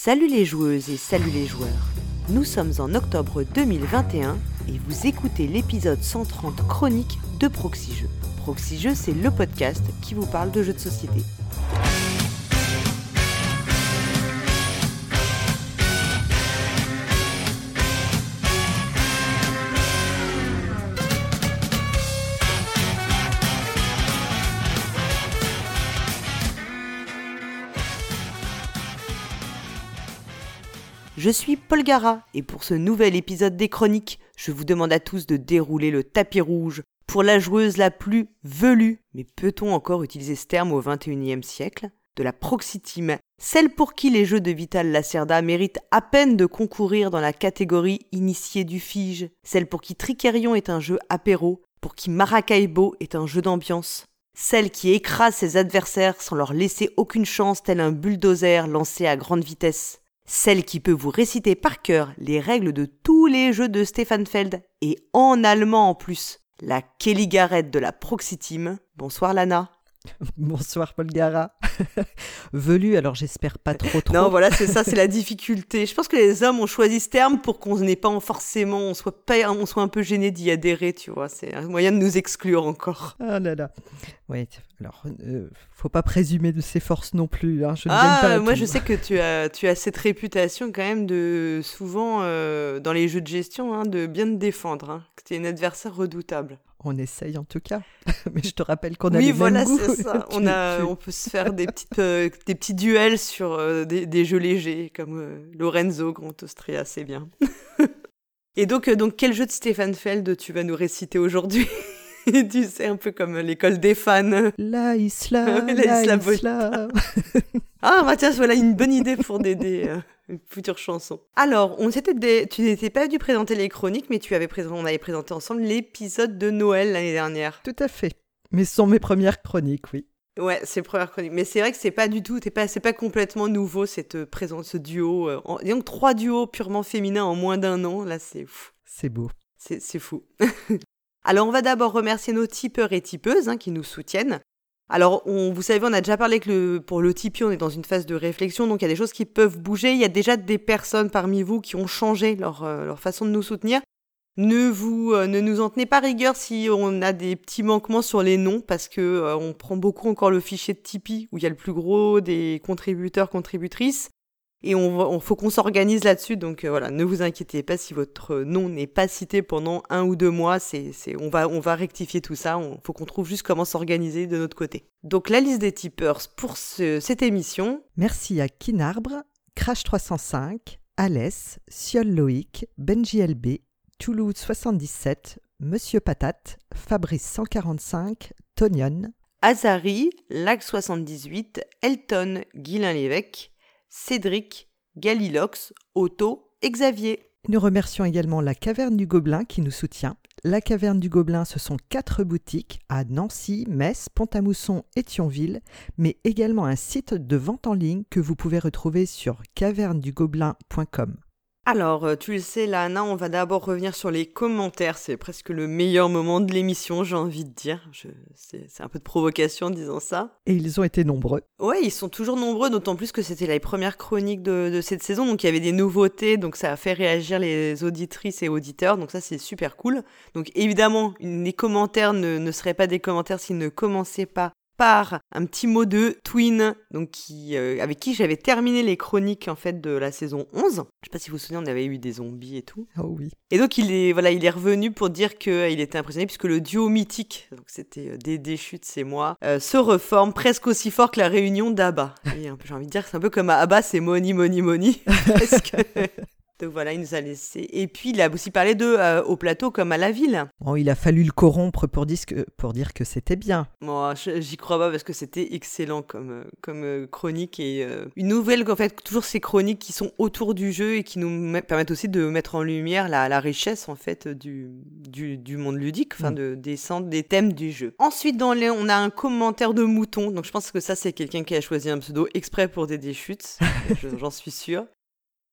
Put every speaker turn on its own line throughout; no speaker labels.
Salut les joueuses et salut les joueurs. Nous sommes en octobre 2021 et vous écoutez l'épisode 130 chronique de Proxy Jeux. C'est le podcast qui vous parle de jeux de société. Je suis Paul Gara et pour ce nouvel épisode des chroniques, je vous demande à tous de dérouler le tapis rouge. Pour la joueuse la plus velue, mais peut-on encore utiliser ce terme au XXIe siècle? De la Proxy Team, celle pour qui les jeux de Vital Lacerda méritent à peine de concourir dans la catégorie initiée du Fige, celle pour qui Tricerion est un jeu apéro, pour qui Maracaibo est un jeu d'ambiance, celle qui écrase ses adversaires sans leur laisser aucune chance tel un bulldozer lancé à grande vitesse, celle qui peut vous réciter par cœur les règles de tous les jeux de Stefan Feld et en allemand en plus. La Kelly Garrett de la Proxy Team. Bonsoir Lana.
Bonsoir Paul Gara. Velu, alors j'espère pas trop trop.
Non, voilà, c'est ça, c'est la difficulté. Je pense que les hommes ont choisi ce terme pour qu'on n'ait pas forcément, on soit pas, on soit un peu gêné d'y adhérer, tu vois. C'est un moyen de nous exclure encore.
Ah là là. Ouais, alors, euh, faut pas présumer de ses forces non plus. Hein. Je
ah,
pas
moi je sais que tu as, tu as cette réputation quand même de souvent euh, dans les jeux de gestion hein, de bien te défendre, hein, que tu es un adversaire redoutable.
On essaye en tout cas. Mais je te rappelle qu'on a
oui,
les
voilà,
mêmes
c'est ça. on, a, on peut se faire des, petites, euh, des petits duels sur euh, des, des, jeux légers, comme euh, Lorenzo Grand Austria, c'est bien. Et donc, donc, quel jeu de Stéphane Feld tu vas nous réciter aujourd'hui? Tu sais, un peu comme l'école des fans.
La Isla, la, Isla. isla.
ah, bah tiens, voilà une bonne idée pour des, une future chanson. Alors, on s'était tu n'étais pas dû présenter les chroniques, mais tu avais on avait présenté ensemble l'épisode de Noël l'année dernière.
Tout à fait. Mais ce sont mes premières chroniques, oui.
Ouais, c'est premières chroniques. Mais c'est vrai que c'est pas du tout, pas, c'est pas complètement nouveau cette présence, ce duo. Euh, donc trois duos purement féminins en moins d'un an, là c'est fou.
C'est beau.
C'est fou. Alors on va d'abord remercier nos tipeurs et tipeuses hein, qui nous soutiennent. Alors, on, vous savez, on a déjà parlé que pour le Tipeee, on est dans une phase de réflexion, donc il y a des choses qui peuvent bouger. Il y a déjà des personnes parmi vous qui ont changé leur, euh, façon de nous soutenir. Ne vous, euh, ne nous en tenez pas rigueur si on a des petits manquements sur les noms, parce que euh, on prend beaucoup encore le fichier de Tipeee où il y a le plus gros des contributeurs contributrices. Et on, faut qu'on s'organise là-dessus. Donc euh, voilà, ne vous inquiétez pas si votre nom n'est pas cité pendant un ou deux mois. C'est, c'est, on, va, on va rectifier tout ça. Il faut qu'on trouve juste comment s'organiser de notre côté. Donc la liste des tipeurs pour cette émission.
Merci à Kinarbre, Crash 305, Alès, Siol Loïc, Benji LB, Toulouse 77, Monsieur Patate, Fabrice 145, Tonion,
Azari, Lac 78, Elton, Guilain Lévesque, Cédric, Galilox, Otto et Xavier.
Nous remercions également la Caverne du Gobelin qui nous soutient. La Caverne du Gobelin, ce sont quatre boutiques à Nancy, Metz, Pont-à-Mousson et Thionville, mais également un site de vente en ligne que vous pouvez retrouver sur cavernedugobelin.com.
Alors, euh, tu le sais, Lana, on va d'abord revenir sur les commentaires. C'est presque le meilleur moment de l'émission, j'ai envie de dire. C'est un peu de provocation en disant ça.
Et ils ont été nombreux.
Ouais, ils sont toujours nombreux, d'autant plus que c'était les premières chroniques de, cette saison. Donc, il y avait des nouveautés, donc ça a fait réagir les auditrices et auditeurs. Donc, ça, c'est super cool. Donc, évidemment, les commentaires ne, ne seraient pas des commentaires s'ils ne commençaient pas par un petit mot de Twin, donc qui, euh, avec qui j'avais terminé les chroniques en fait de la saison 11. Je sais pas si vous vous souvenez, on avait eu des zombies et tout.
Oh oui.
Et donc il est voilà, il est revenu pour dire qu'il euh, était impressionné puisque le duo mythique, donc c'était euh, Dédé Chutes c'est moi, se reforme presque aussi fort que la réunion d'Abba. J'ai envie de dire que c'est un peu comme Abba, c'est Money Money Money. Donc voilà, il nous a laissé. Et puis il a aussi parlé de euh, au plateau comme à la ville.
Bon, il a fallu le corrompre pour dire que, pour dire que c'était bien.
Moi, j'y crois pas parce que c'était excellent comme, euh, comme euh, chronique et une nouvelle, en fait, toujours ces chroniques qui sont autour du jeu et qui nous permettent aussi de mettre en lumière la, la richesse en fait du, du, du monde ludique, enfin mm. de, des, des thèmes du jeu. Ensuite, dans les, on a un commentaire de mouton. Donc je pense que ça, c'est quelqu'un qui a choisi un pseudo exprès pour des déchutes. J'en suis sûre.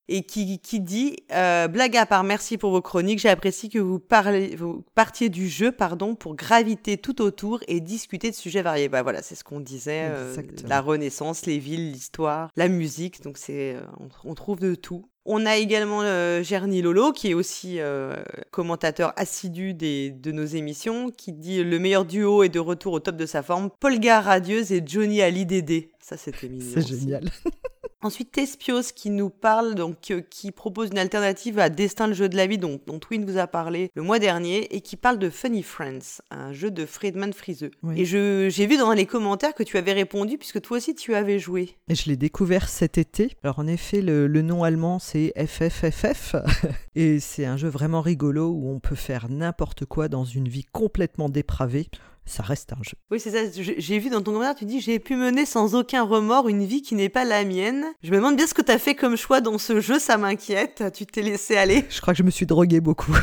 Et qui, qui dit euh, blague à part, merci pour vos chroniques. J'ai apprécié que vous, parlez, vous partiez du jeu, pardon, pour graviter tout autour et discuter de sujets variés. Bah voilà, c'est ce qu'on disait, euh, la Renaissance, les villes, l'histoire, la musique. Donc c'est, euh, on, on, trouve de tout. On a également euh, Gerny Lolo, qui est aussi euh, commentateur assidu des, de nos émissions, qui dit le meilleur duo est de retour au top de sa forme, Polga radieuse et Johnny Ali Dédé. Ça, c'était mignon.
C'est génial.
Ensuite, Tespios qui nous parle, donc euh, qui propose une alternative à Destin le jeu de la vie dont, dont Twin vous a parlé le mois dernier et qui parle de Funny Friends, un jeu de Friedman Friseux. Et j'ai vu dans les commentaires que tu avais répondu puisque toi aussi tu avais joué.
Et je l'ai découvert cet été. Alors en effet, le, le nom allemand c'est FFFF et c'est un jeu vraiment rigolo où on peut faire n'importe quoi dans une vie complètement dépravée ça reste un jeu.
Oui, c'est ça. J'ai vu dans ton commentaire, tu dis j'ai pu mener sans aucun remords une vie qui n'est pas la mienne. Je me demande bien ce que tu as fait comme choix dans ce jeu, ça m'inquiète. Tu t'es laissé aller.
Je crois que je me suis drogué beaucoup.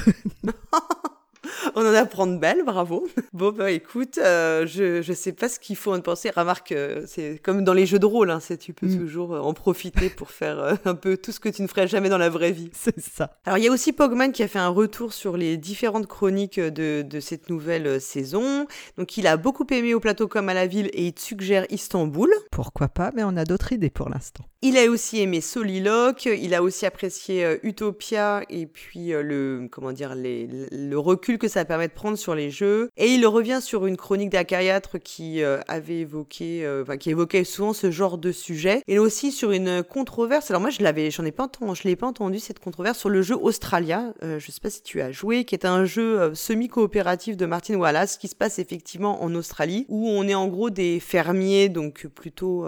on en apprend de belles, bravo. Bon, bah écoute, euh, je, je sais pas ce qu'il faut en penser. Remarque, euh, c'est comme dans les jeux de rôle, hein, tu peux mm. toujours euh, en profiter pour faire un peu tout ce que tu ne ferais jamais dans la vraie vie.
C'est ça.
Alors, il y a aussi Pogman qui a fait un retour sur les différentes chroniques de, de cette nouvelle saison. Donc, il a beaucoup aimé Au plateau comme à la ville et il te suggère Istanbul.
Pourquoi pas, mais on a d'autres idées pour l'instant.
Il a aussi aimé Soliloque, il a aussi apprécié Utopia et puis le, comment dire, les, le recul que ça permet de prendre sur les jeux. Et il revient sur une chronique d'Acariâtre qui euh, avait évoqué, euh, enfin, qui évoquait souvent ce genre de sujet. Et aussi sur une controverse. Alors moi, je l'avais, j'en ai pas entendu, je l'ai pas entendu cette controverse sur le jeu Australia. Euh, je sais pas si tu as joué, qui est un jeu semi-coopératif de Martin Wallace qui se passe effectivement en Australie, où on est en gros des fermiers, donc plutôt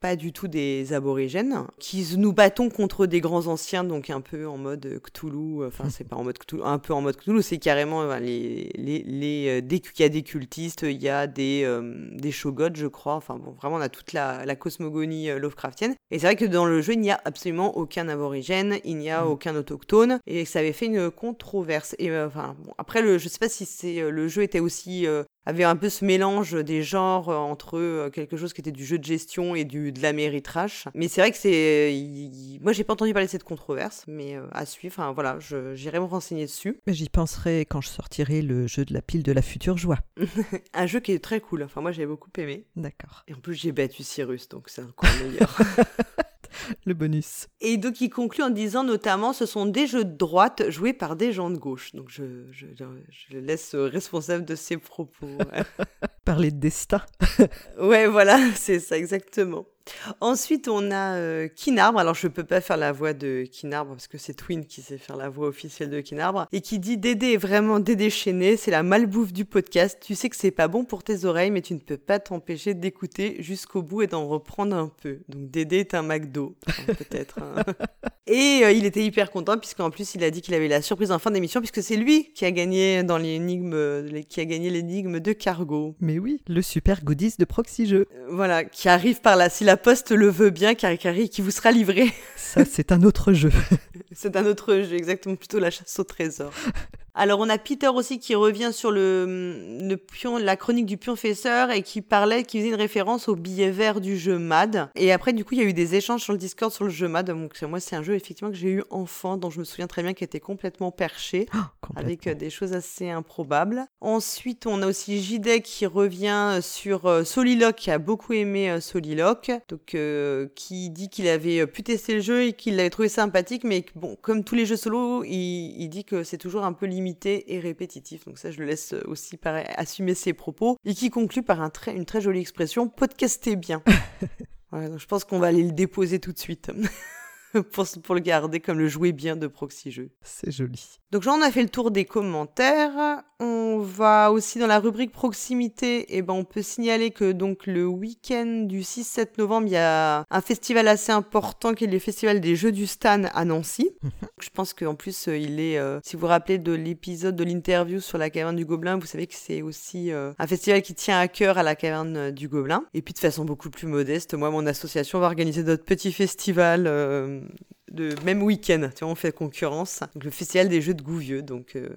pas du tout des aborigènes, qui nous battons contre des grands anciens, donc un peu en mode Cthulhu. Enfin, c'est pas en mode Cthulhu, un peu en mode Cthulhu, c'est carrément les, les, les, euh, il y a des cultistes, il y a des, euh, des shogots, je crois. Enfin bon, vraiment, on a toute la, la cosmogonie euh, Lovecraftienne. Et c'est vrai que dans le jeu, il n'y a absolument aucun aborigène, il n'y a mm. aucun autochtone, et ça avait fait une controverse. Et enfin, bon, après, le, je sais pas si c'est le jeu était aussi avait un peu ce mélange des genres entre euh, quelque chose qui était du jeu de gestion et du de la méritrache. Mais c'est vrai que c'est, moi j'ai pas entendu parler de cette controverse, mais euh, à suivre. Enfin voilà, j'irai me renseigner dessus.
Mais j'y penserai quand je sortirai le jeu de la pile de la future joie.
un jeu qui est très cool. Enfin moi j'ai beaucoup aimé.
D'accord.
Et en plus j'ai battu Cyrus, donc c'est encore meilleur.
le bonus.
Et donc il conclut en disant notamment ce sont des jeux de droite joués par des gens de gauche. Donc je, je, je le laisse responsable de ses propos.
Parler de destin.
ouais, voilà, c'est ça exactement. Ensuite, on a euh, Kinarbre. Alors, je ne peux pas faire la voix de Kinarbre parce que c'est Twin qui sait faire la voix officielle de Kinarbre. Et qui dit Dédé est vraiment dédéchaîné, c'est la malbouffe du podcast. Tu sais que c'est pas bon pour tes oreilles, mais tu ne peux pas t'empêcher d'écouter jusqu'au bout et d'en reprendre un peu. Donc, Dédé est un McDo, peut-être. Hein. et euh, il était hyper content puisqu'en plus, il a dit qu'il avait la surprise en fin d'émission puisque c'est lui qui a gagné dans l'énigme, qui a gagné l'énigme de Cargo.
Mais oui, le super goodies de Proxy Jeux.
Euh, voilà, qui arrive par là. Si la poste le veut bien, Caricari, qui vous sera livré.
Ça, c'est un autre jeu.
c'est un autre jeu, exactement, plutôt la chasse au trésor. Alors on a Peter aussi qui revient sur le, le pion, la chronique du pionfesseur et qui parlait, qui faisait une référence au billet vert du jeu MAD. Et après du coup il y a eu des échanges sur le Discord sur le jeu MAD. Donc moi c'est un jeu effectivement que j'ai eu enfant, dont je me souviens très bien qui était complètement perché, avec euh, des choses assez improbables. Ensuite on a aussi JD qui revient sur euh, Soliloque, qui a beaucoup aimé euh, Soliloque, donc qui dit qu'il avait pu tester le jeu et qu'il l'avait trouvé sympathique, mais bon comme tous les jeux solo, il, il dit que c'est toujours un peu limité limité et répétitif. Donc ça, je le laisse aussi assumer ses propos. Et qui conclut par un très, une très jolie expression, podcaster bien. je pense qu'on va aller le déposer tout de suite. pour, pour, le garder comme le jouet bien de Proxy Jeux.
C'est joli.
Donc j'en ai fait le tour des commentaires. On va aussi dans la rubrique proximité. Et eh ben on peut signaler que donc le week-end du 6-7 novembre, il y a un festival assez important qui est le festival des Jeux du Stan à Nancy. Je pense qu'en plus euh, il est, euh, si vous vous rappelez de l'épisode de l'interview sur la caverne du Gobelin, vous savez que c'est aussi euh, un festival qui tient à cœur à la caverne du Gobelin. Et puis de façon beaucoup plus modeste, moi mon association va organiser notre petit festival de même week-end. Tu vois, on fait concurrence. Donc, le festival des jeux de Gouvieux, donc euh,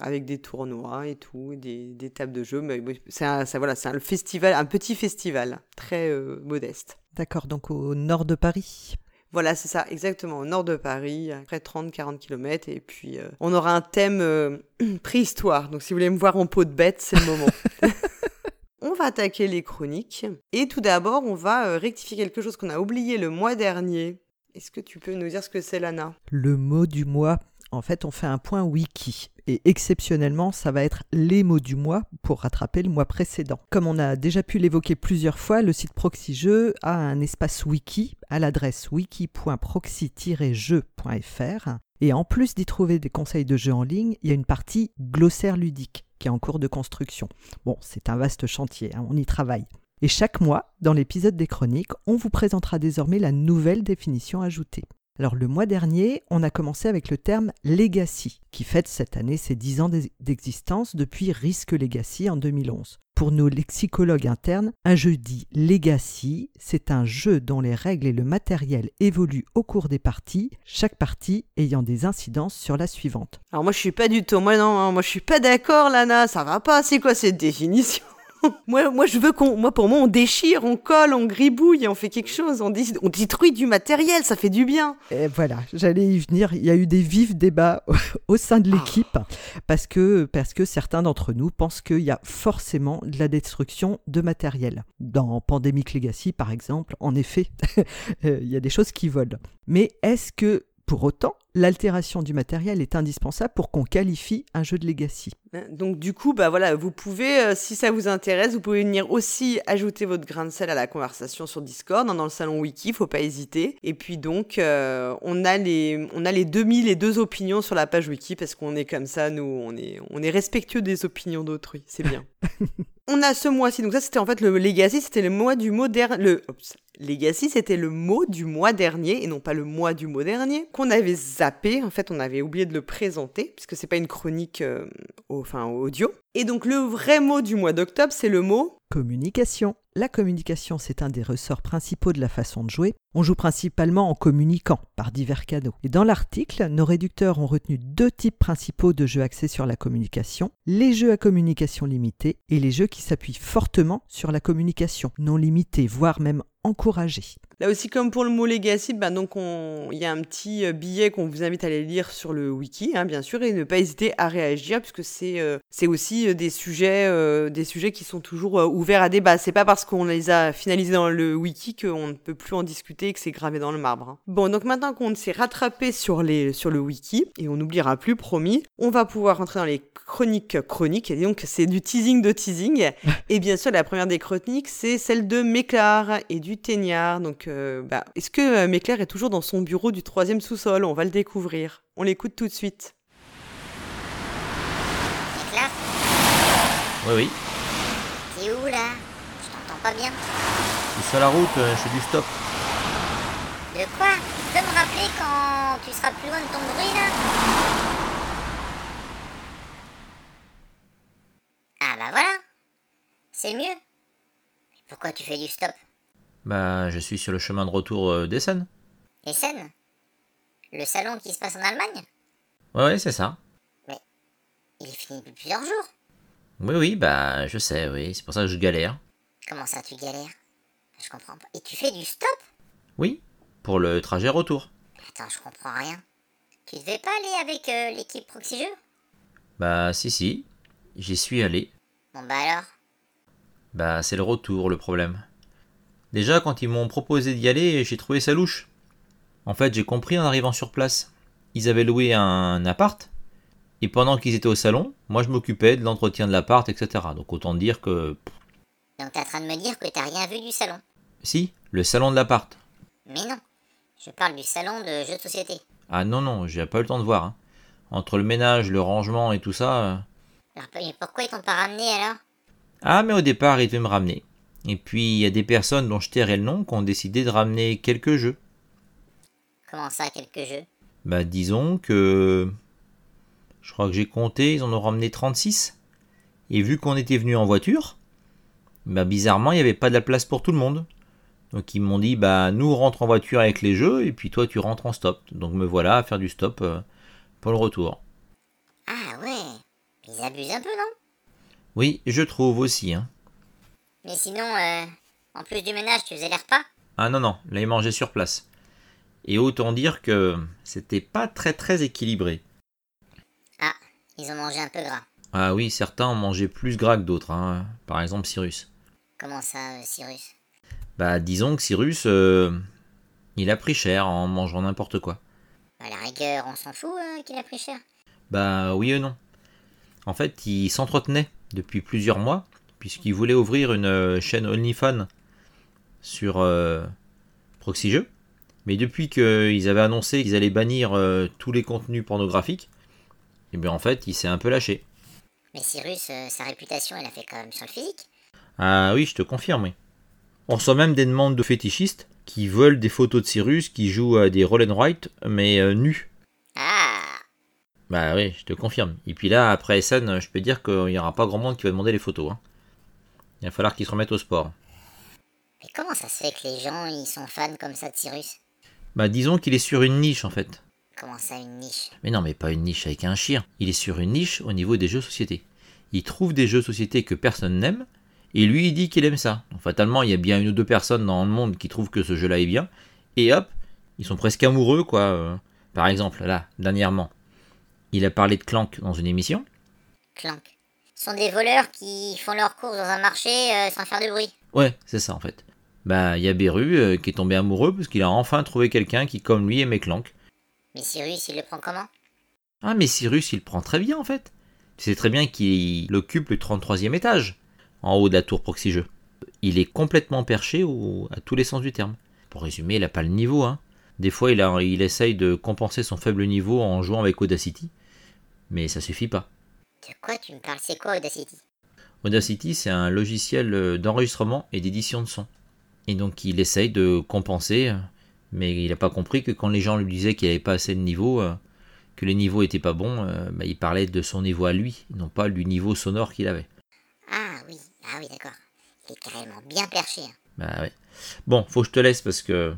avec des tournois et tout, des, des tables de jeux. Mais c'est un, ça, voilà, c'est un festival, un petit festival très euh, modeste.
D'accord, donc au nord de Paris.
Voilà, c'est ça, exactement, au nord de Paris, à près de 30-40 km. Et puis, euh, on aura un thème préhistoire. Donc, si vous voulez me voir en peau de bête, c'est le moment. on va attaquer les chroniques. Et tout d'abord, on va rectifier quelque chose qu'on a oublié le mois dernier. Est-ce que tu peux nous dire ce que c'est, Lana?
Le mot du mois, en fait, on fait un point wiki. Et exceptionnellement, ça va être les mots du mois pour rattraper le mois précédent. Comme on a déjà pu l'évoquer plusieurs fois, le site ProxyJeux a un espace wiki à l'adresse wiki.proxy-jeux.fr. Et en plus d'y trouver des conseils de jeux en ligne, il y a une partie glossaire ludique qui est en cours de construction. Bon, c'est un vaste chantier, hein, on y travaille. Et chaque mois, dans l'épisode des chroniques, on vous présentera désormais la nouvelle définition ajoutée. Alors le mois dernier, on a commencé avec le terme legacy, qui fête cette année ses 10 ans d'existence depuis Risk Legacy en 2011. Pour nos lexicologues internes, un jeu dit legacy, c'est un jeu dont les règles et le matériel évoluent au cours des parties, chaque partie ayant des incidences sur la suivante.
Alors moi je suis pas du tout, moi non, hein, moi je suis pas d'accord Lana, ça va pas, c'est quoi cette définition? moi, moi, je veux qu'on, moi, pour moi, on déchire, on colle, on gribouille, on fait quelque chose, on, on détruit du matériel, ça fait du bien.
Et voilà, j'allais y venir. Il y a eu des vifs débats au sein de l'équipe parce que, parce que certains d'entre nous pensent qu'il y a forcément de la destruction de matériel. Dans Pandemic Legacy, par exemple, en effet, il y a des choses qui volent. Mais est-ce que pour autant, l'altération du matériel est indispensable pour qu'on qualifie un jeu de legacy.
Hein, donc du coup, bah voilà, vous pouvez, euh, si ça vous intéresse, vous pouvez venir aussi ajouter votre grain de sel à la conversation sur Discord, hein, dans le salon wiki, faut pas hésiter. Et puis donc, euh, on a les, on a les 2000 et deux opinions sur la page wiki parce qu'on est comme ça, nous, on est, on est respectueux des opinions d'autrui, c'est bien. on a ce mois-ci, donc ça c'était en fait le legacy, c'était le mois du moderne, le, Legacy, c'était le mot du mois dernier, et non pas le mois du mois dernier, qu'on avait zappé. En fait, on avait oublié de le présenter, puisque c'est pas une chronique euh, enfin, audio. Et donc, le vrai mot du mois d'octobre, c'est le mot
communication. La communication, c'est un des ressorts principaux de la façon de jouer. On joue principalement en communiquant par divers canaux. Et dans l'article, nos réducteurs ont retenu deux types principaux de jeux axés sur la communication. Les jeux à communication limitée et les jeux qui s'appuient fortement sur la communication non limitée, voire même encouragée.
Là aussi, comme pour le mot legacy, ben donc il y a un petit euh, billet qu'on vous invite à aller lire sur le wiki, hein, bien sûr, et ne pas hésiter à réagir, puisque c'est euh, c'est aussi euh, des sujets, des sujets qui sont toujours ouverts à débat. C'est pas parce qu'on les a finalisés dans le wiki qu'on ne peut plus en discuter et que c'est gravé dans le marbre. Hein. Bon, donc maintenant qu'on s'est rattrapé sur, les, sur le wiki, et on n'oubliera plus, promis, on va pouvoir rentrer dans les chroniques chroniques, et donc c'est du teasing de teasing. et bien sûr, la première des chroniques, c'est celle de Méclar et du Teignard, donc bah, est-ce que euh, Méclair est toujours dans son bureau du troisième sous-sol? On va le découvrir. On l'écoute tout de suite.
Méclair
Oui, oui.
T'es où là? Je t'entends pas bien.
Je suis sur la route, euh, je fais du stop.
De quoi? Tu peux me rappeler quand tu seras plus loin de ton bruit là? Ah bah voilà C'est mieux. Pourquoi tu fais du stop?
Bah, je suis sur le chemin de retour euh, d'Essen.
Essen Le salon qui se passe en Allemagne?
Ouais, ouais, c'est ça.
Mais il est fini depuis plusieurs jours.
Oui, oui, bah, je sais, oui, c'est pour ça que je galère.
Comment ça, tu galères? Je comprends pas. Et tu fais du stop?
Oui, pour le trajet retour.
Attends, je comprends rien. Tu devais pas aller avec euh, l'équipe Proxy Jeux
Bah, si, si, j'y suis allé.
Bon, bah alors?
Bah, c'est le retour le problème. Déjà, quand ils m'ont proposé d'y aller, j'ai trouvé ça louche. En fait, j'ai compris en arrivant sur place. Ils avaient loué un appart, et pendant qu'ils étaient au salon, moi je m'occupais de l'entretien de l'appart, etc. Donc autant dire que.
Donc t'es en train de me dire que t'as rien vu du salon?
Si, le salon de l'appart.
Mais non, je parle du salon de jeux de société.
Ah non, non, j'ai pas eu le temps de voir. Hein. Entre le ménage, le rangement et tout ça. Euh.
Alors pourquoi ils t'ont pas ramené alors?
Ah, mais au départ, ils devaient me ramener. Et puis il y a des personnes dont je tairai le nom qui ont décidé de ramener quelques jeux.
Comment ça, quelques jeux?
Bah disons que... Je crois que j'ai compté, ils en ont ramené 36. Et vu qu'on était venu en voiture, bah bizarrement il n'y avait pas de la place pour tout le monde. Donc ils m'ont dit bah nous on rentre en voiture avec les jeux et puis toi tu rentres en stop. Donc me voilà à faire du stop euh, pour le retour.
Ah ouais, ils abusent un peu non?
Oui, je trouve aussi. Hein.
Mais sinon, euh, en plus du ménage, tu faisais l'air pas
Ah non, non, là ils mangeaient sur place. Et autant dire que c'était pas très très équilibré.
Ah, ils ont mangé un peu gras.
Ah oui, certains ont mangé plus gras que d'autres, hein. par exemple Cyrus.
Comment ça, euh, Cyrus?
Bah disons que Cyrus, euh, il a pris cher en mangeant n'importe quoi.
À la rigueur, on s'en fout euh, qu'il a pris cher.
Bah oui et non. En fait, il s'entretenait depuis plusieurs mois, puisqu'il voulait ouvrir une euh, chaîne OnlyFans sur euh, Proxy Jeux. Mais depuis qu'ils avaient annoncé qu'ils allaient bannir euh, tous les contenus pornographiques, et bien en fait, il s'est un peu lâché.
Mais Cyrus, euh, sa réputation, elle a fait quand même sur le physique.
Ah oui, je te confirme. oui. On reçoit même des demandes de fétichistes qui veulent des photos de Cyrus qui jouent à des roll and write, mais euh, nus.
Ah
Bah oui, je te confirme. Et puis là, après SN, je peux dire qu'il n'y aura pas grand monde qui va demander les photos. hein. Il va falloir qu'ils se remettent au sport.
Mais comment ça se fait que les gens, ils sont fans comme ça de Cyrus?
Bah disons qu'il est sur une niche en fait.
Comment ça, une niche?
Mais non, mais pas une niche avec un chien. Il est sur une niche au niveau des jeux société. Il trouve des jeux société que personne n'aime, et lui il dit qu'il aime ça. Donc fatalement, il y a bien une ou deux personnes dans le monde qui trouvent que ce jeu-là est bien, et hop, ils sont presque amoureux quoi. Euh, Par exemple, là, dernièrement, il a parlé de Clank dans une émission.
Clank. Ce sont des voleurs qui font leurs courses dans un marché euh, sans faire de bruit.
Ouais, c'est ça en fait. Bah, il y a Beru euh, qui est tombé amoureux parce qu'il a enfin trouvé quelqu'un qui, comme lui, aimait Clank.
Mais Cyrus, il le prend comment?
Ah, mais Cyrus, il le prend très bien en fait. Tu sais très bien qu'il occupe le 33e étage, en haut de la tour Proxy Jeux. Il est complètement perché au- à tous les sens du terme. Pour résumer, il n'a pas le niveau. Hein. Des fois, il, a- il essaye de compenser son faible niveau en jouant avec Audacity, mais ça suffit pas.
De quoi tu me parles? C'est quoi Audacity?
Audacity, c'est un logiciel euh, d'enregistrement et d'édition de son. Et donc, il essaye de compenser, euh, mais il n'a pas compris que quand les gens lui disaient qu'il n'avait pas assez de niveau, euh, que les niveaux étaient pas bons, bah, il parlait de son niveau à lui, non pas du niveau sonore qu'il avait.
Ah oui, ah oui, d'accord. Il est carrément bien perché. hein.
Bah ouais. Bon, faut que je te laisse parce que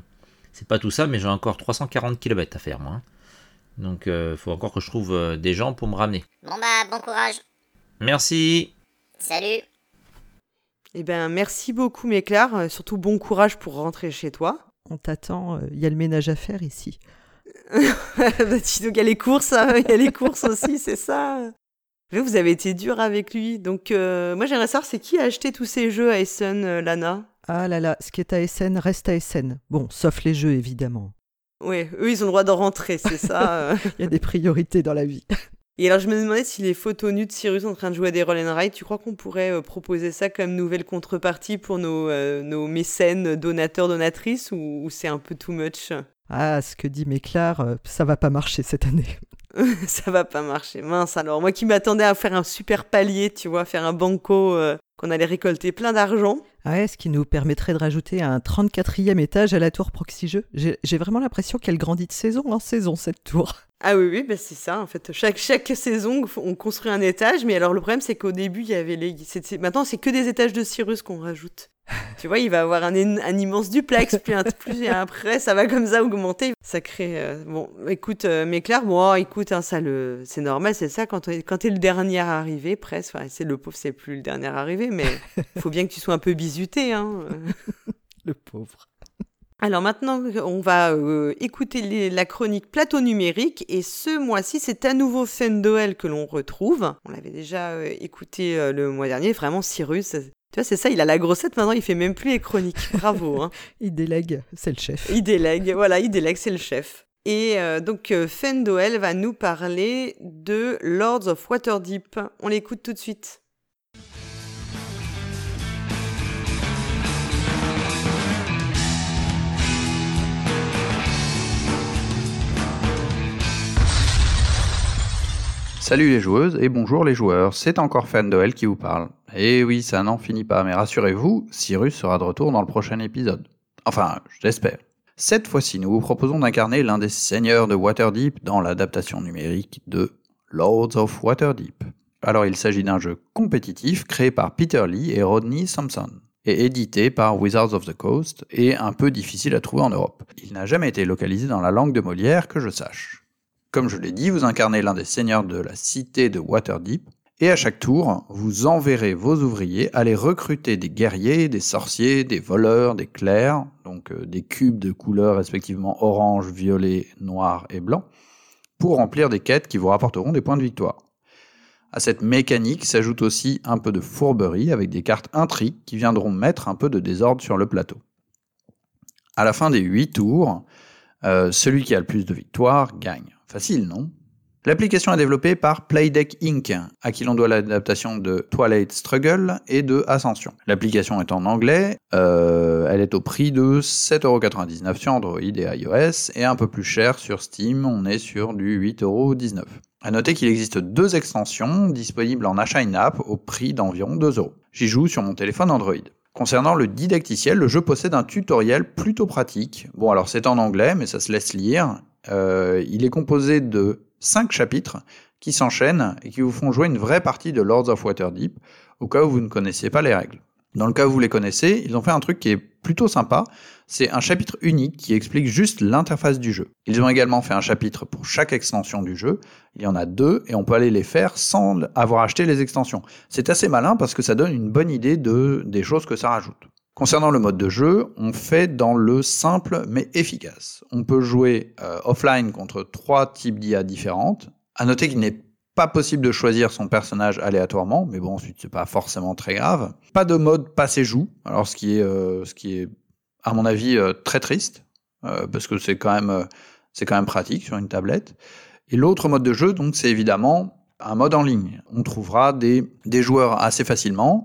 c'est pas tout ça, mais j'ai encore 340 km à faire, moi. hein. Donc, euh, faut encore que je trouve euh, des gens pour me ramener.
Bon bah, bon courage.
Merci
Salut
Eh ben, merci beaucoup, Méclar. Euh, Surtout bon courage pour rentrer chez toi.
On t'attend, euh, il y a le ménage à faire ici.
Bah, il y a les courses, hein, il y a les courses aussi, c'est ça. Mais Vous avez été dur avec lui. Donc, euh, moi, j'aimerais savoir, c'est qui a acheté tous ces jeux à Essen, euh, Lana?
Ah là là, ce qui est à SN reste à SN. Bon, sauf les jeux évidemment.
Ouais, eux, ils ont le droit d'en rentrer, c'est ça. euh.
Il y a des priorités dans la vie.
Et alors, je me demandais si les photos nues de Cyrus en train de jouer à des roll and ride, tu crois qu'on pourrait euh, proposer ça comme nouvelle contrepartie pour nos, euh, nos mécènes, donateurs, donatrices, ou, ou c'est un peu too much?
Ah, ce que dit Méclar, euh, ça va pas marcher cette année.
Ça va pas marcher. Mince alors, moi qui m'attendais à faire un super palier, tu vois, faire un banco, euh, qu'on allait récolter plein d'argent.
Ah ouais, ce qui nous permettrait de rajouter un 34e étage à la tour Proxy Jeux. J'ai vraiment l'impression qu'elle grandit de saison en saison, cette tour.
Ah oui, oui, bah c'est ça, en fait. Chaque, chaque saison, on construit un étage, mais alors le problème, c'est qu'au début, il y avait les... Maintenant, c'est que des étages de Cyrus qu'on rajoute. tu vois, il va avoir un immense duplex, puis, un, plus et après, ça va comme ça augmenter. Ça crée... euh, Bon, écoute, euh, mais Claire, bon, écoute, hein, ça, le... c'est normal, c'est ça, quand, t'es- quand t'es le dernier arrivé, presque, enfin, c'est le pauvre, c'est plus le dernier arrivé, mais faut bien que tu sois un peu bisuté, hein.
Le pauvre.
Alors maintenant, on va euh, écouter les- la chronique Plateau numérique et ce mois-ci, c'est à nouveau Fendoel que l'on retrouve. On l'avait déjà euh, écouté euh, le mois dernier, vraiment Cyrus. Tu vois, c'est ça, il a la grossette maintenant, il fait même plus les chroniques. Bravo. Hein.
Il délègue, c'est le chef.
Il délègue, voilà, il délègue, c'est le chef. Et euh, donc euh, Fendoel va nous parler de Lords of Waterdeep. On l'écoute tout de suite.
Salut les joueuses et bonjour les joueurs, c'est encore Fandoel qui vous parle. Et oui, ça n'en finit pas, mais rassurez-vous, Cyrus sera de retour dans le prochain épisode. Enfin, je l'espère. Cette fois-ci, nous vous proposons d'incarner l'un des seigneurs de Waterdeep dans l'adaptation numérique de Lords of Waterdeep. Alors il s'agit d'un jeu compétitif créé par Peter Lee et Rodney Sampson, et édité par Wizards of the Coast, et un peu difficile à trouver en Europe. Il n'a jamais été localisé dans la langue de Molière que je sache. Comme je l'ai dit, vous incarnez l'un des seigneurs de la cité de Waterdeep, et à chaque tour, vous enverrez vos ouvriers aller recruter des guerriers, des sorciers, des voleurs, des clercs, donc euh, des cubes de couleurs respectivement orange, violet, noir et blanc, pour remplir des quêtes qui vous rapporteront des points de victoire. À cette mécanique s'ajoute aussi un peu de fourberie avec des cartes intrigues qui viendront mettre un peu de désordre sur le plateau. À la fin des 8 tours, euh, celui qui a le plus de victoires gagne. Facile, non? L'application est développée par Playdeck Inc., à qui l'on doit l'adaptation de Twilight Struggle et de Ascension. L'application est en anglais, euh, elle est au prix de 7,99€ sur Android et iOS, et un peu plus cher sur Steam, on est sur du 8,19€. À noter qu'il existe deux extensions disponibles en achat in-app au prix d'environ 2€. J'y joue sur mon téléphone Android. Concernant le didacticiel, le jeu possède un tutoriel plutôt pratique. Bon alors c'est en anglais, mais ça se laisse lire. Euh, il est composé de 5 chapitres qui s'enchaînent et qui vous font jouer une vraie partie de Lords of Waterdeep au cas où vous ne connaissiez pas les règles. Dans le cas où vous les connaissez, ils ont fait un truc qui est plutôt sympa, c'est un chapitre unique qui explique juste l'interface du jeu. Ils ont également fait un chapitre pour chaque extension du jeu, il y en a deux et on peut aller les faire sans avoir acheté les extensions. C'est assez malin parce que ça donne une bonne idée de, des choses que ça rajoute. Concernant le mode de jeu, on fait dans le simple mais efficace. On peut jouer euh, offline contre trois types d'IA différentes. À noter qu'il n'est pas possible de choisir son personnage aléatoirement, mais bon, ensuite c'est pas forcément très grave. Pas de mode passé joue, alors ce qui est, euh, ce qui est à mon avis euh, très triste, parce que c'est quand même, c'est quand même pratique sur une tablette. Et l'autre mode de jeu, donc, c'est évidemment un mode en ligne. On trouvera des joueurs assez facilement.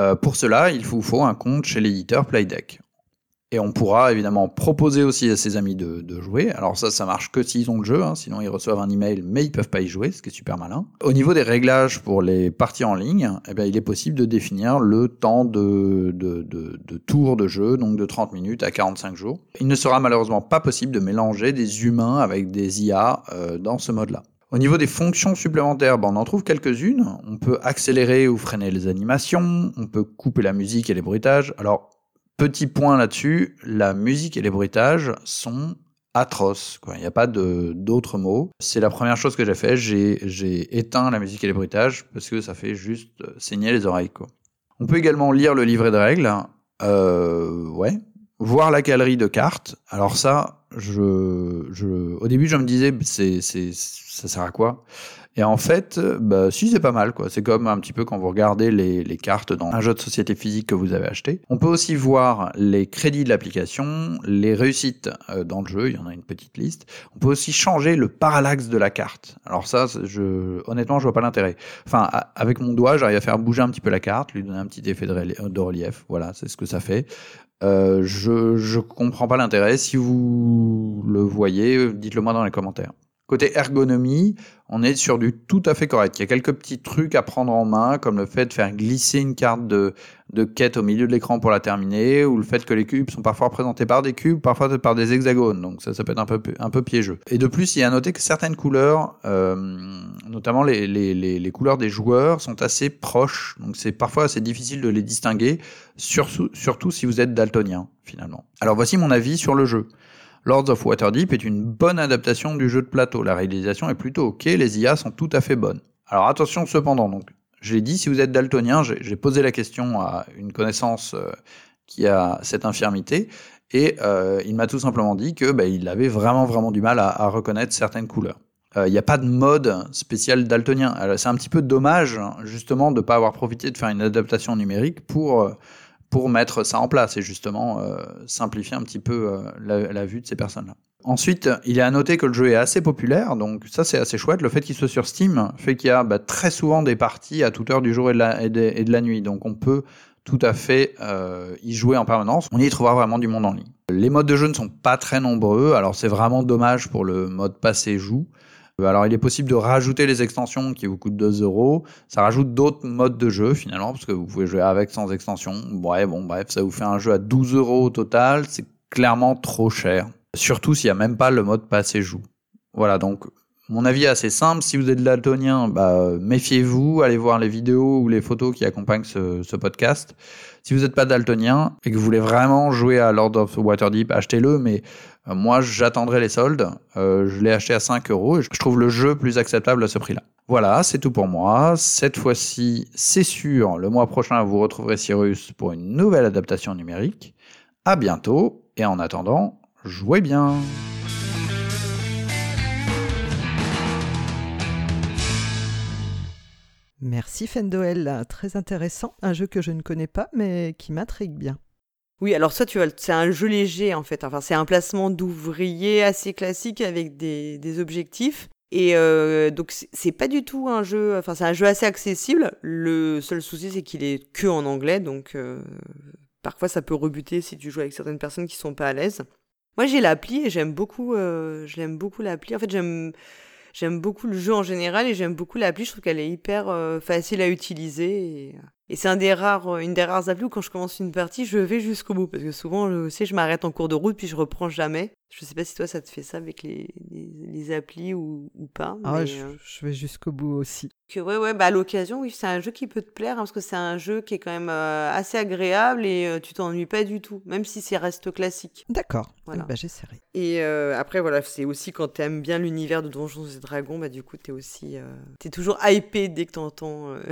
Euh, pour cela, il vous faut un compte chez l'éditeur Playdeck. Et on pourra évidemment proposer aussi à ses amis de, jouer. Alors ça, ça marche que s'ils ont le jeu, hein. sinon ils reçoivent un email, mais ils peuvent pas y jouer, ce qui est super malin. Au niveau des réglages pour les parties en ligne, eh bien, il est possible de définir le temps de, tour de jeu, donc de 30 minutes à 45 jours. Il ne sera malheureusement pas possible de mélanger des humains avec des IA euh, dans ce mode-là. Au niveau des fonctions supplémentaires, ben, on en trouve quelques-unes. On peut accélérer ou freiner les animations, on peut couper la musique et les bruitages. Alors, petit point là-dessus, la musique et les bruitages sont atroces. Il n'y a pas d'autres mots. C'est la première chose que j'ai fait. J'ai éteint la musique et les bruitages parce que ça fait juste saigner les oreilles. On peut également lire le livret de règles. Euh, ouais. Voir la galerie de cartes. Alors ça, je, je, au début, je me disais, c'est, c'est, ça sert à quoi? Et en fait, bah, si, c'est pas mal, quoi. C'est comme un petit peu quand vous regardez les, les, cartes dans un jeu de société physique que vous avez acheté. On peut aussi voir les crédits de l'application, les réussites euh, dans le jeu, il y en a une petite liste. On peut aussi changer le parallaxe de la carte. Alors ça, je, honnêtement, je vois pas l'intérêt. Enfin, avec mon doigt, j'arrive à faire bouger un petit peu la carte, lui donner un petit effet de relief. Voilà, c'est ce que ça fait. Euh, je je comprends pas l'intérêt. Si vous le voyez, dites-le moi dans les commentaires. Côté ergonomie, on est sur du tout à fait correct. Il y a quelques petits trucs à prendre en main, comme le fait de faire glisser une carte de, quête au milieu de l'écran pour la terminer, ou le fait que les cubes sont parfois représentés par des cubes, parfois par des hexagones. Donc ça, ça peut être un peu, un peu piégeux. Et de plus, il y a à noter que certaines couleurs, euh, notamment les, couleurs des joueurs, sont assez proches. Donc c'est parfois assez difficile de les distinguer, surtout si vous êtes daltonien, finalement. Alors voici mon avis sur le jeu. Lords of Waterdeep est une bonne adaptation du jeu de plateau. La réalisation est plutôt ok, les IA sont tout à fait bonnes. Alors attention cependant, donc, je l'ai dit, si vous êtes daltonien, j'ai posé la question à une connaissance euh, qui a cette infirmité, et euh, il m'a tout simplement dit que bah, il avait vraiment du mal à, reconnaître certaines couleurs. Euh, il n'y a pas de mode spécial daltonien. C'est un petit peu dommage justement de ne pas avoir profité de faire une adaptation numérique pour pour mettre ça en place et justement euh, simplifier un petit peu euh, la, vue de ces personnes-là. Ensuite, il est à noter que le jeu est assez populaire, donc ça c'est assez chouette. Le fait qu'il soit sur Steam fait qu'il y a bah, très souvent des parties à toute heure du jour et de la, et de, la nuit, donc on peut tout à fait euh, y jouer en permanence. On y trouvera vraiment du monde en ligne. Les modes de jeu ne sont pas très nombreux, alors c'est vraiment dommage pour le mode passé joue. Euh, alors il est possible de rajouter les extensions qui vous coûtent 2 euros. Ça rajoute d'autres modes de jeu finalement, parce que vous pouvez jouer avec, sans extension. Ouais, bon, bref, ça vous fait un jeu à 12 euros au total. C'est clairement trop cher. Surtout s'il n'y a même pas le mode passé joue. Voilà, donc mon avis est assez simple. Si vous êtes daltonien, bah, méfiez-vous, allez voir les vidéos ou les photos qui accompagnent ce, ce podcast. Si vous n'êtes pas daltonien et que vous voulez vraiment jouer à Lord of Waterdeep, achetez-le, mais moi j'attendrai les soldes. Euh, je l'ai acheté à 5 euros et je trouve le jeu plus acceptable à ce prix-là. Voilà, c'est tout pour moi. Cette fois-ci, c'est sûr, le mois prochain, vous retrouverez Cyrus pour une nouvelle adaptation numérique. À bientôt et en attendant, jouez bien
Merci Fendoel, très intéressant, un jeu que je ne connais pas mais qui m'intrigue bien.
Oui, alors ça, tu vois, c'est un jeu léger en fait. Enfin, c'est un placement d'ouvrier assez classique avec des, objectifs. Et euh, donc c'est pas du tout un jeu, enfin c'est un jeu assez accessible. Le seul souci c'est qu'il est que en anglais, donc euh, parfois ça peut rebuter si tu joues avec certaines personnes qui sont pas à l'aise. Moi j'ai l'appli et j'aime beaucoup, euh, j'aime beaucoup l'appli. En fait j'aime j'aime beaucoup le jeu en général et j'aime beaucoup l'appli. Je trouve qu'elle est hyper facile à utiliser. Et c'est un des rares, euh, une des rares applis où quand je commence une partie, je vais jusqu'au bout. Parce que souvent, je sais, je m'arrête en cours de route puis je reprends jamais. Je sais pas si toi, ça te fait ça avec les, les, les applis ou, ou pas.
Ah,
mais,
je,
euh,
je vais jusqu'au bout aussi.
que ouais, ouais, bah à l'occasion, oui, c'est un jeu qui peut te plaire hein, parce que c'est un jeu qui est quand même euh, assez agréable et euh, tu t'ennuies pas du tout, même si c'est reste classique.
D'accord,
Voilà.
Eh ben, j'essaierai.
Et euh, après, voilà, c'est aussi quand t'aimes bien l'univers de Donjons et Dragons, bah du coup, t'es aussi, t'es toujours hypé dès que t'entends euh,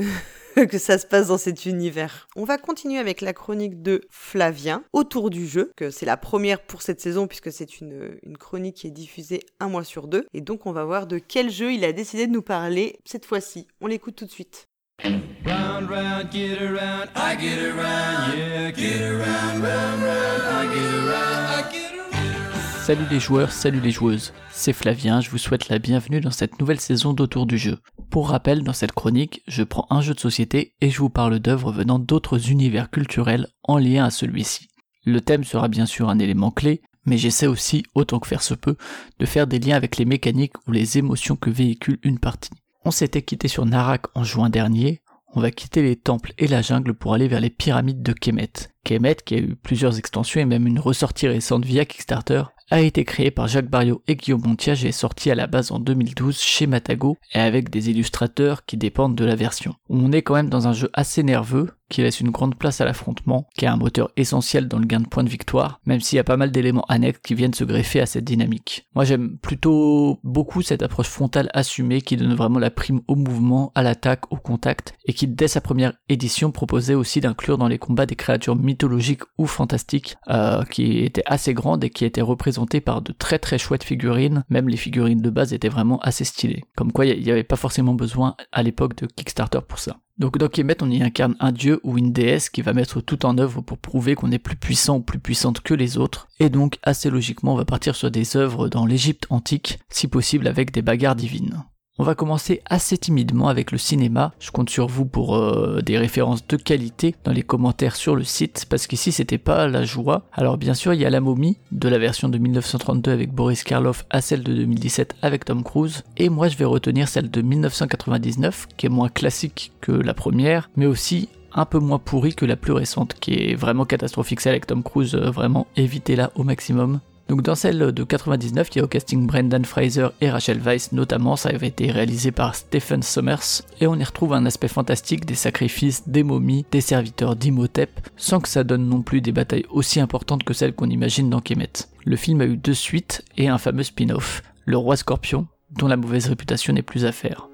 que ça se passe dans cet univers. On va continuer avec la chronique de Flavien autour du jeu, que c'est la première pour cette saison puisque c'est une, une chronique qui est diffusée un mois sur deux. Et donc, on va voir de quel jeu il a décidé de nous parler cette fois-ci. On l'écoute tout de suite.
Round, round, get around, I get around, yeah, get around, round, round, I get around, I get around.
Salut les joueurs, salut les joueuses. C'est Flavien, je vous souhaite la bienvenue dans cette nouvelle saison d'Autour du jeu. Pour rappel, dans cette chronique, je prends un jeu de société et je vous parle d'œuvres venant d'autres univers culturels en lien à celui-ci. Le thème sera bien sûr un élément clé, mais j'essaie aussi, autant que faire se peut, de faire des liens avec les mécaniques ou les émotions que véhicule une partie. On s'était quitté sur Narak en juin dernier, on va quitter les temples et la jungle pour aller vers les pyramides de Kemet. Kemet, qui a eu plusieurs extensions et même une ressortie récente via Kickstarter, a été créé par Jacques Barriot et Guillaume Montiage et est sorti à la base en 2012 chez Matago et avec des illustrateurs qui dépendent de la version. On est quand même dans un jeu assez nerveux qui laisse une grande place à l'affrontement, qui a un moteur essentiel dans le gain de points de victoire, même s'il y a pas mal d'éléments annexes qui viennent se greffer à cette dynamique. Moi j'aime plutôt beaucoup cette approche frontale assumée qui donne vraiment la prime au mouvement, à l'attaque, au contact, et qui dès sa première édition proposait aussi d'inclure dans les combats des créatures mythologiques ou fantastiques, euh, qui étaient assez grandes et qui étaient représentées par de très très chouettes figurines, même les figurines de base étaient vraiment assez stylées. Comme quoi il n'y avait pas forcément besoin à l'époque de Kickstarter pour ça. Donc dans Kemet, on y incarne un dieu ou une déesse qui va mettre tout en œuvre pour prouver qu'on est plus puissant ou plus puissante que les autres. Et donc, assez logiquement, on va partir sur des œuvres dans l'Égypte antique, si possible avec des bagarres divines. On va commencer assez timidement avec le cinéma. Je compte sur vous pour euh, des références de qualité dans les commentaires sur le site, parce qu'ici c'était pas la joie. Alors bien sûr, il y a la momie de la version de 1932 avec Boris Karloff à celle de 2017 avec Tom Cruise. Et moi, je vais retenir celle de 1999, qui est moins classique que la première, mais aussi un peu moins pourrie que la plus récente, qui est vraiment catastrophique. Celle avec Tom Cruise, euh, vraiment évitez-la au maximum. Donc dans celle de 99, il y a au casting Brendan Fraser et Rachel Weisz notamment, ça avait été réalisé par Stephen Sommers, et on y retrouve un aspect fantastique des sacrifices, des momies, des serviteurs d'Imhotep, sans que ça donne non plus des batailles aussi importantes que celles qu'on imagine dans Kemet. Le film a eu deux suites et un fameux spin-off, Le Roi Scorpion, dont la mauvaise réputation n'est plus à faire.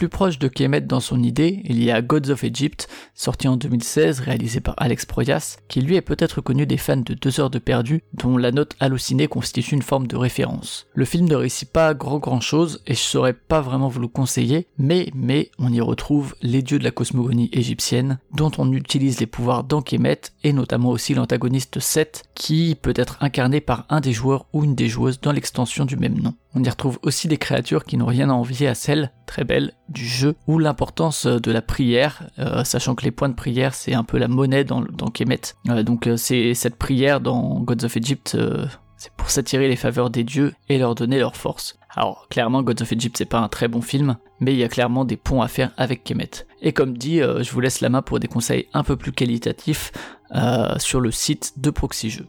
Plus proche de Kemet dans son idée, il y a Gods of Egypt, sorti en 2016, réalisé par Alex Proyas, qui lui est peut-être connu des fans de Deux heures de perdu, dont la note hallucinée constitue une forme de référence. Le film ne réussit pas grand grand chose, et je saurais pas vraiment vous le conseiller, mais, mais, on y retrouve les dieux de la cosmogonie égyptienne, dont on utilise les pouvoirs dans Kemet, et notamment aussi l'antagoniste Seth, qui peut être incarné par un des joueurs ou une des joueuses dans l'extension du même nom. On y retrouve aussi des créatures qui n'ont rien à envier à celles, très belles, du jeu, ou l'importance de la prière, euh, sachant que les points de prière c'est un peu la monnaie dans, dans Kemet. Euh, donc euh, c'est cette prière dans Gods of Egypt, euh, c'est pour s'attirer les faveurs des dieux et leur donner leur force. Alors clairement Gods of Egypt c'est pas un très bon film, mais il y a clairement des ponts à faire avec Kemet. Et comme dit, euh, je vous laisse la main pour des conseils un peu plus qualitatifs euh, sur le site de Proxy Jeux.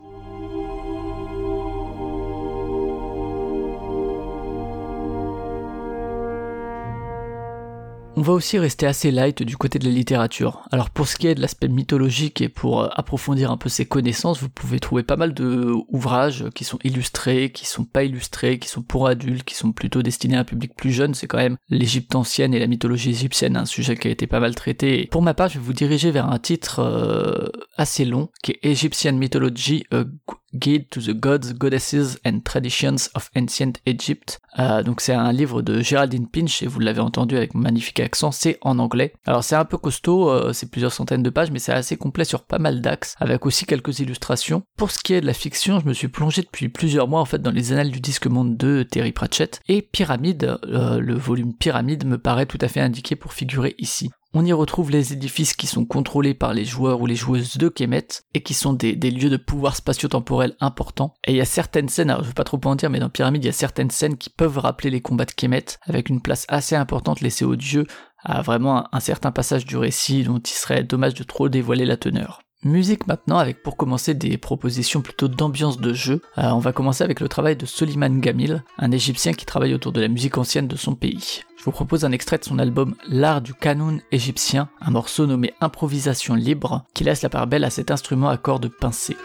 On va aussi rester assez light du côté de la littérature. Alors pour ce qui est de l'aspect mythologique et pour euh, approfondir un peu ses connaissances, vous pouvez trouver pas mal de ouvrages qui sont illustrés, qui sont pas illustrés, qui sont pour adultes, qui sont plutôt destinés à un public plus jeune. C'est quand même l'Égypte ancienne et la mythologie égyptienne, un sujet qui a été pas mal traité. Pour ma part, je vais vous diriger vers un titre euh, assez long qui est Egyptian Mythology, a Guide to the Gods, Goddesses and Traditions of Ancient Egypt. Euh, donc c'est un livre de Geraldine Pinch et vous l'avez entendu avec magnifique accent, c'est en anglais. Alors c'est un peu costaud, euh, c'est plusieurs centaines de pages, mais c'est assez complet sur pas mal d'axes, avec aussi quelques illustrations. Pour ce qui est de la fiction, je me suis plongé depuis plusieurs mois en fait dans les annales du disque monde de Terry Pratchett et Pyramide, euh, le volume Pyramide me paraît tout à fait indiqué pour figurer ici. On y retrouve les édifices qui sont contrôlés par les joueurs ou les joueuses de Kemet et qui sont des, lieux de pouvoir spatio-temporel importants. Et il y a certaines scènes, alors je vais pas trop en dire, mais dans Pyramide, il y a certaines scènes qui peuvent rappeler les combats de Kemet avec une place assez importante laissée aux dieux à vraiment un certain passage du récit dont il serait dommage de trop dévoiler la teneur. Musique maintenant avec pour commencer des propositions plutôt d'ambiance de jeu. Euh, on va commencer avec le travail de Soliman Gamil, un égyptien qui travaille autour de la musique ancienne de son pays. Je vous propose un extrait de son album L'art du canon égyptien, un morceau nommé Improvisation libre, qui laisse la part belle à cet instrument à cordes pincées.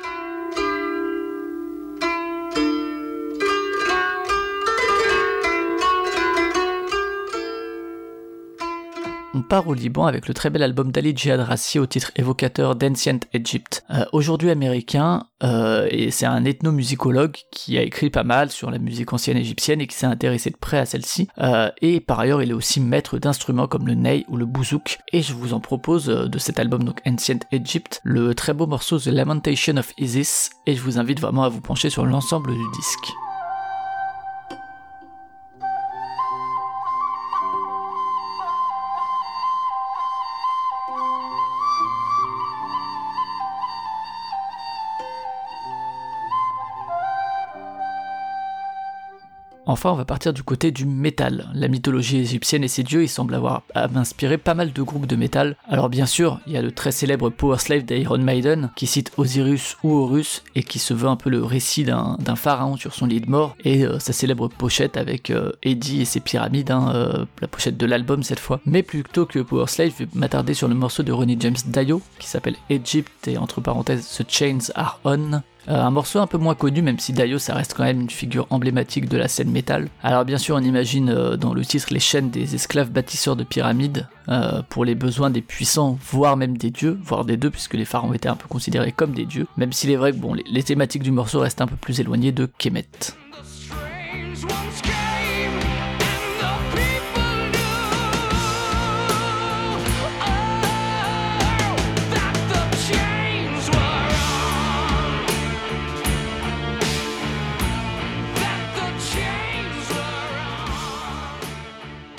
On part au Liban avec le très bel album d'Ali Djihad Rassi au titre évocateur d'Ancient Egypt. Euh, Aujourd'hui américain, euh, et c'est un ethnomusicologue qui a écrit pas mal sur la musique ancienne égyptienne et qui s'est intéressé de près à celle-ci. Euh, et par ailleurs, il est aussi maître d'instruments comme le ney ou le bouzouk. Et je vous en propose de cet album, donc Ancient Egypt, le très beau morceau The Lamentation of Isis. Et je vous invite vraiment à vous pencher sur l'ensemble du disque. Enfin, on va partir du côté du métal. La mythologie égyptienne et ses dieux, ils semblent avoir inspiré pas mal de groupes de métal. Alors bien sûr, il y a le très célèbre Power Slave d'Iron Maiden, qui cite Osiris ou Horus, et qui se veut un peu le récit d'un pharaon sur son lit de mort, et euh, sa célèbre pochette avec euh, Eddie et ses pyramides, hein, euh, la pochette de l'album cette fois. Mais plutôt que Power Slave, je vais m'attarder sur le morceau de Ronnie James Dio, qui s'appelle Egypt, et entre parenthèses, The Chains Are On. Euh, un morceau un peu moins connu, même si Dio ça reste quand même une figure emblématique de la scène métal. Alors bien sûr, on imagine euh, dans le titre les chaînes des esclaves bâtisseurs de pyramides euh, pour les besoins des puissants, voire même des dieux, voire des deux, puisque les pharaons étaient un peu considérés comme des dieux. Même s'il est vrai que bon, les, les thématiques du morceau restent un peu plus éloignées de Kemet.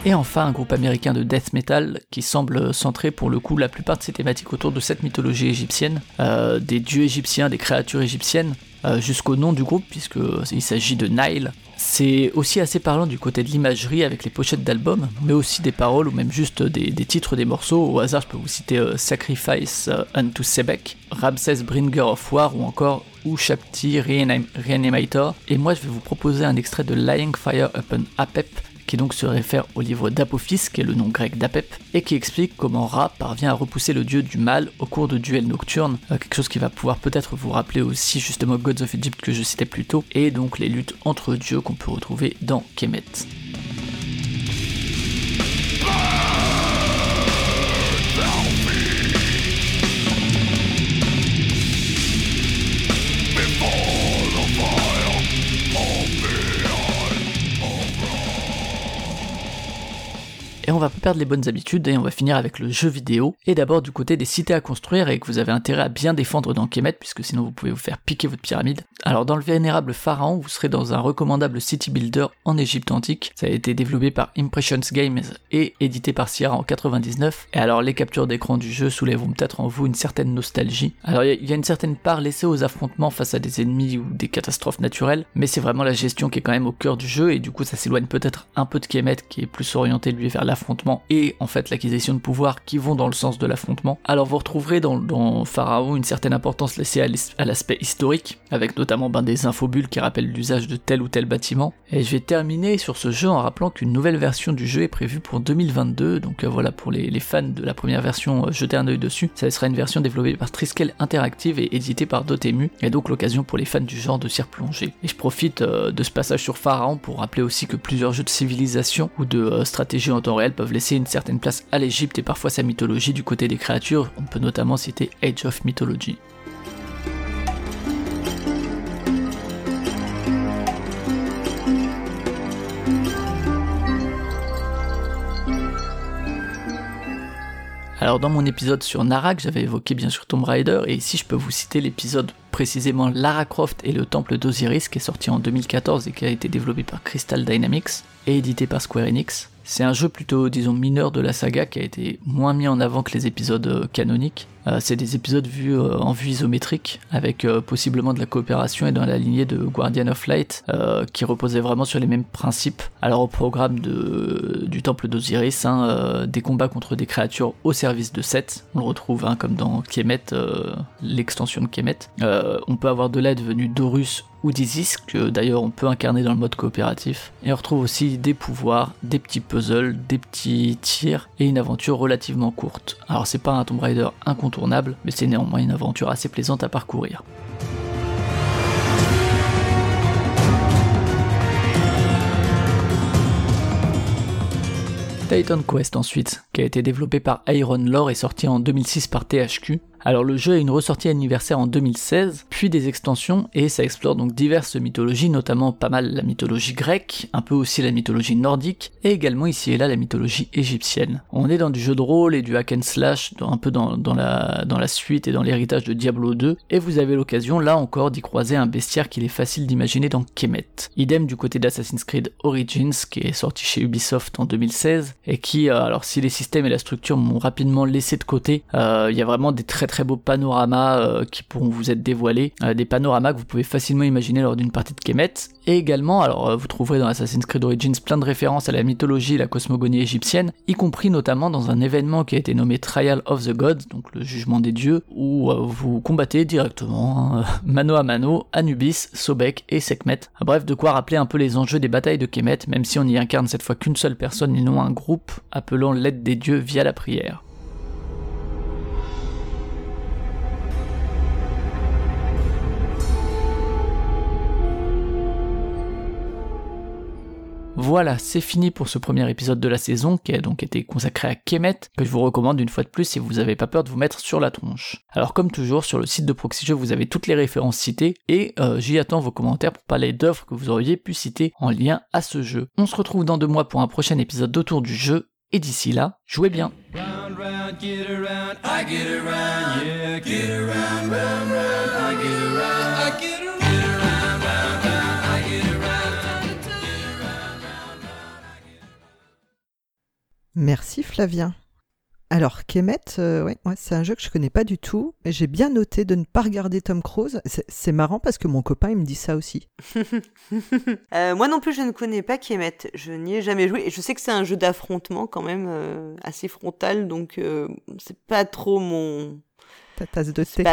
Et enfin, un groupe américain de death metal qui semble centrer pour le coup la plupart de ses thématiques autour de cette mythologie égyptienne, euh, des dieux égyptiens, des créatures égyptiennes, euh, jusqu'au nom du groupe, puisqu'il s'agit de Nile. C'est aussi assez parlant du côté de l'imagerie avec les pochettes d'albums, mais aussi des paroles ou même juste des, titres des morceaux. Au hasard, je peux vous citer euh, Sacrifice unto Sebek, Ramses Bringer of War ou encore Ushapti Reanim- Reanimator. Et moi, je vais vous proposer un extrait de Lying Fire Upon Apep, qui donc se réfère au livre d'Apophis, qui est le nom grec d'Apep, et qui explique comment Ra parvient à repousser le dieu du mal au cours de duels nocturnes, euh, quelque chose qui va pouvoir peut-être vous rappeler aussi justement Gods of Egypt que je citais plus tôt, et donc les luttes entre dieux qu'on peut retrouver dans Kemet. Perdre les bonnes habitudes et on va finir avec le jeu vidéo. Et d'abord du côté des cités à construire et que vous avez intérêt à bien défendre dans Kemet puisque sinon vous pouvez vous faire piquer votre pyramide. Alors dans le vénérable pharaon, vous serez dans un recommandable city builder en Égypte antique. Ça a été développé par Impressions Games et édité par Sierra en 99. Et alors les captures d'écran du jeu soulèveront peut-être en vous une certaine nostalgie. Alors il y y a une certaine part laissée aux affrontements face à des ennemis ou des catastrophes naturelles, mais c'est vraiment la gestion qui est quand même au cœur du jeu et du coup ça s'éloigne peut-être un peu de Kemet qui est plus orienté lui vers l'affrontement et en fait l'acquisition de pouvoir qui vont dans le sens de l'affrontement. Alors vous retrouverez dans, Pharaon une certaine importance laissée à l'aspect historique, avec notamment ben, des infobules qui rappellent l'usage de tel ou tel bâtiment. Et je vais terminer sur ce jeu en rappelant qu'une nouvelle version du jeu est prévue pour 2022, donc euh, voilà pour les, les fans de la première version, euh, jetez un œil dessus. Ça sera une version développée par Triskel Interactive et éditée par Dotemu, et donc l'occasion pour les fans du genre de s'y replonger. Et je profite euh, de ce passage sur Pharaon pour rappeler aussi que plusieurs jeux de civilisation ou de euh, stratégie en temps réel peuvent laisser une certaine place à l'Égypte et parfois sa mythologie du côté des créatures. On peut notamment citer Age of Mythology. Alors dans mon épisode sur Narak, j'avais évoqué bien sûr Tomb Raider, et ici je peux vous citer l'épisode précisément Lara Croft et le Temple d'Osiris qui est sorti en 2014 et qui a été développé par Crystal Dynamics et édité par Square Enix. C'est un jeu plutôt, disons, mineur de la saga qui a été moins mis en avant que les épisodes euh, canoniques. Euh, c'est des épisodes vus euh, en vue isométrique, avec euh, possiblement de la coopération et dans la lignée de Guardian of Light, qui reposait vraiment sur les mêmes principes. Alors au programme de, du Temple d'Osiris, hein, des combats contre des créatures au service de Seth, on le retrouve hein, comme dans Kemet, l'extension de Kemet. On peut avoir de l'aide venue d'Horus ou d'Isis, que d'ailleurs on peut incarner dans le mode coopératif. Et on retrouve aussi des pouvoirs, des petits puzzles, des petits tirs et une aventure relativement courte. Alors c'est pas un Tomb Raider incontournable, mais c'est néanmoins une aventure assez plaisante à parcourir. Titan Quest ensuite, qui a été développé par Iron Lore et sorti en 2006 par THQ. Alors le jeu a une ressortie anniversaire en 2016, puis des extensions, et ça explore donc diverses mythologies, notamment pas mal la mythologie grecque, un peu aussi la mythologie nordique, et également ici et là la mythologie égyptienne. On est dans du jeu de rôle et du hack and slash, un peu dans, dans la, dans la suite et dans l'héritage de Diablo 2, et vous avez l'occasion là encore d'y croiser un bestiaire qu'il est facile d'imaginer dans Kemet. Idem du côté d'Assassin's Creed Origins, qui est sorti chez Ubisoft en 2016, et qui, euh, alors si les systèmes et la structure m'ont rapidement laissé de côté, euh, il y a vraiment des très très beaux panoramas euh, qui pourront vous être dévoilés, euh, des panoramas que vous pouvez facilement imaginer lors d'une partie de Kemet, et également, alors euh, vous trouverez dans Assassin's Creed Origins plein de références à la mythologie et la cosmogonie égyptienne, y compris notamment dans un événement qui a été nommé Trial of the Gods, donc le jugement des dieux, où vous combattez directement, hein, mano à mano, Anubis, Sobek et Sekhmet. Bref, de quoi rappeler un peu les enjeux des batailles de Kemet, même si on n'y incarne cette fois qu'une seule personne et non un groupe, appelant l'aide des dieux via la prière. Voilà, c'est fini pour ce premier épisode de la saison qui a donc été consacré à Kemet, que je vous recommande une fois de plus si vous n'avez pas peur de vous mettre sur la tronche. Alors comme toujours, sur le site de Proxy Jeux, vous avez toutes les références citées et euh, j'y attends vos commentaires pour parler d'œuvres que vous auriez pu citer en lien à ce jeu. On se retrouve dans deux mois pour un prochain épisode d'autour du jeu et d'ici là, jouez bien.
Merci Flavien. Alors Kemet, euh, ouais, ouais, c'est un jeu que je connais pas du tout, mais j'ai bien noté de ne pas regarder Tom Cruise. C'est- marrant parce que mon copain il me dit ça aussi.
Euh, moi non plus, je ne connais pas Kemet. Je n'y ai jamais joué. Et je sais que c'est un jeu d'affrontement quand même euh, assez frontal, donc c'est pas trop mon.
Ta tasse de thé.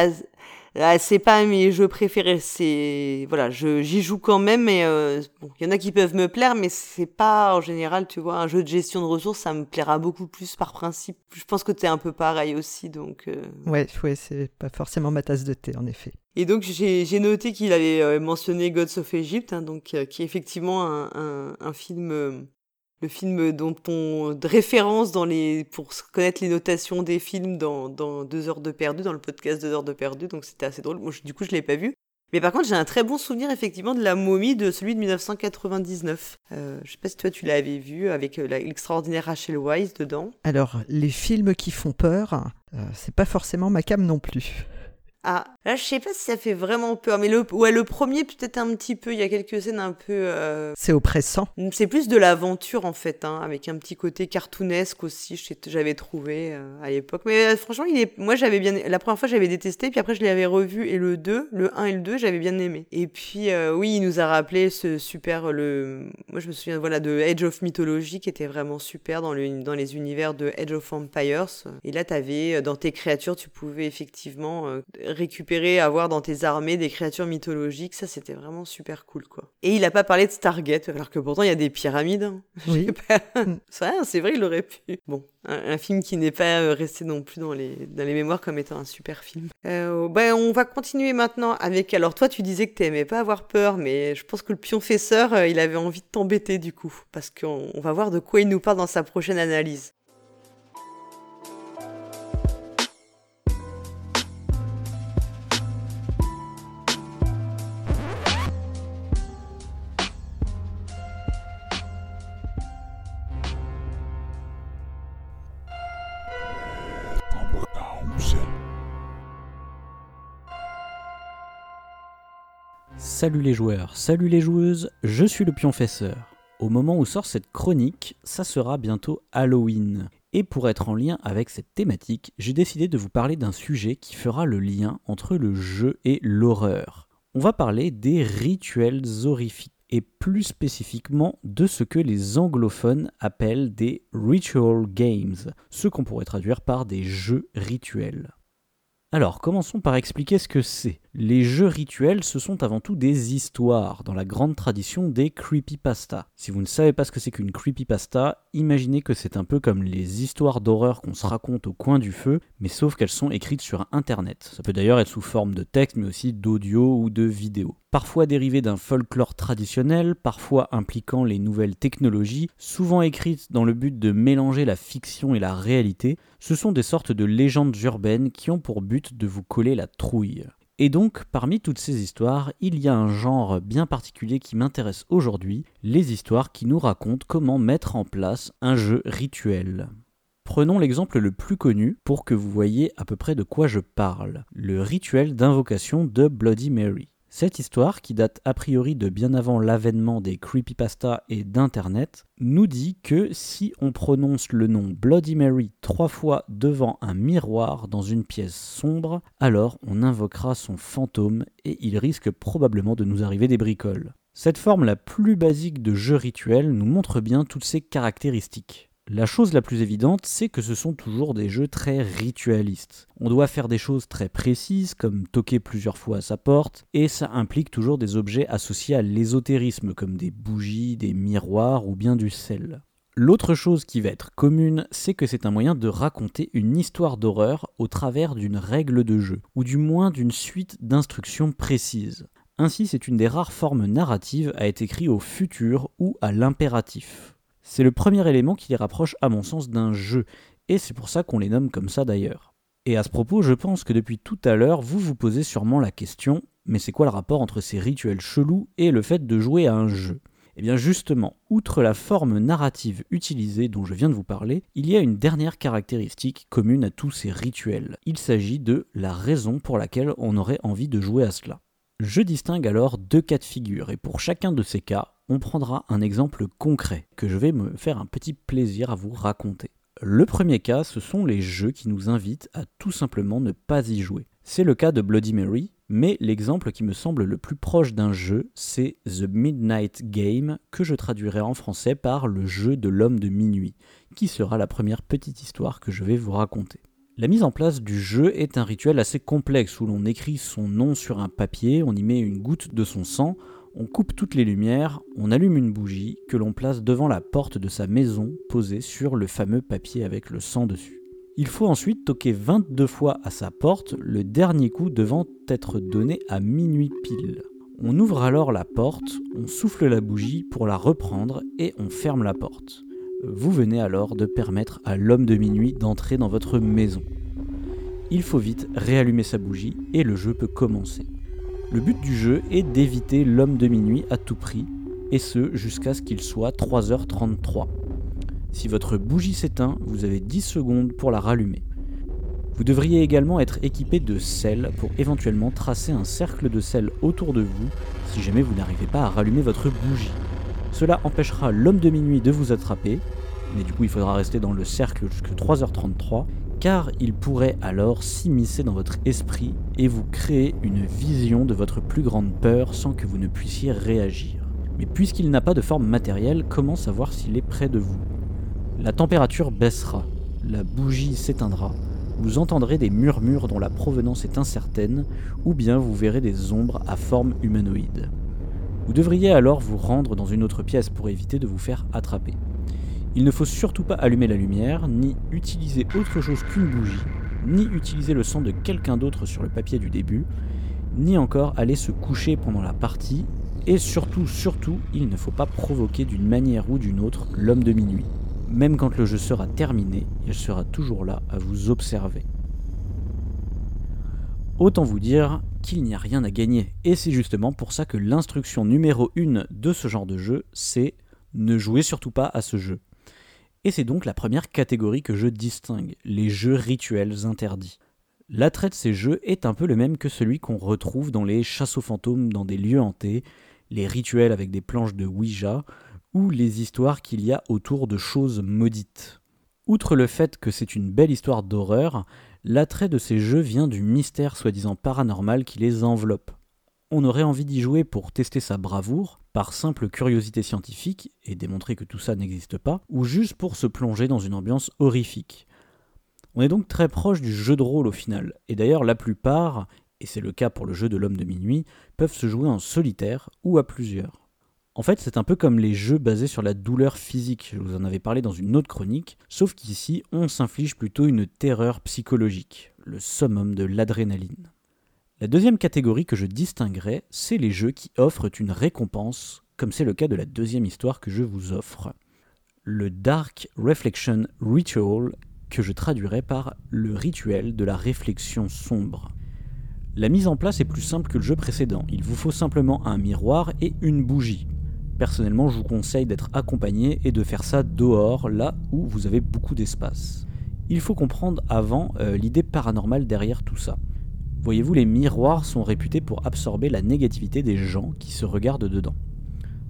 C'est pas mes jeux préférés. C'est voilà, je j'y joue quand même, mais euh, bon, il y en a qui peuvent me plaire, mais c'est pas en général, tu vois, un jeu de gestion de ressources, ça me plaira beaucoup plus par principe. Je pense que t'es un peu pareil aussi, donc. euh,
Ouais, ouais, c'est pas forcément ma tasse de thé en effet.
Et donc j'ai j'ai noté qu'il avait euh, mentionné Gods of Egypt, hein, donc euh, qui est effectivement un, un, un film, euh, le film dont on de référence dans les pour connaître les notations des films dans dans deux heures de perdu, dans le podcast deux heures de perdu, donc c'était assez drôle. Du coup je l'ai pas vu. Mais par contre, j'ai un très bon souvenir effectivement de la momie de celui de 1999. Euh, je sais pas si toi tu l'avais vu avec euh, l'extraordinaire Rachel Weisz dedans.
Alors, les films qui font peur, euh, c'est pas forcément ma cam non plus.
Ah, là, je sais pas si ça fait vraiment peur, mais le, ouais, le premier, peut-être un petit peu. Il y a quelques scènes un peu. euh,
C'est oppressant.
C'est plus de l'aventure, en fait, hein, avec un petit côté cartoonesque aussi, j'avais trouvé euh, à l'époque. Mais euh, franchement, il est... moi, j'avais bien. La première fois, j'avais détesté, puis après, je l'avais revu, et le 2, le 1 et le 2, j'avais bien aimé. Et puis, oui, il nous a rappelé ce super. Le... Moi, je me souviens voilà, de Edge of Mythology, qui était vraiment super dans, le, dans les univers de Edge of Empires. Et là, t'avais, dans tes créatures, tu pouvais effectivement récupérer, avoir dans tes armées des créatures mythologiques. Ça, c'était vraiment super cool, quoi. Et il a pas parlé de Stargate, alors que pourtant, il y a des pyramides. hein.
Oui.
Pas. C'est vrai, c'est vrai, il aurait pu. Bon, un, un film qui n'est pas euh, resté non plus dans les, dans les mémoires comme étant un super film. Euh, ben, on va continuer maintenant avec. Alors, toi, tu disais que t'aimais pas avoir peur, mais je pense que le pionfesseur, euh, il avait envie de t'embêter du coup. Parce qu'on on va voir de quoi il nous parle dans sa prochaine analyse.
Salut les joueurs, salut les joueuses, je suis le pionfesseur. Au moment où sort cette chronique, ça sera bientôt Halloween. Et pour être en lien avec cette thématique, j'ai décidé de vous parler d'un sujet qui fera le lien entre le jeu et l'horreur. On va parler des rituels horrifiques, et plus spécifiquement de ce que les anglophones appellent des ritual games, ce qu'on pourrait traduire par des jeux rituels. Alors, commençons par expliquer ce que c'est. Les jeux rituels, ce sont avant tout des histoires, dans la grande tradition des creepypasta. Si vous ne savez pas ce que c'est qu'une creepypasta, imaginez que c'est un peu comme les histoires d'horreur qu'on se raconte au coin du feu, mais sauf qu'elles sont écrites sur Internet. Ça peut d'ailleurs être sous forme de texte, mais aussi d'audio ou de vidéo. Parfois dérivées d'un folklore traditionnel, parfois impliquant les nouvelles technologies, souvent écrites dans le but de mélanger la fiction et la réalité, ce sont des sortes de légendes urbaines qui ont pour but de vous coller la trouille. Et donc, parmi toutes ces histoires, il y a un genre bien particulier qui m'intéresse aujourd'hui, les histoires qui nous racontent comment mettre en place un jeu rituel. Prenons l'exemple le plus connu pour que vous voyez à peu près de quoi je parle, le rituel d'invocation de Bloody Mary. Cette histoire, qui date a priori de bien avant l'avènement des creepypasta et d'Internet, nous dit que si on prononce le nom Bloody Mary trois fois devant un miroir dans une pièce sombre, alors on invoquera son fantôme et il risque probablement de nous arriver des bricoles. Cette forme la plus basique de jeu rituel nous montre bien toutes ces caractéristiques. La chose la plus évidente, c'est que ce sont toujours des jeux très ritualistes. On doit faire des choses très précises, comme toquer plusieurs fois à sa porte, et ça implique toujours des objets associés à l'ésotérisme, comme des bougies, des miroirs ou bien du sel. L'autre chose qui va être commune, c'est que c'est un moyen de raconter une histoire d'horreur au travers d'une règle de jeu, ou du moins d'une suite d'instructions précises. Ainsi, c'est une des rares formes narratives à être écrit au futur ou à l'impératif. C'est le premier élément qui les rapproche à mon sens d'un jeu, et c'est pour ça qu'on les nomme comme ça d'ailleurs. Et à ce propos, je pense que depuis tout à l'heure, vous vous posez sûrement la question, mais c'est quoi le rapport entre ces rituels chelous et le fait de jouer à un jeu? Eh bien justement, outre la forme narrative utilisée dont je viens de vous parler, il y a une dernière caractéristique commune à tous ces rituels. Il s'agit de la raison pour laquelle on aurait envie de jouer à cela. Je distingue alors deux cas de figure, et pour chacun de ces cas, on prendra un exemple concret que je vais me faire un petit plaisir à vous raconter. Le premier cas, ce sont les jeux qui nous invitent à tout simplement ne pas y jouer. C'est le cas de Bloody Mary, mais l'exemple qui me semble le plus proche d'un jeu, c'est The Midnight Game, que je traduirai en français par le jeu de l'homme de minuit, qui sera la première petite histoire que je vais vous raconter. La mise en place du jeu est un rituel assez complexe où l'on écrit son nom sur un papier, on y met une goutte de son sang, on coupe toutes les lumières, on allume une bougie que l'on place devant la porte de sa maison posée sur le fameux papier avec le sang dessus. Il faut ensuite toquer 22 fois à sa porte, le dernier coup devant être donné à minuit pile. On ouvre alors la porte, on souffle la bougie pour la reprendre et on ferme la porte. Vous venez alors de permettre à l'homme de minuit d'entrer dans votre maison. Il faut vite réallumer sa bougie et le jeu peut commencer. Le but du jeu est d'éviter l'homme de minuit à tout prix, et ce jusqu'à ce qu'il soit 3h33. Si votre bougie s'éteint, vous avez 10 secondes pour la rallumer. Vous devriez également être équipé de sel pour éventuellement tracer un cercle de sel autour de vous si jamais vous n'arrivez pas à rallumer votre bougie. Cela empêchera l'homme de minuit de vous attraper, mais du coup il faudra rester dans le cercle jusqu'à 3h33, car il pourrait alors s'immiscer dans votre esprit et vous créer une vision de votre plus grande peur sans que vous ne puissiez réagir. Mais puisqu'il n'a pas de forme matérielle, comment savoir s'il est près de vous? La température baissera, la bougie s'éteindra, vous entendrez des murmures dont la provenance est incertaine, ou bien vous verrez des ombres à forme humanoïde. Vous devriez alors vous rendre dans une autre pièce pour éviter de vous faire attraper. Il ne faut surtout pas allumer la lumière, ni utiliser autre chose qu'une bougie, ni utiliser le sang de quelqu'un d'autre sur le papier du début, ni encore aller se coucher pendant la partie, et surtout, surtout, il ne faut pas provoquer d'une manière ou d'une autre l'homme de minuit. Même quand le jeu sera terminé, il sera toujours là à vous observer. Autant vous dire qu'il n'y a rien à gagner, et c'est justement pour ça que l'instruction numéro 1 de ce genre de jeu, c'est ne jouez surtout pas à ce jeu. Et c'est donc la première catégorie que je distingue, les jeux rituels interdits. L'attrait de ces jeux est un peu le même que celui qu'on retrouve dans les chasses aux fantômes dans des lieux hantés, les rituels avec des planches de Ouija, ou les histoires qu'il y a autour de choses maudites. Outre le fait que c'est une belle histoire d'horreur, l'attrait de ces jeux vient du mystère soi-disant paranormal qui les enveloppe. On aurait envie d'y jouer pour tester sa bravoure, par simple curiosité scientifique, et démontrer que tout ça n'existe pas, ou juste pour se plonger dans une ambiance horrifique. On est donc très proche du jeu de rôle au final, et d'ailleurs la plupart, et c'est le cas pour le jeu de l'homme de minuit, peuvent se jouer en solitaire ou à plusieurs. En fait, c'est un peu comme les jeux basés sur la douleur physique, je vous en avais parlé dans une autre chronique, sauf qu'ici, on s'inflige plutôt une terreur psychologique, le summum de l'adrénaline. La deuxième catégorie que je distinguerai, c'est les jeux qui offrent une récompense, comme c'est le cas de la deuxième histoire que je vous offre. Le Dark Reflection Ritual, que je traduirai par le rituel de la réflexion sombre. La mise en place est plus simple que le jeu précédent, il vous faut simplement un miroir et une bougie. Personnellement, je vous conseille d'être accompagné et de faire ça dehors, là où vous avez beaucoup d'espace. Il faut comprendre avant euh, l'idée paranormale derrière tout ça. Voyez-vous, les miroirs sont réputés pour absorber la négativité des gens qui se regardent dedans.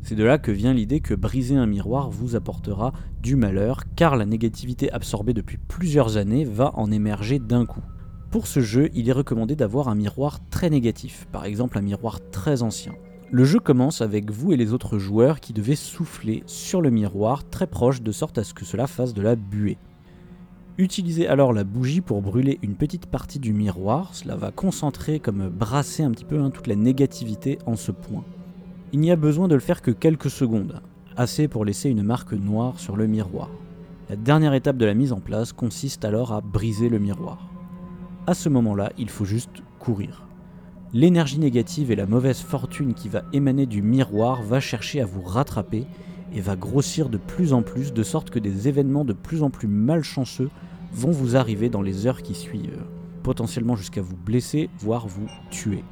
C'est de là que vient l'idée que briser un miroir vous apportera du malheur, car la négativité absorbée depuis plusieurs années va en émerger d'un coup. Pour ce jeu, il est recommandé d'avoir un miroir très négatif, par exemple un miroir très ancien. Le jeu commence avec vous et les autres joueurs qui devaient souffler sur le miroir très proche de sorte à ce que cela fasse de la buée. Utilisez alors la bougie pour brûler une petite partie du miroir, cela va concentrer comme brasser un petit peu hein, toute la négativité en ce point. Il n'y a besoin de le faire que quelques secondes, assez pour laisser une marque noire sur le miroir. La dernière étape de la mise en place consiste alors à briser le miroir. À ce moment-là, il faut juste courir. L'énergie négative et la mauvaise fortune qui va émaner du miroir va chercher à vous rattraper et va grossir de plus en plus de sorte que des événements de plus en plus malchanceux vont vous arriver dans les heures qui suivent, potentiellement jusqu'à vous blesser, voire vous tuer.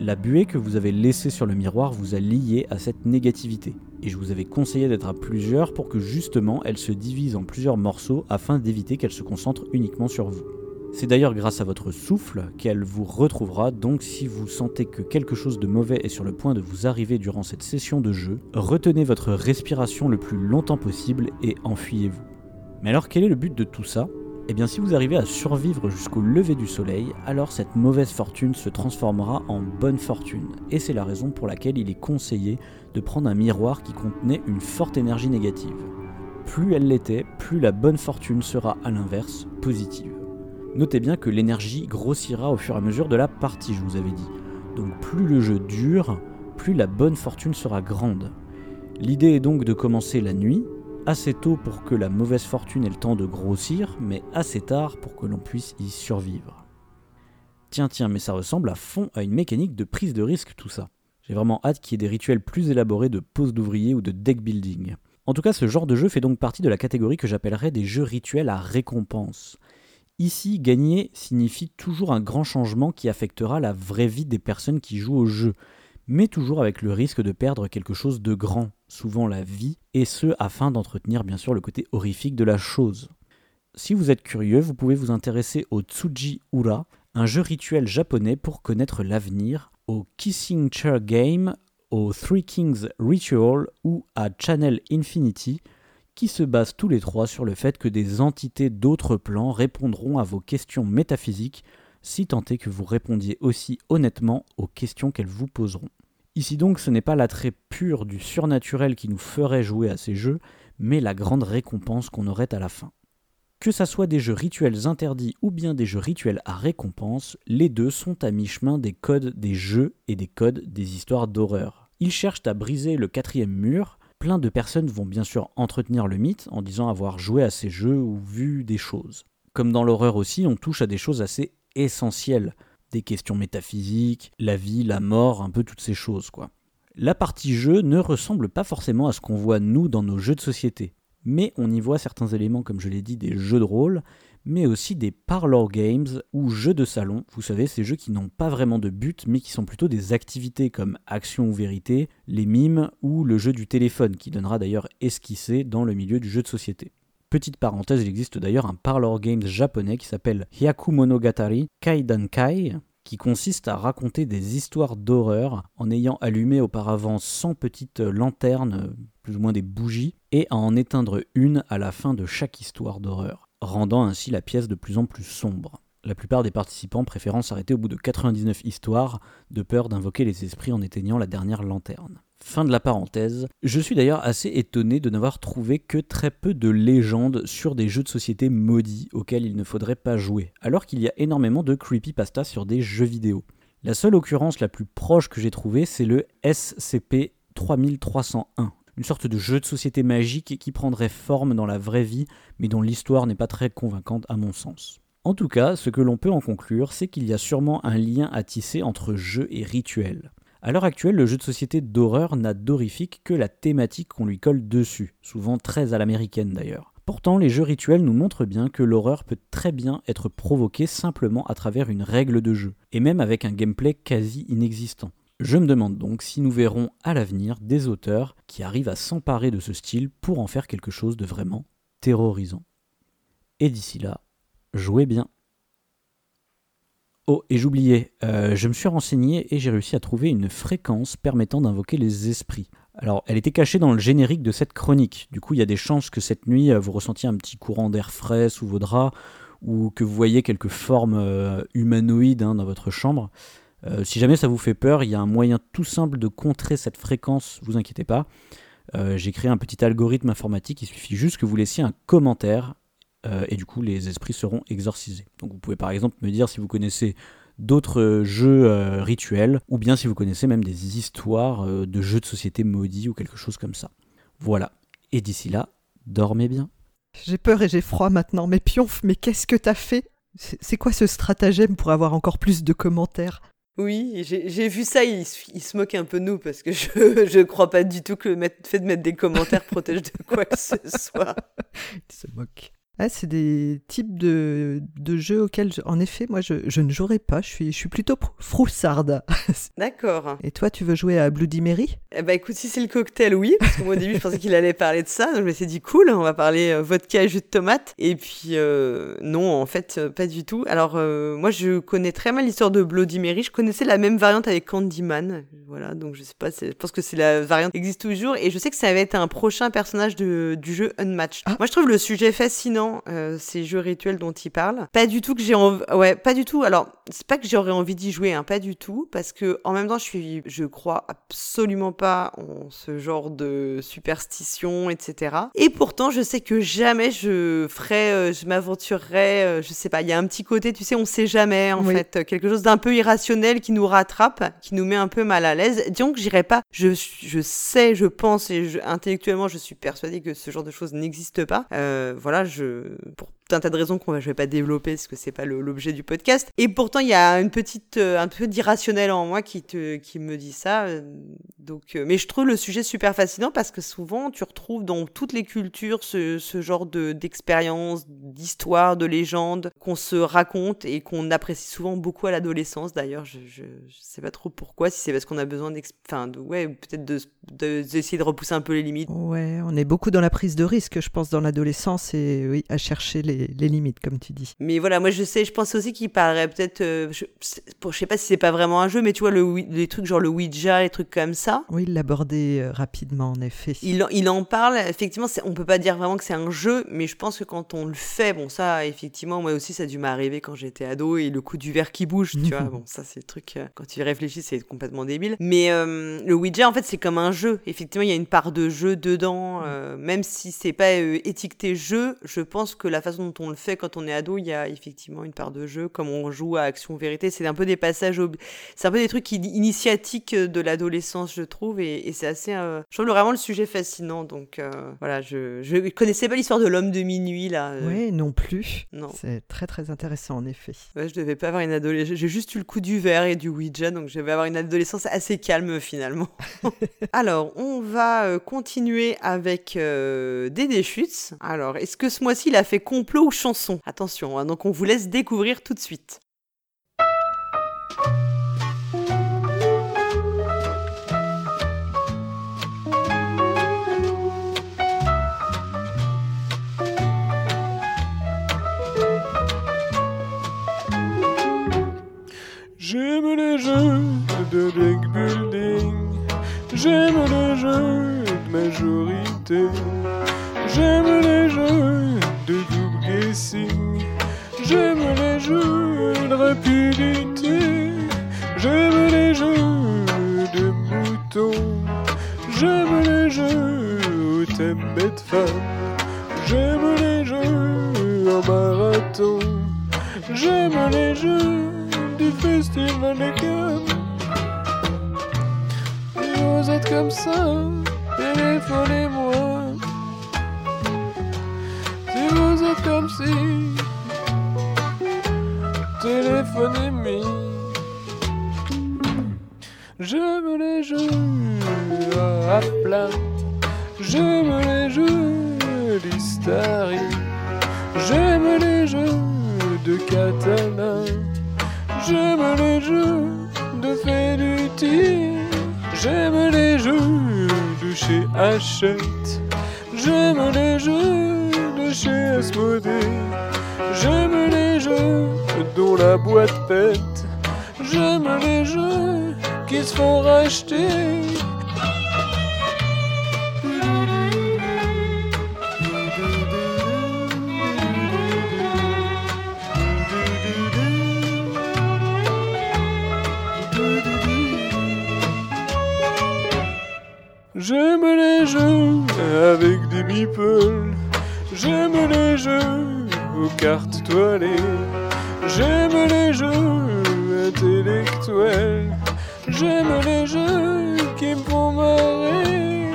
La buée que vous avez laissée sur le miroir vous a lié à cette négativité, et je vous avais conseillé d'être à plusieurs pour que justement elle se divise en plusieurs morceaux afin d'éviter qu'elle se concentre uniquement sur vous. C'est d'ailleurs grâce à votre souffle qu'elle vous retrouvera, donc si vous sentez que quelque chose de mauvais est sur le point de vous arriver durant cette session de jeu, retenez votre respiration le plus longtemps possible et enfuyez-vous. Mais alors quel est le but de tout ça? Eh bien si vous arrivez à survivre jusqu'au lever du soleil, alors cette mauvaise fortune se transformera en bonne fortune, et c'est la raison pour laquelle il est conseillé de prendre un miroir qui contenait une forte énergie négative. Plus elle l'était, plus la bonne fortune sera à l'inverse positive. Notez bien que l'énergie grossira au fur et à mesure de la partie, je vous avais dit. Donc plus le jeu dure, plus la bonne fortune sera grande. L'idée est donc de commencer la nuit, assez tôt pour que la mauvaise fortune ait le temps de grossir, mais assez tard pour que l'on puisse y survivre. Tiens, tiens, mais ça ressemble à fond à une mécanique de prise de risque tout ça. J'ai vraiment hâte qu'il y ait des rituels plus élaborés de pose d'ouvriers ou de deck building. En tout cas, ce genre de jeu fait donc partie de la catégorie que j'appellerais des jeux rituels à récompense. Ici, gagner signifie toujours un grand changement qui affectera la vraie vie des personnes qui jouent au jeu, mais toujours avec le risque de perdre quelque chose de grand, souvent la vie, et ce afin d'entretenir bien sûr le côté horrifique de la chose. Si vous êtes curieux, vous pouvez vous intéresser au Tsuji Ura, un jeu rituel japonais pour connaître l'avenir, au Kissing Chair Game, au Three Kings Ritual ou à Channel Infinity, qui se basent tous les trois sur le fait que des entités d'autres plans répondront à vos questions métaphysiques, si tant est que vous répondiez aussi honnêtement aux questions qu'elles vous poseront. Ici donc, ce n'est pas l'attrait pur du surnaturel qui nous ferait jouer à ces jeux, mais la grande récompense qu'on aurait à la fin. Que ça soit des jeux rituels interdits ou bien des jeux rituels à récompense, les deux sont à mi-chemin des codes des jeux et des codes des histoires d'horreur. Ils cherchent à briser le quatrième mur. Plein de personnes vont bien sûr entretenir le mythe en disant avoir joué à ces jeux ou vu des choses. Comme dans l'horreur aussi, on touche à des choses assez essentielles, des questions métaphysiques, la vie, la mort, un peu toutes ces choses quoi. La partie jeu ne ressemble pas forcément à ce qu'on voit nous dans nos jeux de société mais on y voit certains éléments, comme je l'ai dit, des jeux de rôle, mais aussi des parlor games ou jeux de salon. Vous savez, ces jeux qui n'ont pas vraiment de but, mais qui sont plutôt des activités comme action ou vérité, les mimes ou le jeu du téléphone, qui donnera d'ailleurs esquissé dans le milieu du jeu de société. Petite parenthèse, il existe d'ailleurs un parlor games japonais qui s'appelle Hyaku Monogatari Kaidankai, qui consiste à raconter des histoires d'horreur en ayant allumé auparavant 100 petites lanternes, plus ou moins des bougies, et à en éteindre une à la fin de chaque histoire d'horreur, rendant ainsi la pièce de plus en plus sombre. La plupart des participants préférant s'arrêter au bout de 99 histoires, de peur d'invoquer les esprits en éteignant la dernière lanterne. Fin de la parenthèse. Je suis d'ailleurs assez étonné de n'avoir trouvé que très peu de légendes sur des jeux de société maudits auxquels il ne faudrait pas jouer, alors qu'il y a énormément de creepypasta sur des jeux vidéo. La seule occurrence la plus proche que j'ai trouvée, c'est le SCP 3301, une sorte de jeu de société magique qui prendrait forme dans la vraie vie, mais dont l'histoire n'est pas très convaincante à mon sens. En tout cas, ce que l'on peut en conclure, c'est qu'il y a sûrement un lien à tisser entre jeu et rituel. À l'heure actuelle, le jeu de société d'horreur n'a d'horrifique que la thématique qu'on lui colle dessus, souvent très à l'américaine d'ailleurs. Pourtant, les jeux rituels nous montrent bien que l'horreur peut très bien être provoquée simplement à travers une règle de jeu, et même avec un gameplay quasi inexistant. Je me demande donc si nous verrons à l'avenir des auteurs qui arrivent à s'emparer de ce style pour en faire quelque chose de vraiment terrorisant. Et d'ici là, jouez bien. Oh, et j'oubliais, euh, je me suis renseigné et j'ai réussi à trouver une fréquence permettant d'invoquer les esprits. Alors, elle était cachée dans le générique de cette chronique. Du coup, il y a des chances que cette nuit, euh, vous ressentiez un petit courant d'air frais sous vos draps ou que vous voyez quelques formes euh, humanoïdes hein, dans votre chambre. Euh, si jamais ça vous fait peur, il y a un moyen tout simple de contrer cette fréquence, vous inquiétez pas. Euh, J'ai créé un petit algorithme informatique, il suffit juste que vous laissiez un commentaire euh, et du coup les esprits seront exorcisés. Donc vous pouvez par exemple me dire si vous connaissez d'autres jeux rituels ou bien si vous connaissez même des histoires de jeux de société maudits ou quelque chose comme ça. Voilà. Et d'ici là, dormez bien.
J'ai peur et j'ai froid maintenant. Mais Pionf, mais qu'est-ce que t'as fait? C'est quoi ce stratagème pour avoir encore plus de commentaires?
Oui, j'ai vu ça, il, il se moque un peu de nous parce que je, je crois pas du tout que le fait de mettre des commentaires protège de quoi que ce soit.
Il se moque. Ah, c'est des types de, de jeux auxquels, je- en effet, moi, je, je ne jouerai pas. Je suis, je suis plutôt froussarde.
D'accord.
Et toi, tu veux jouer à Bloody Mary?
Eh ben écoute, si c'est le cocktail, oui, parce que moi au début je pensais qu'il allait parler de ça, donc je me suis dit cool, on va parler euh, vodka et jus de tomate. Et puis euh, non, en fait, euh, pas du tout. Alors euh, moi je connais très mal l'histoire de Bloody Mary, je connaissais la même variante avec Candyman, voilà, donc je sais pas, je pense que c'est la variante qui existe toujours, et je sais que ça va être un prochain personnage de, du jeu Unmatched.
Ah.
Moi je trouve le sujet fascinant, euh, ces jeux rituels dont il parle. Pas du tout que j'ai envie, ouais, pas du tout. Alors c'est pas que j'aurais envie d'y jouer, hein, pas du tout, parce que en même temps je suis, je crois absolument pas en ce genre de superstition, etc. Et pourtant, je sais que jamais je ferais, euh, je m'aventurerais, euh, je sais pas, il y a un petit côté, tu sais, on sait jamais, en
Oui.
fait, quelque chose d'un peu irrationnel qui nous rattrape, qui nous met un peu mal à l'aise. Disons que j'irais pas, je, je sais, je pense, et je- intellectuellement, je suis persuadée que ce genre de choses n'existe pas. Euh, voilà, je, pour tout un tas de raisons qu'on va, je vais pas développer parce que c'est pas l'objet du podcast. Et pourtant, il y a une petite, euh, un peu d'irrationnel en moi qui te, qui me dit ça. euh, Donc, euh, mais je trouve le sujet super fascinant parce que souvent, tu retrouves dans toutes les cultures ce, ce genre de d'expériences, d'histoires, de légendes qu'on se raconte et qu'on apprécie souvent beaucoup à l'adolescence. D'ailleurs, je, je, sais pas trop pourquoi, si c'est parce qu'on a besoin enfin, de, ouais, peut-être de, de- d'essayer de repousser un peu les limites.
Ouais, on est beaucoup dans la prise de risque, je pense, dans l'adolescence et à chercher les, les, les limites, comme tu dis.
Mais voilà, moi je sais, je pense aussi qu'il parlerait peut-être. euh, je, sais pas si c'est pas vraiment un jeu, mais tu vois, le, les trucs genre le Ouija, les trucs comme ça.
Oui, il l'abordait euh, rapidement, en effet.
Il, en- il en parle, effectivement, on peut pas dire vraiment que c'est un jeu, mais je pense que quand on le fait, bon, ça, effectivement, moi aussi, ça a dû m'arriver quand j'étais ado, et le coup du verre qui bouge, tu vois, bon, ça, c'est le truc, euh, quand tu y réfléchis, c'est complètement débile. Mais euh, le Ouija, en fait, c'est comme un jeu. Effectivement, il y a une part de jeu dedans, euh, même si c'est pas étiqueté jeu, je pense que la façon dont on le fait quand on est ado, il y a effectivement une part de jeu, comme on joue à Action Vérité, c'est un peu des passages, ob- c'est un peu des trucs qui- initiatiques de l'adolescence, je trouve, et, et c'est assez, euh, je trouve vraiment le sujet fascinant. Donc euh, voilà, je, je connaissais pas l'histoire de l'homme de minuit là. euh,
Oui, non plus.
Non.
C'est très très intéressant, en effet.
Ouais, je devais pas avoir une adolescence. J'ai juste eu le coup du verre et du Ouija, donc je devais avoir une adolescence assez calme finalement. Alors, on va continuer avec Dédé Schütz. Alors, est-ce que ce mois-ci il a fait complot chanson Attention, hein, donc on vous laisse découvrir tout de suite.
J'aime les jeux de deck building, j'aime les jeux de majorité, j'aime les jeux de j'aime les jeux de rapidité, j'aime les jeux de moutons, j'aime les jeux au thème bête femme, j'aime les jeux en marathon. J'aime les jeux du festival des Cannes. Si vous êtes comme ça, téléphonez-moi. Êtes comme si, téléphonez-moi. J'aime les jeux à plat. J'aime les jeux d'Istari. J'aime les jeux de Catalan. J'aime les jeux de Feduti. J'aime les jeux de chez Hachette. J'aime les jeux de J'aime les jeux dont la boîte pète. J'aime les jeux qui se font racheter. J'aime les jeux avec des meeples. J'aime les jeux aux cartes toilées. J'aime les jeux intellectuels. J'aime les jeux qui me font marrer.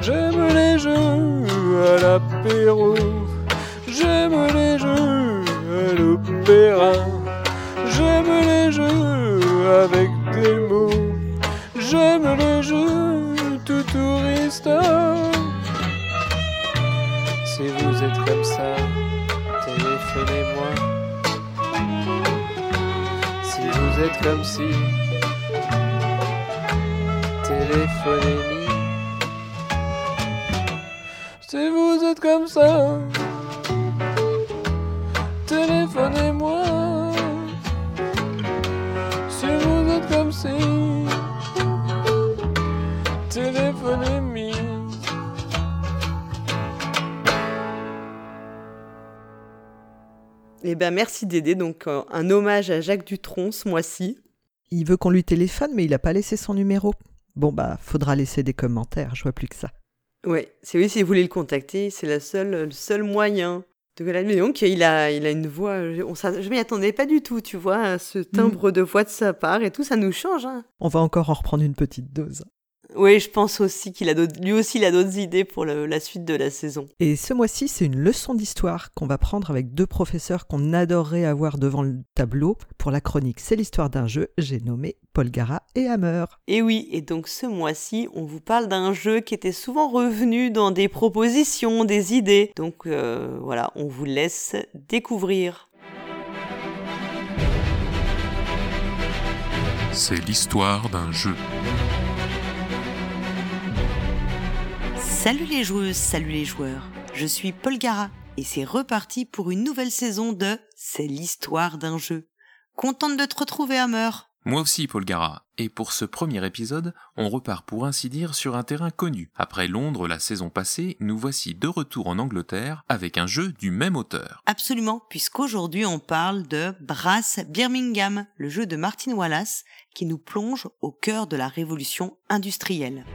J'aime les jeux à l'apéro. J'aime les jeux à l'opéra. Êtes comme si, téléphonez-moi. Si vous êtes comme ça, téléphonez-moi. Si vous êtes comme si,
Eh ben merci Dédé, donc euh, un hommage à Jacques Dutronc ce mois-ci.
Il veut qu'on lui téléphone, mais il n'a pas laissé son numéro. Bon, bah, faudra laisser des commentaires, je vois plus que ça.
Ouais, c'est oui, si vous voulez le contacter, c'est la seule, le seul moyen. Mais donc, il a, il a une voix. On, s'a- je m'y attendais pas du tout, tu vois, ce timbre de voix de sa part et tout, ça nous change. Hein.
On va encore en reprendre une petite dose.
Oui, je pense aussi qu'il a d'autres- lui aussi, il a d'autres idées pour le- la suite de la saison.
Et ce mois-ci, c'est une leçon d'histoire qu'on va prendre avec deux professeurs qu'on adorerait avoir devant le tableau. Pour la chronique C'est l'histoire d'un jeu, j'ai nommé Paul Gara et Hammer.
Et oui, et donc ce mois-ci, on vous parle d'un jeu qui était souvent revenu dans des propositions, des idées. Donc euh, voilà, on vous laisse découvrir.
C'est l'histoire d'un jeu.
Salut les joueuses, salut les joueurs. Je suis Paul Gara
et c'est reparti pour une nouvelle saison de C'est l'histoire d'un jeu. Contente de te retrouver, Hammer.
Moi aussi, Paul Gara. Et pour ce premier épisode, on repart pour ainsi dire sur un terrain connu. Après Londres la saison passée, nous voici de retour en Angleterre avec un jeu du même auteur.
Absolument, puisqu'aujourd'hui on parle de Brass Birmingham, le jeu de Martin Wallace, qui nous plonge au cœur de la révolution industrielle.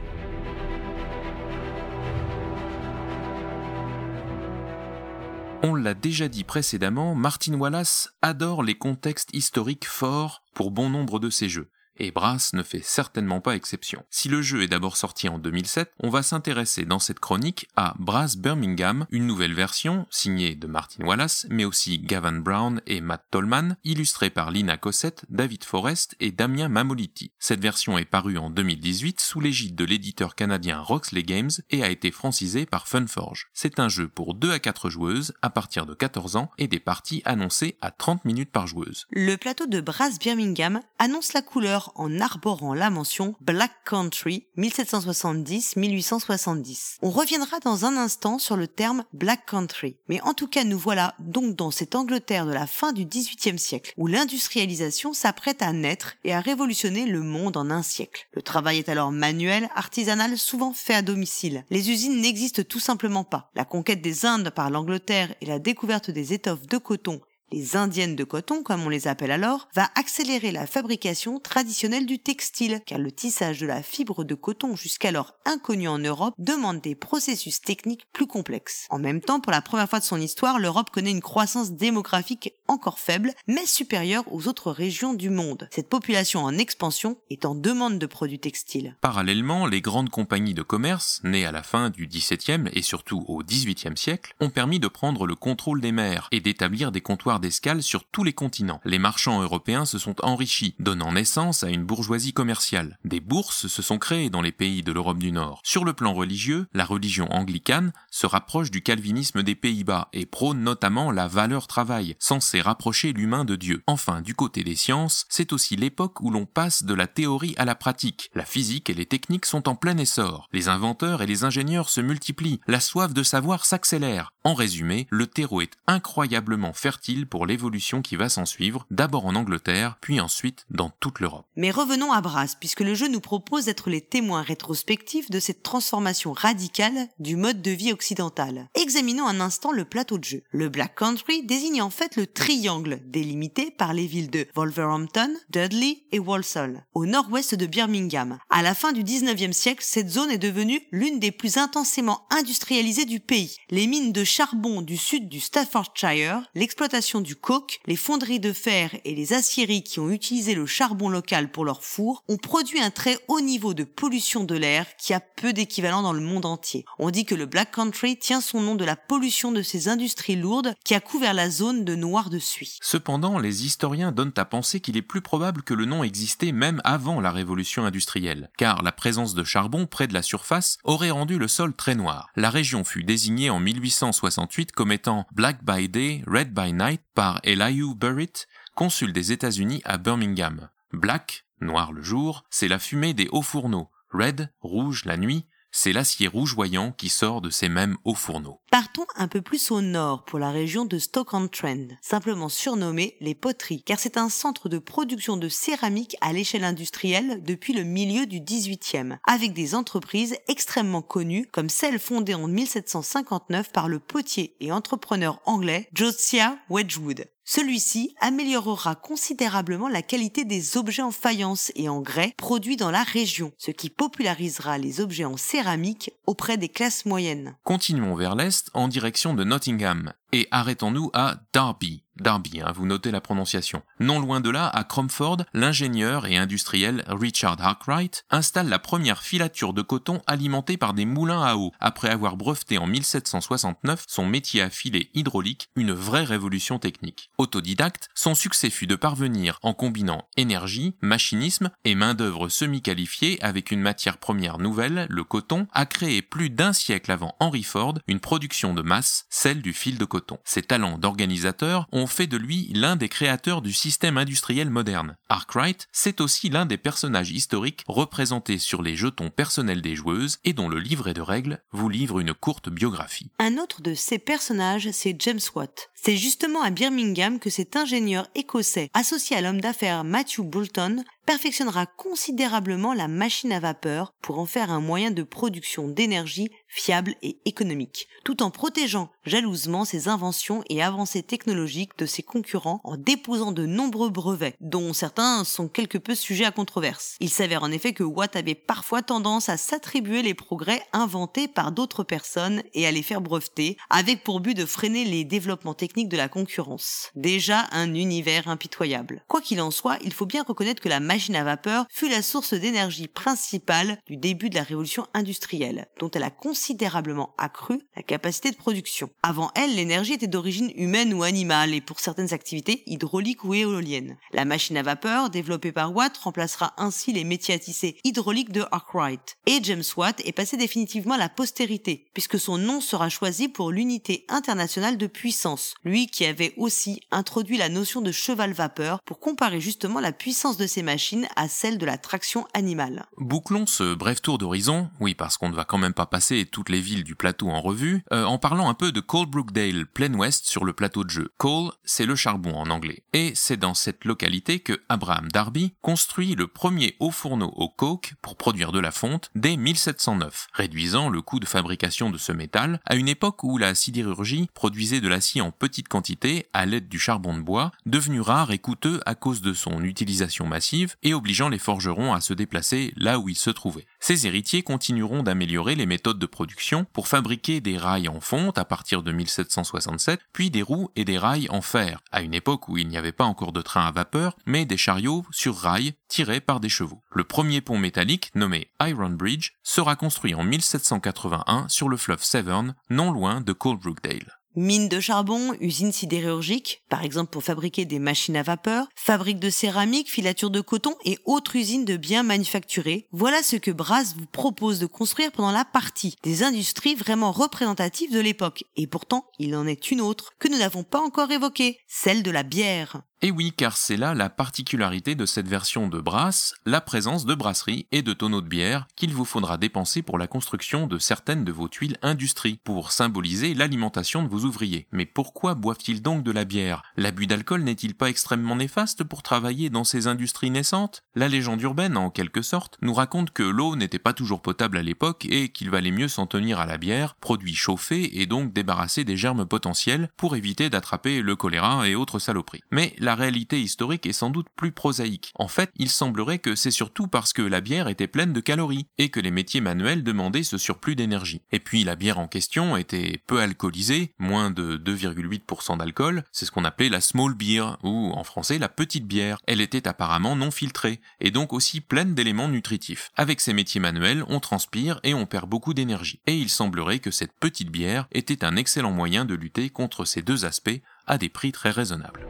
On l'a déjà dit précédemment, Martin Wallace adore les contextes historiques forts pour bon nombre de ses jeux. Et Brass ne fait certainement pas exception. Si le jeu est d'abord sorti en 2007, on va s'intéresser dans cette chronique à Brass Birmingham, une nouvelle version signée de Martin Wallace, mais aussi Gavin Brown et Matt Tolman, illustrée par Lina Cossette, David Forrest et Damien Mamoliti. Cette version est parue en 2018 sous l'égide de l'éditeur canadien Roxley Games et a été francisée par Funforge. C'est un jeu pour 2 à 4 joueuses à partir de 14 ans et des parties annoncées à 30 minutes par joueuse.
Le plateau de Brass Birmingham annonce la couleur en arborant la mention Black Country 1770-1870. On reviendra dans un instant sur le terme Black Country, mais en tout cas nous voilà donc dans cette Angleterre de la fin du XVIIIe siècle, où l'industrialisation s'apprête à naître et à révolutionner le monde en un siècle. Le travail est alors manuel, artisanal, souvent fait à domicile. Les usines n'existent tout simplement pas. La conquête des Indes par l'Angleterre et la découverte des étoffes de coton les indiennes de coton, comme on les appelle alors, va accélérer la fabrication traditionnelle du textile, car le tissage de la fibre de coton jusqu'alors inconnu en Europe demande des processus techniques plus complexes. En même temps, pour la première fois de son histoire, l'Europe connaît une croissance démographique encore faible, mais supérieure aux autres régions du monde. Cette population en expansion est en demande de produits textiles.
Parallèlement, les grandes compagnies de commerce, nées à la fin du XVIIe et surtout au XVIIIe siècle, ont permis de prendre le contrôle des mers et d'établir des comptoirs sur tous les continents. Les marchands européens se sont enrichis, donnant naissance à une bourgeoisie commerciale. Des bourses se sont créées dans les pays de l'Europe du Nord. Sur le plan religieux, la religion anglicane se rapproche du calvinisme des Pays-Bas et prône notamment la valeur travail, censée rapprocher l'humain de Dieu. Enfin, du côté des sciences, c'est aussi l'époque où l'on passe de la théorie à la pratique. La physique et les techniques sont en plein essor. Les inventeurs et les ingénieurs se multiplient. La soif de savoir s'accélère. En résumé, le terreau est incroyablement fertile pour l'évolution qui va s'en suivre, d'abord en Angleterre, puis ensuite dans toute l'Europe.
Mais revenons à Brass, puisque le jeu nous propose d'être les témoins rétrospectifs de cette transformation radicale du mode de vie occidental. Examinons un instant le plateau de jeu. Le Black Country désigne en fait le triangle délimité par les villes de Wolverhampton, Dudley et Walsall, au nord-ouest de Birmingham. À la fin du 19e siècle, cette zone est devenue l'une des plus intensément industrialisées du pays. Les mines de charbon du sud du Staffordshire, l'exploitation du coke, les fonderies de fer et les aciéries qui ont utilisé le charbon local pour leur four ont produit un très haut niveau de pollution de l'air qui a peu d'équivalent dans le monde entier. On dit que le Black Country tient son nom de la pollution de ces industries lourdes qui a couvert la zone de noir de suie.
Cependant, les historiens donnent à penser qu'il est plus probable que le nom existait même avant la révolution industrielle, car la présence de charbon près de la surface aurait rendu le sol très noir. La région fut désignée en 1868 comme étant Black by Day, Red by Night par Elihu Burritt, consul des États-Unis à Birmingham. Black, noir le jour, c'est la fumée des hauts fourneaux. Red, rouge la nuit, c'est l'acier rougeoyant qui sort de ces mêmes hauts fourneaux.
Partons un peu plus au nord pour la région de Stoke-on-Trent, simplement surnommée les poteries, car c'est un centre de production de céramique à l'échelle industrielle depuis le milieu du 18e, avec des entreprises extrêmement connues comme celle fondée en 1759 par le potier et entrepreneur anglais Josiah Wedgwood. Celui-ci améliorera considérablement la qualité des objets en faïence et en grès produits dans la région, ce qui popularisera les objets en céramique auprès des classes moyennes.
Continuons vers l'est en direction de Nottingham et arrêtons-nous à Derby. Derby, hein, vous notez la prononciation. Non loin de là, à Cromford, l'ingénieur et industriel Richard Arkwright installe la première filature de coton alimentée par des moulins à eau, après avoir breveté en 1769 son métier à filet hydraulique, une vraie révolution technique. Autodidacte, son succès fut de parvenir, en combinant énergie, machinisme et main-d'œuvre semi-qualifiée avec une matière première nouvelle, le coton, à créer plus d'un siècle avant Henry Ford une production de masse, celle du fil de coton. Ses talents d'organisateur ont fait de lui l'un des créateurs du système industriel moderne. Arkwright, c'est aussi l'un des personnages historiques représentés sur les jetons personnels des joueuses et dont le livret de règles vous livre une courte biographie.
Un autre de ces personnages, c'est James Watt. C'est justement à Birmingham que cet ingénieur écossais, associé à l'homme d'affaires Matthew Boulton, perfectionnera considérablement la machine à vapeur pour en faire un moyen de production d'énergie fiable et économique, tout en protégeant jalousement ses inventions et avancées technologiques de ses concurrents en déposant de nombreux brevets, dont certains sont quelque peu sujets à controverse. Il s'avère en effet que Watt avait parfois tendance à s'attribuer les progrès inventés par d'autres personnes et à les faire breveter, avec pour but de freiner les développements techniques de la concurrence. Déjà un univers impitoyable. Quoi qu'il en soit, il faut bien reconnaître que la à vapeur fut la source d'énergie principale du début de la révolution industrielle, dont elle a considérablement accru la capacité de production. Avant elle, l'énergie était d'origine humaine ou animale et pour certaines activités hydrauliques ou éoliennes. La machine à vapeur, développée par Watt, remplacera ainsi les métiers à tisser hydrauliques de Arkwright. Et James Watt est passé définitivement à la postérité, puisque son nom sera choisi pour l'unité internationale de puissance, lui qui avait aussi introduit la notion de cheval vapeur pour comparer justement la puissance de ces machines à celle de la traction animale.
Bouclons ce bref tour d'horizon, oui parce qu'on ne va quand même pas passer toutes les villes du plateau en revue, euh, en parlant un peu de Coalbrookdale, plein ouest sur le plateau de jeu. Coal, c'est le charbon en anglais. Et c'est dans cette localité que Abraham Darby construit le premier haut fourneau au coke pour produire de la fonte dès 1709, réduisant le coût de fabrication de ce métal à une époque où la sidérurgie produisait de l'acier en petite quantité à l'aide du charbon de bois, devenu rare et coûteux à cause de son utilisation massive et obligeant les forgerons à se déplacer là où ils se trouvaient. Ces héritiers continueront d'améliorer les méthodes de production pour fabriquer des rails en fonte à partir de 1767, puis des roues et des rails en fer, à une époque où il n'y avait pas encore de train à vapeur, mais des chariots sur rails tirés par des chevaux. Le premier pont métallique, nommé Iron Bridge, sera construit en 1781 sur le fleuve Severn, non loin de Coalbrookdale.
Mines de charbon, usines sidérurgiques, par exemple pour fabriquer des machines à vapeur, fabriques de céramique, filatures de coton et autres usines de biens manufacturés. Voilà ce que Brass vous propose de construire pendant la partie des industries vraiment représentatives de l'époque. Et pourtant, il en est une autre que nous n'avons pas encore évoquée, celle de la bière.
Et oui, car c'est là la particularité de cette version de Brass, la présence de brasseries et de tonneaux de bière qu'il vous faudra dépenser pour la construction de certaines de vos tuiles industrie, pour symboliser l'alimentation de vos ouvriers. Mais pourquoi boivent-ils donc de la bière? L'abus d'alcool n'est-il pas extrêmement néfaste pour travailler dans ces industries naissantes? La légende urbaine, en quelque sorte, nous raconte que l'eau n'était pas toujours potable à l'époque et qu'il valait mieux s'en tenir à la bière, produit chauffé et donc débarrassé des germes potentiels pour éviter d'attraper le choléra et autres saloperies. Mais réalité historique est sans doute plus prosaïque. En fait, il semblerait que c'est surtout parce que la bière était pleine de calories et que les métiers manuels demandaient ce surplus d'énergie. Et puis la bière en question était peu alcoolisée, moins de 2,8% d'alcool, c'est ce qu'on appelait la small beer, ou en français la petite bière. Elle était apparemment non filtrée, et donc aussi pleine d'éléments nutritifs. Avec ces métiers manuels, on transpire et on perd beaucoup d'énergie. Et il semblerait que cette petite bière était un excellent moyen de lutter contre ces deux aspects à des prix très raisonnables.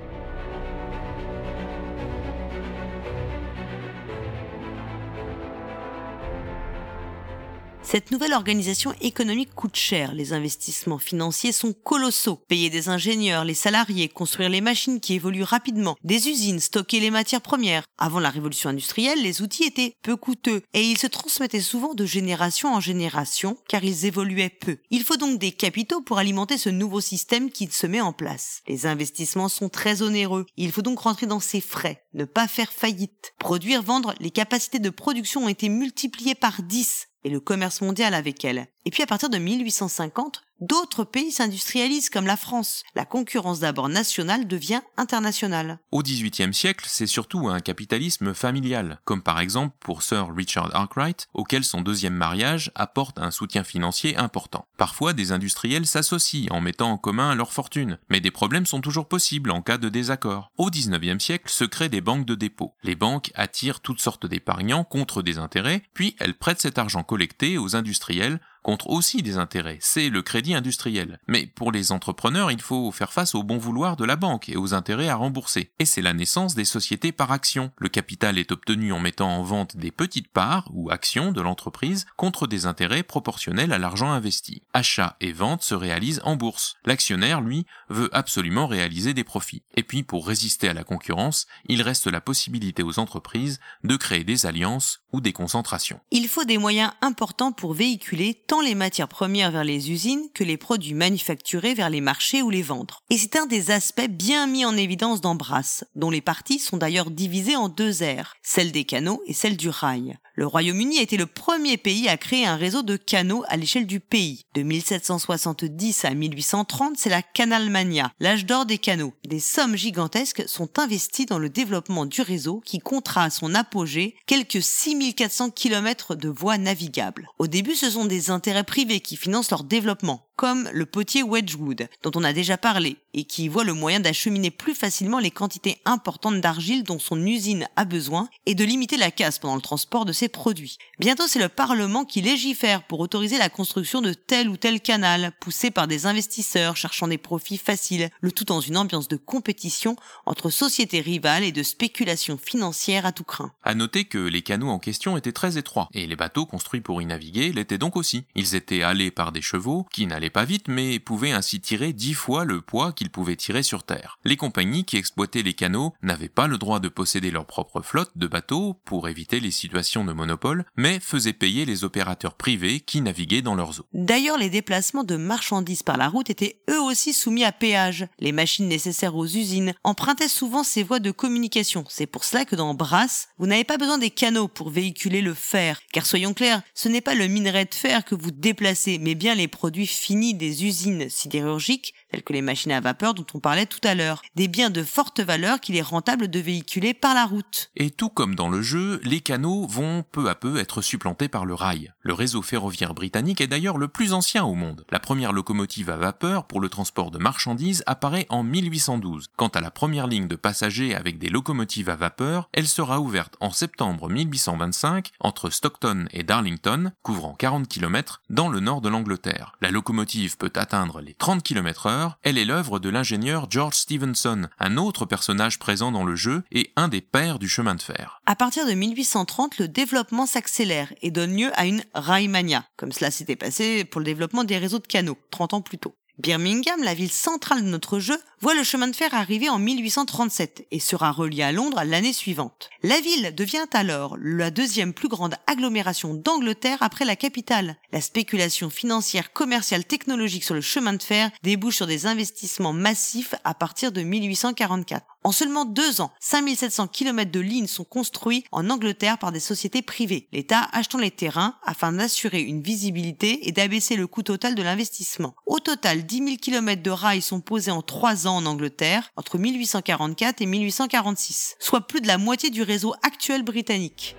Cette nouvelle organisation économique coûte cher, les investissements financiers sont colossaux. Payer des ingénieurs, les salariés, construire les machines qui évoluent rapidement, des usines, stocker les matières premières. Avant la révolution industrielle, les outils étaient peu coûteux et ils se transmettaient souvent de génération en génération car ils évoluaient peu. Il faut donc des capitaux pour alimenter ce nouveau système qui se met en place. Les investissements sont très onéreux. Il faut donc rentrer dans ses frais, ne pas faire faillite. Produire, vendre, les capacités de production ont été multipliées par 10 et le commerce mondial avec elle. Et puis à partir de 1850, d'autres pays s'industrialisent comme la France. La concurrence d'abord nationale devient internationale.
Au XVIIIe siècle, c'est surtout un capitalisme familial, comme par exemple pour Sir Richard Arkwright, auquel son deuxième mariage apporte un soutien financier important. Parfois, des industriels s'associent en mettant en commun leur fortune, mais des problèmes sont toujours possibles en cas de désaccord. Au XIXe siècle se créent des banques de dépôt. Les banques attirent toutes sortes d'épargnants contre des intérêts, puis elles prêtent cet argent collecté aux industriels contre aussi des intérêts, c'est le crédit industriel. Mais pour les entrepreneurs, il faut faire face au bon vouloir de la banque et aux intérêts à rembourser. Et c'est la naissance des sociétés par action. Le capital est obtenu en mettant en vente des petites parts ou actions de l'entreprise contre des intérêts proportionnels à l'argent investi. Achat et vente se réalisent en bourse. L'actionnaire, lui, veut absolument réaliser des profits. Et puis, pour résister à la concurrence, il reste la possibilité aux entreprises de créer des alliances ou des concentrations.
Il faut des moyens importants pour véhiculer tant les matières premières vers les usines que les produits manufacturés vers les marchés ou les vendre. Et c'est un des aspects bien mis en évidence dans Brass, dont les parties sont d'ailleurs divisées en deux aires, celle des canaux et celle du rail. Le Royaume-Uni a été le premier pays à créer un réseau de canaux à l'échelle du pays. De 1770 à 1830, c'est la Canalmania, l'âge d'or des canaux. Des sommes gigantesques sont investies dans le développement du réseau qui comptera à son apogée quelques 6400 km de voies navigables. Au début, ce sont des intérêts privés qui financent leur développement, comme le potier Wedgwood, dont on a déjà parlé, et qui voit le moyen d'acheminer plus facilement les quantités importantes d'argile dont son usine a besoin et de limiter la casse pendant le transport de ses produits. Bientôt, c'est le Parlement qui légifère pour autoriser la construction de tel ou tel canal, poussé par des investisseurs cherchant des profits faciles, le tout dans une ambiance de compétition entre sociétés rivales et de spéculation financière à tout craint.
À noter que les canaux en question étaient très étroits, et les bateaux construits pour y naviguer l'étaient donc aussi. Ils étaient halés par des chevaux, qui n'allaient pas vite, mais pouvaient ainsi tirer dix fois le poids qu'ils pouvaient tirer sur terre. Les compagnies qui exploitaient les canaux n'avaient pas le droit de posséder leur propre flotte de bateaux pour éviter les situations de monopole, mais faisaient payer les opérateurs privés qui naviguaient dans leurs eaux.
D'ailleurs, les déplacements de marchandises par la route étaient eux aussi soumis à péage. Les machines nécessaires aux usines empruntaient souvent ces voies de communication. C'est pour cela que dans Brass, vous n'avez pas besoin des canaux pour véhiculer le fer. Car soyons clairs, ce n'est pas le minerai de fer que vous déplacez, mais bien les produits des usines sidérurgiques, telles que les machines à vapeur dont on parlait tout à l'heure. Des biens de forte valeur qu'il est rentable de véhiculer par la route.
Et tout comme dans le jeu, les canaux vont peu à peu être supplantés par le rail. Le réseau ferroviaire britannique est d'ailleurs le plus ancien au monde. La première locomotive à vapeur pour le transport de marchandises apparaît en 1812. Quant à la première ligne de passagers avec des locomotives à vapeur, elle sera ouverte en septembre 1825 entre Stockton et Darlington, couvrant 40 km dans le nord de l'Angleterre. La locomotive peut atteindre les 30 km heure. Elle est l'œuvre de l'ingénieur George Stephenson, un autre personnage présent dans le jeu et un des pères du chemin de fer.
À partir de 1830, le développement s'accélère et donne lieu à une railmania, comme cela s'était passé pour le développement des réseaux de canaux, 30 ans plus tôt. Birmingham, la ville centrale de notre jeu, voit le chemin de fer arriver en 1837 et sera relié à Londres l'année suivante. La ville devient alors la deuxième plus grande agglomération d'Angleterre après la capitale. La spéculation financière, commerciale, technologique sur le chemin de fer débouche sur des investissements massifs à partir de 1844. En seulement deux ans, 5700 km de lignes sont construits en Angleterre par des sociétés privées, l'État achetant les terrains afin d'assurer une visibilité et d'abaisser le coût total de l'investissement. Au total, 10 000 km de rails sont posés en trois ans en Angleterre, entre 1844 et 1846, soit plus de la moitié du réseau actuel britannique.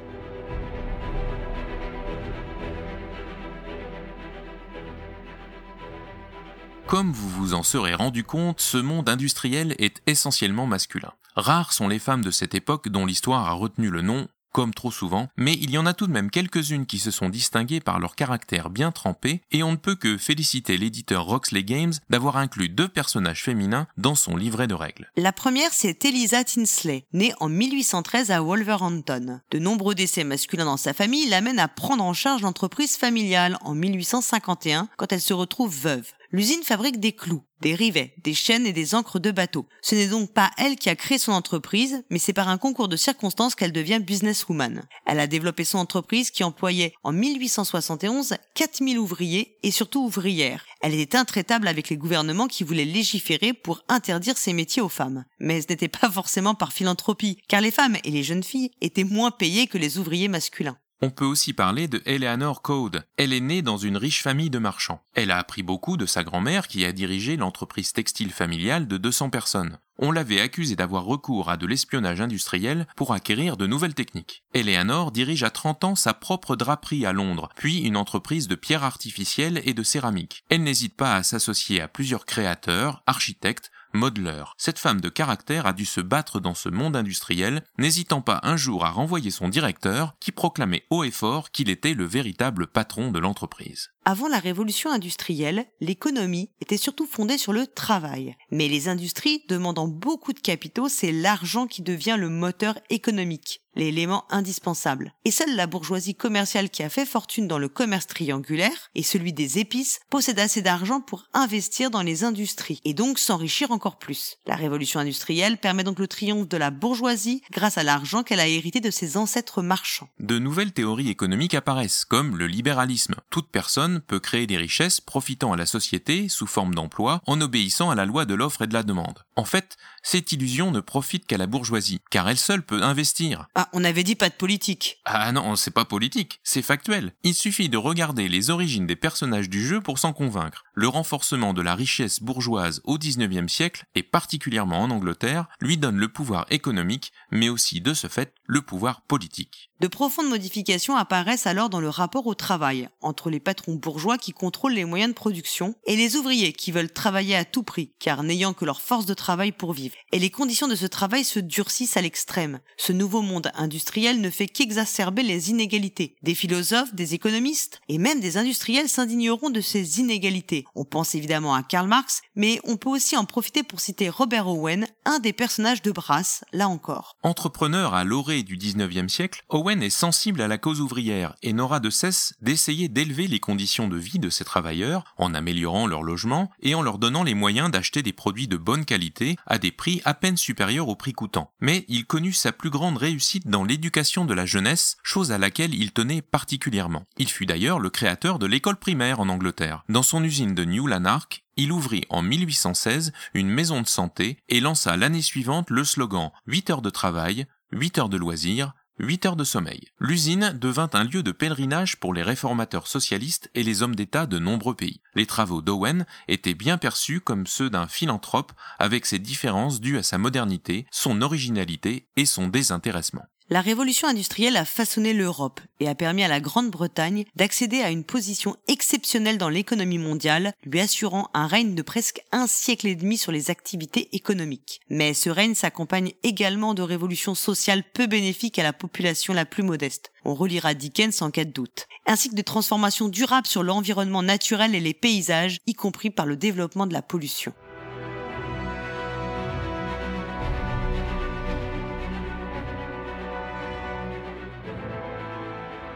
Comme vous vous en serez rendu compte, ce monde industriel est essentiellement masculin. Rares sont les femmes de cette époque dont l'histoire a retenu le nom, comme trop souvent, mais il y en a tout de même quelques-unes qui se sont distinguées par leur caractère bien trempé, et on ne peut que féliciter l'éditeur Roxley Games d'avoir inclus deux personnages féminins dans son livret de règles.
La première, c'est Eliza Tinsley, née en 1813 à Wolverhampton. De nombreux décès masculins dans sa famille l'amènent à prendre en charge l'entreprise familiale en 1851 quand elle se retrouve veuve. L'usine fabrique des clous, des rivets, des chaînes et des encres de bateaux. Ce n'est donc pas elle qui a créé son entreprise, mais c'est par un concours de circonstances qu'elle devient businesswoman. Elle a développé son entreprise qui employait en 1871 4000 ouvriers et surtout ouvrières. Elle était intraitable avec les gouvernements qui voulaient légiférer pour interdire ces métiers aux femmes. Mais ce n'était pas forcément par philanthropie, car les femmes et les jeunes filles étaient moins payées que les ouvriers masculins.
On peut aussi parler de Eleanor Code. Elle est née dans une riche famille de marchands. Elle a appris beaucoup de sa grand-mère qui a dirigé l'entreprise textile familiale de 200 personnes. On l'avait accusée d'avoir recours à de l'espionnage industriel pour acquérir de nouvelles techniques. Eleanor dirige à 30 ans sa propre draperie à Londres, puis une entreprise de pierres artificielles et de céramique. Elle n'hésite pas à s'associer à plusieurs créateurs, architectes, modeleur. Cette femme de caractère a dû se battre dans ce monde industriel, n'hésitant pas un jour à renvoyer son directeur, qui proclamait haut et fort qu'il était le véritable patron de l'entreprise.
Avant la révolution industrielle, l'économie était surtout fondée sur le travail. Mais les industries demandant beaucoup de capitaux, c'est l'argent qui devient le moteur économique, l'élément indispensable. Et seule la bourgeoisie commerciale qui a fait fortune dans le commerce triangulaire et celui des épices possède assez d'argent pour investir dans les industries et donc s'enrichir encore plus. La révolution industrielle permet donc le triomphe de la bourgeoisie grâce à l'argent qu'elle a hérité de ses ancêtres marchands.
De nouvelles théories économiques apparaissent, comme le libéralisme. Toute personne peut créer des richesses profitant à la société sous forme d'emploi en obéissant à la loi de l'offre et de la demande. En fait, cette illusion ne profite qu'à la bourgeoisie, car elle seule peut investir.
Ah, on avait dit pas de politique.
Ah non, c'est pas politique, c'est factuel. Il suffit de regarder les origines des personnages du jeu pour s'en convaincre. Le renforcement de la richesse bourgeoise au 19e siècle, et particulièrement en Angleterre, lui donne le pouvoir économique, mais aussi de ce fait le pouvoir politique.
De profondes modifications apparaissent alors dans le rapport au travail, entre les patrons bourgeois qui contrôlent les moyens de production et les ouvriers qui veulent travailler à tout prix, car n'ayant que leur force de travail pour vivre. Et les conditions de ce travail se durcissent à l'extrême. Ce nouveau monde industriel ne fait qu'exacerber les inégalités. Des philosophes, des économistes et même des industriels s'indigneront de ces inégalités. On pense évidemment à Karl Marx, mais on peut aussi en profiter pour citer Robert Owen, un des personnages de Brass, là encore.
Entrepreneur à l'orée du 19e siècle, Owen est sensible à la cause ouvrière et n'aura de cesse d'essayer d'élever les conditions de vie de ses travailleurs en améliorant leur logement et en leur donnant les moyens d'acheter des produits de bonne qualité à des prix à peine supérieurs au prix coûtant. Mais il connut sa plus grande réussite dans l'éducation de la jeunesse, chose à laquelle il tenait particulièrement. Il fut d'ailleurs le créateur de l'école primaire en Angleterre. Dans son usine de New Lanark, il ouvrit en 1816 une maison de santé et lança l'année suivante le slogan 8 heures de travail, 8 heures de loisirs, 8 heures de sommeil. L'usine devint un lieu de pèlerinage pour les réformateurs socialistes et les hommes d'État de nombreux pays. Les travaux d'Owen étaient bien perçus comme ceux d'un philanthrope avec ses différences dues à sa modernité, son originalité et son désintéressement.
La révolution industrielle a façonné l'Europe et a permis à la Grande-Bretagne d'accéder à une position exceptionnelle dans l'économie mondiale, lui assurant un règne de presque un siècle et demi sur les activités économiques. Mais ce règne s'accompagne également de révolutions sociales peu bénéfiques à la population la plus modeste. On relira Dickens en cas de doute. Ainsi que de transformations durables sur l'environnement naturel et les paysages, y compris par le développement de la pollution.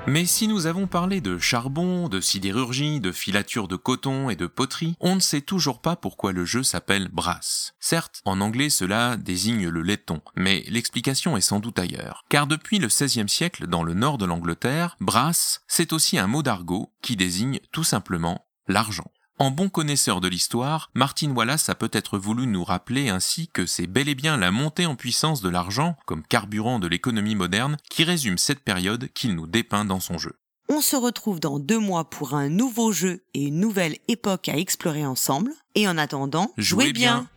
Mais si nous avons parlé de charbon, de sidérurgie, de filature de coton et de poterie, on ne sait toujours pas pourquoi le jeu s'appelle brass. Certes, en anglais cela désigne le laiton, mais l'explication est sans doute ailleurs. Car depuis le XVIe siècle, dans le nord de l'Angleterre, brass, c'est aussi un mot d'argot qui désigne tout simplement l'argent. En bon connaisseur de l'histoire, Martin Wallace a peut-être voulu nous rappeler ainsi que c'est bel et bien la montée en puissance de l'argent, comme carburant de l'économie moderne, qui résume cette période qu'il nous dépeint dans son jeu.
On se retrouve dans deux mois pour un nouveau jeu et une nouvelle époque à explorer ensemble. Et en attendant, jouez,
Jouez bien.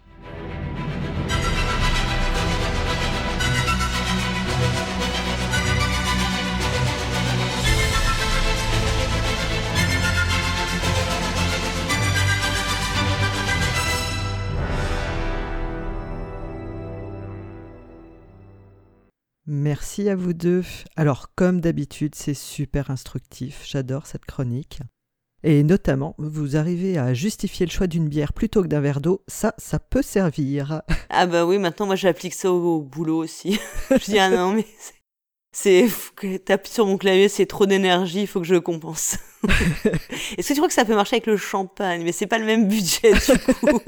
Merci à vous deux. Alors, comme d'habitude, c'est super instructif. J'adore cette chronique. Et notamment, vous arrivez à justifier le choix d'une bière plutôt que d'un verre d'eau. Ça, ça peut servir.
Ah bah oui, maintenant moi j'applique ça au, au boulot aussi. je dis ah non mais c'est- tape sur mon clavier, c'est trop d'énergie, il faut que je compense. Est-ce que tu crois que ça peut marcher avec le champagne? Mais c'est pas le même budget du coup.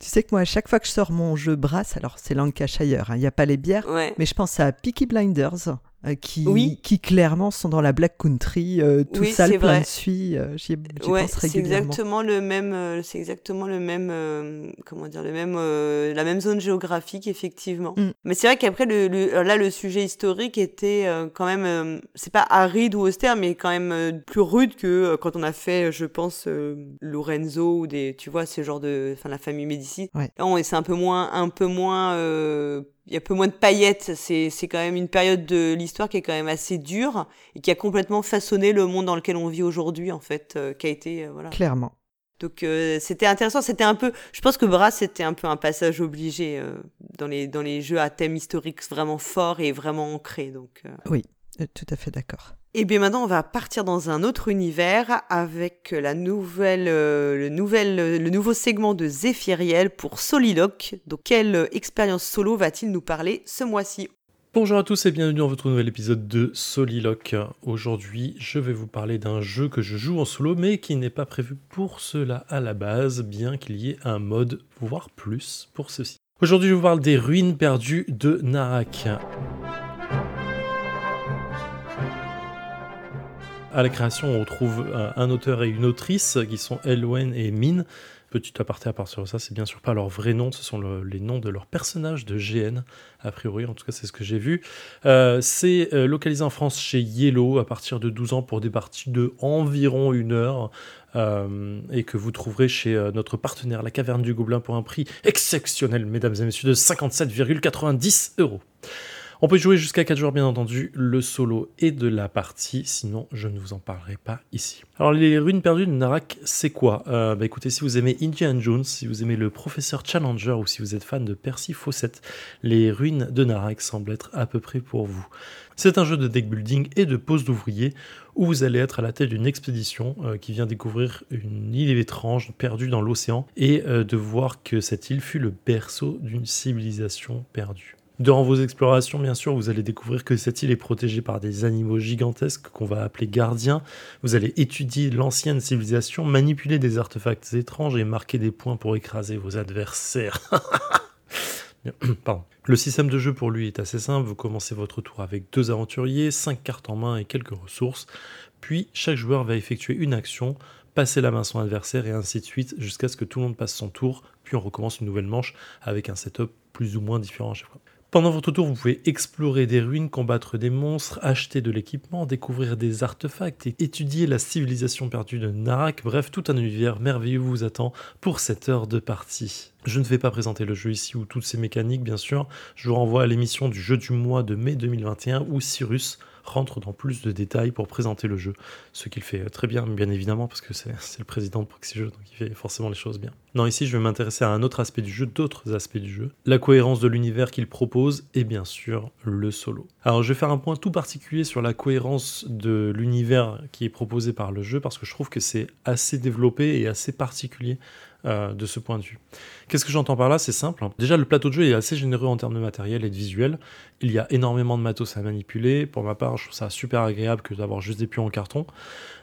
Tu sais que moi, à chaque fois que je sors mon jeu brasse, alors c'est Lancashire, hein, il n'y a pas les bières,
Ouais.
mais je pense à Peaky Blinders, qui,
Oui.
qui clairement sont dans la Black Country, euh, tout
Oui,
sale,
c'est
plein
vrai.
de suie. euh, J'y
Ouais,
pense
c'est
régulièrement.
exactement le même, euh, c'est exactement le même, euh, comment dire, le même, euh, la même zone géographique effectivement.
Mm.
Mais c'est vrai qu'après le, le- là le sujet historique était euh, quand même, euh, c'est pas aride ou austère, mais quand même euh, plus rude que euh, quand on a fait, je pense, euh, Lorenzo ou des, tu vois, ce genre de, enfin la famille Médicis.
Ouais.
Là, on est c'est un peu moins, un peu moins. Il y a un peu moins de paillettes, c'est c'est quand même une période de l'histoire qui est quand même assez dure et qui a complètement façonné le monde dans lequel on vit aujourd'hui en fait, euh, qui a été euh, voilà.
Clairement.
Donc euh, c'était intéressant, c'était un peu, je pense que Brass c'était un peu un passage obligé dans les dans les jeux à thème historique vraiment fort et vraiment ancré. Donc.
Oui, tout à fait d'accord.
Et bien maintenant on va partir dans un autre univers avec la nouvelle euh, le nouveau segment de Zéphiriel pour Soliloque. Donc quelle expérience solo va-t-il nous parler ce mois-ci?
Bonjour à tous et bienvenue dans votre nouvel épisode de Soliloque. Aujourd'hui, je vais vous parler d'un jeu que je joue en solo mais qui n'est pas prévu pour cela à la base, bien qu'il y ait un mode, voire plus, pour ceci. Aujourd'hui, je vous parle des ruines perdues de Narak. À la création, on retrouve un, un auteur et une autrice qui sont Elwen et Min. Petit aparté à part sur ça, c'est bien sûr pas leur vrai nom, ce sont le- les noms de leurs personnages de GN, a priori, en tout cas c'est ce que j'ai vu. Euh, c'est euh, localisé en France chez Yellow à partir de 12 ans pour des parties de environ une heure euh, et que vous trouverez chez euh, notre partenaire La Caverne du Gobelin pour un prix exceptionnel, mesdames et messieurs, de 57,90 euros. On peut jouer jusqu'à 4 joueurs, bien entendu, le solo et de la partie, sinon je ne vous en parlerai pas ici. Alors, les ruines perdues de Narak, c'est quoi? Euh, bah, Écoutez, si vous aimez Indiana Jones, si vous aimez le professeur Challenger ou si vous êtes fan de Percy Fawcett, les ruines de Narak semblent être à peu près pour vous. C'est un jeu de deck building et de pose d'ouvriers où vous allez être à la tête d'une expédition euh, qui vient découvrir une île étrange perdue dans l'océan et euh, de voir que cette île fut le berceau d'une civilisation perdue. Durant vos explorations, bien sûr, vous allez découvrir que cette île est protégée par des animaux gigantesques qu'on va appeler gardiens. Vous allez étudier l'ancienne civilisation, manipuler des artefacts étranges et marquer des points pour écraser vos adversaires. Le système de jeu pour lui est assez simple. Vous commencez votre tour avec deux aventuriers, cinq cartes en main et quelques ressources. Puis chaque joueur va effectuer une action, passer la main à son adversaire et ainsi de suite jusqu'à ce que tout le monde passe son tour. Puis on recommence une nouvelle manche avec un setup plus ou moins différent à chaque fois. Pendant votre tour, vous pouvez explorer des ruines, combattre des monstres, acheter de l'équipement, découvrir des artefacts et étudier la civilisation perdue de Narak. Bref, tout un univers merveilleux vous attend pour cette heure de partie. Je ne vais pas présenter le jeu ici ou toutes ses mécaniques, bien sûr. Je vous renvoie à l'émission du jeu du mois de mai 2021 où Cyrus rentre dans plus de détails pour présenter le jeu. Ce qu'il fait très bien, bien évidemment, parce que c'est le président de Proxy donc il fait forcément les choses bien. Non, ici, je vais m'intéresser à un autre aspect du jeu, d'autres aspects du jeu, la cohérence de l'univers qu'il propose et bien sûr le solo. Alors, je vais faire un point tout particulier sur la cohérence de l'univers qui est proposé par le jeu, parce que je trouve que c'est assez développé et assez particulier euh, de ce point de vue. Qu'est-ce que j'entends par là? C'est simple. Déjà, le plateau de jeu est assez généreux en termes de matériel et de visuel. Il y a énormément de matos à manipuler. Pour ma part, je trouve ça super agréable que d'avoir juste des pions en carton.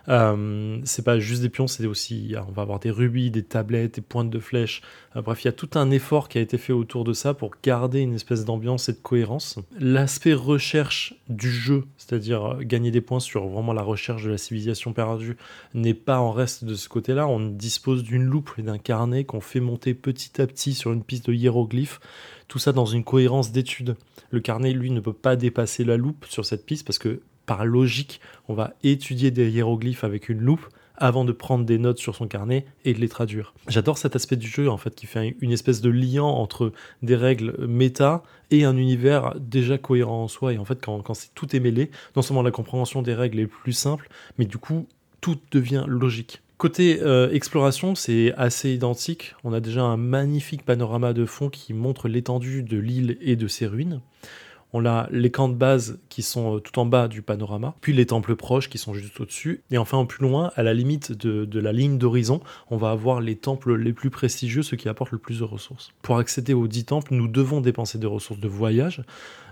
Euh, c'est pas juste des pions, c'est aussi, on va avoir des rubis, des tablettes, des pointes de flèches. Euh, bref, il y a tout un effort qui a été fait autour de ça pour garder une espèce d'ambiance et de cohérence. L'aspect recherche du jeu, c'est-à-dire euh, gagner des points sur vraiment la recherche de la civilisation perdue, n'est pas en reste de ce côté-là. On dispose d'une loupe et d'un carnet qu'on fait monter petit petit sur une piste de hiéroglyphes. Tout ça dans une cohérence d'étude. Le carnet, lui, ne peut pas dépasser la loupe sur cette piste parce que par logique, on va étudier des hiéroglyphes avec une loupe avant de prendre des notes sur son carnet et de les traduire. J'adore cet aspect du jeu en fait qui fait une espèce de lien entre des règles méta et un univers déjà cohérent en soi et en fait quand, quand tout est mêlé, non seulement la compréhension des règles est plus simple, mais du coup tout devient logique. Côté euh, exploration, c'est assez identique. On a déjà un magnifique panorama de fond qui montre l'étendue de l'île et de ses ruines. On a les camps de base qui sont euh, tout en bas du panorama, puis les temples proches qui sont juste au-dessus, et enfin plus loin, à la limite de, la ligne d'horizon, on va avoir les temples les plus prestigieux, ceux qui apportent le plus de ressources. Pour accéder aux 10 temples, nous devons dépenser des ressources de voyage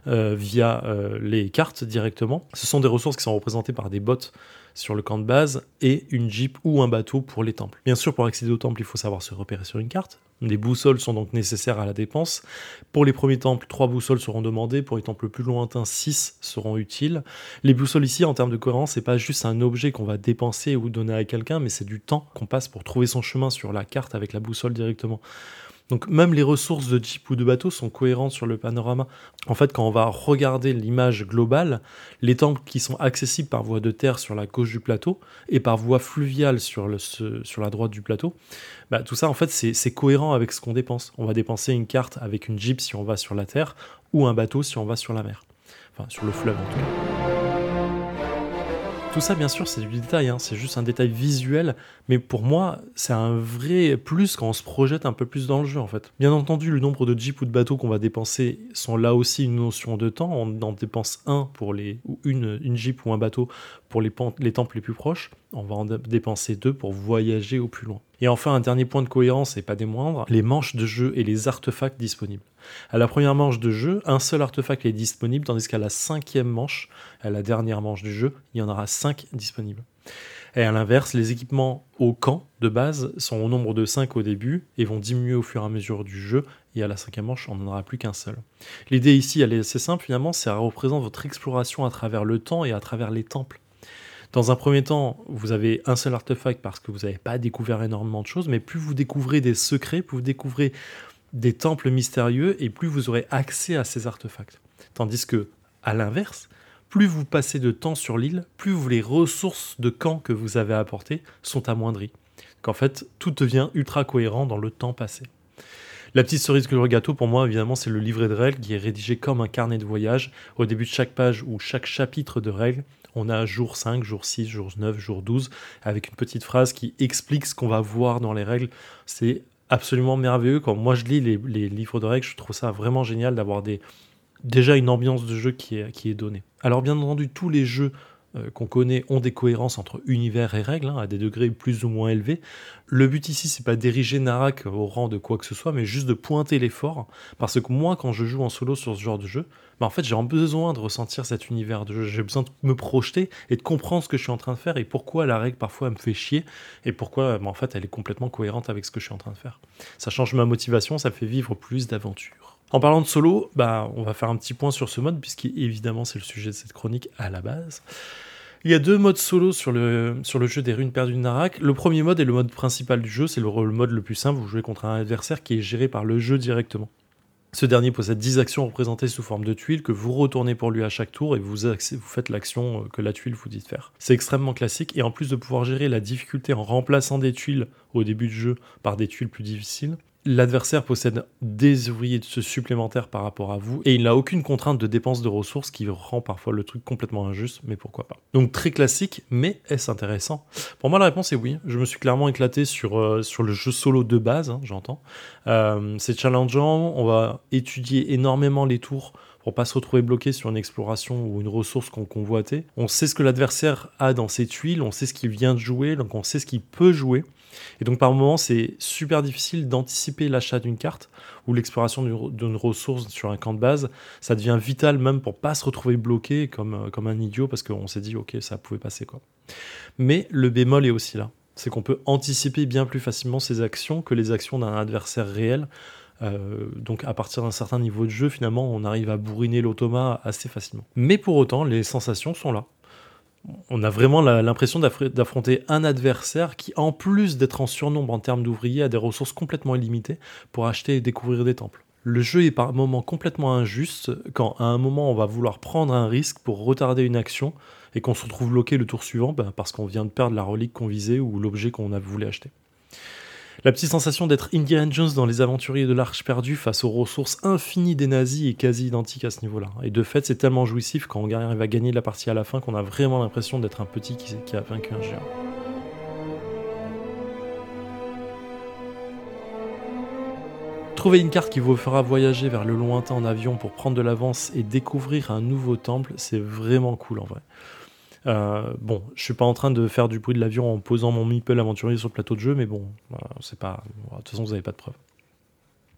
via euh, les cartes directement. Ce sont des ressources qui sont représentées par des bots sur le camp de base et une jeep ou un bateau pour les temples. Bien sûr, pour accéder aux temples, il faut savoir se repérer sur une carte. Des boussoles sont donc nécessaires à la dépense. Pour les premiers temples, trois boussoles seront demandées. Pour les temples plus lointains, six seront utiles. Les boussoles ici, en termes de cohérence, c'est pas juste un objet qu'on va dépenser ou donner à quelqu'un, mais c'est du temps qu'on passe pour trouver son chemin sur la carte avec la boussole directement. Donc même les ressources de jeep ou de bateau sont cohérentes sur le panorama. En fait, quand on va regarder l'image globale, les temples qui sont accessibles par voie de terre sur la gauche du plateau et par voie fluviale sur, la droite du plateau, bah, tout ça en fait c'est cohérent avec ce qu'on dépense. On va dépenser une carte avec une jeep si on va sur la terre ou un bateau si on va sur la mer. Enfin sur le fleuve en tout cas. Tout ça, bien sûr, c'est du détail, hein, c'est juste un détail visuel, mais pour moi, c'est un vrai plus quand on se projette un peu plus dans le jeu, en fait. Bien entendu, le nombre de jeeps ou de bateaux qu'on va dépenser sont là aussi une notion de temps. On en dépense un pour les, ou une, une jeep ou un bateau pour les, les temples les plus proches. On va en dé- dépenser deux pour voyager au plus loin. Et enfin, un dernier point de cohérence, et pas des moindres, les manches de jeu et les artefacts disponibles. À la première manche de jeu, un seul artefact est disponible, tandis qu'à la cinquième manche, à la dernière manche du jeu, il y en aura 5 disponibles. Et à l'inverse, les équipements au camp de base sont au nombre de 5 au début et vont diminuer au fur et à mesure du jeu. Et à la cinquième manche, on n'en aura plus qu'un seul. L'idée ici, elle est assez simple finalement, c'est à représenter votre exploration à travers le temps et à travers les temples. Dans un premier temps, vous avez un seul artefact parce que vous n'avez pas découvert énormément de choses, mais plus vous découvrez des secrets, plus vous découvrez des temples mystérieux et plus vous aurez accès à ces artefacts. Tandis que, à l'inverse, plus vous passez de temps sur l'île, plus les ressources de camp que vous avez apportées sont amoindries. Qu'en fait, tout devient ultra cohérent dans le temps passé. La petite cerise que le gâteau, pour moi, évidemment, c'est le livret de règles qui est rédigé comme un carnet de voyage. Au début de chaque page ou chaque chapitre de règles, on a jour 5, jour 6, jour 9, jour 12, avec une petite phrase qui explique ce qu'on va voir dans les règles. C'est absolument merveilleux. Quand moi je lis les, livres de règles, je trouve ça vraiment génial d'avoir déjà une ambiance de jeu qui est, donnée. Alors bien entendu, tous les jeux qu'on connaît ont des cohérences entre univers et règles, hein, à des degrés plus ou moins élevés. Le but ici, c'est pas d'ériger Narak au rang de quoi que ce soit, mais juste de pointer l'effort. Parce que moi, quand je joue en solo sur ce genre de jeu, bah, en fait, j'ai besoin de ressentir cet univers de jeu. J'ai besoin de me projeter et de comprendre ce que je suis en train de faire et pourquoi la règle parfois me fait chier et pourquoi, bah, en fait, elle est complètement cohérente avec ce que je suis en train de faire. Ça change ma motivation, ça fait vivre plus d'aventures. En parlant de solo, bah, on va faire un petit point sur ce mode, puisqu'évidemment c'est le sujet de cette chronique à la base. Il y a deux modes solo sur le, jeu des runes perdues de Narak. Le premier mode est le mode principal du jeu, c'est le, mode le plus simple, vous jouez contre un adversaire qui est géré par le jeu directement. Ce dernier possède 10 actions représentées sous forme de tuiles que vous retournez pour lui à chaque tour et vous, vous faites l'action euh, que la tuile vous dit de faire. C'est extrêmement classique et en plus de pouvoir gérer la difficulté en remplaçant des tuiles au début du jeu par des tuiles plus difficiles, l'adversaire possède des ouvriers supplémentaires par rapport à vous et il n'a aucune contrainte de dépense de ressources qui rend parfois le truc complètement injuste, mais pourquoi pas. Donc très classique, mais est-ce intéressant? Pour moi la réponse est oui. Je me suis clairement éclaté sur, euh, sur le jeu solo de base, hein, j'entends. Euh, c'est challengeant, on va étudier énormément les tours pour pas se retrouver bloqué sur une exploration ou une ressource qu'on convoitait. On sait ce que l'adversaire a dans ses tuiles, on sait ce qu'il vient de jouer, donc on sait ce qu'il peut jouer. Et donc par moment, c'est super difficile d'anticiper l'achat d'une carte ou l'exploration d'une- ressource sur un camp de base. Ça devient vital même pour pas se retrouver bloqué comme, euh, comme un idiot parce qu'on s'est dit ok ça pouvait passer quoi. Mais le bémol est aussi là, c'est qu'on peut anticiper bien plus facilement ses actions que les actions d'un adversaire réel. Euh, donc à partir d'un certain niveau de jeu, finalement, on arrive à bourriner l'automa assez facilement. Mais pour autant, les sensations sont là. On a vraiment l'impression d'affr- d'affronter un adversaire qui, en plus d'être en surnombre en termes d'ouvriers, a des ressources complètement illimitées pour acheter et découvrir des temples. Le jeu est par moments complètement injuste quand à un moment on va vouloir prendre un risque pour retarder une action et qu'on se retrouve bloqué le tour suivant ben, parce qu'on vient de perdre la relique qu'on visait ou l'objet qu'on a voulu acheter. La petite sensation d'être Indiana Jones dans les aventuriers de l'Arche perdue face aux ressources infinies des nazis est quasi identique à ce niveau-là. Et de fait, c'est tellement jouissif quand on arrive à gagner la partie à la fin qu'on a vraiment l'impression d'être un petit qui, qui a vaincu un géant. Trouver une carte qui vous fera voyager vers le lointain en avion pour prendre de l'avance et découvrir un nouveau temple, c'est vraiment cool en vrai. Euh, bon, je suis pas en train de faire du bruit de l'avion en posant mon meeple aventurier sur le plateau de jeu, mais bon, euh, c'est pas. De toute façon, vous avez pas de preuves.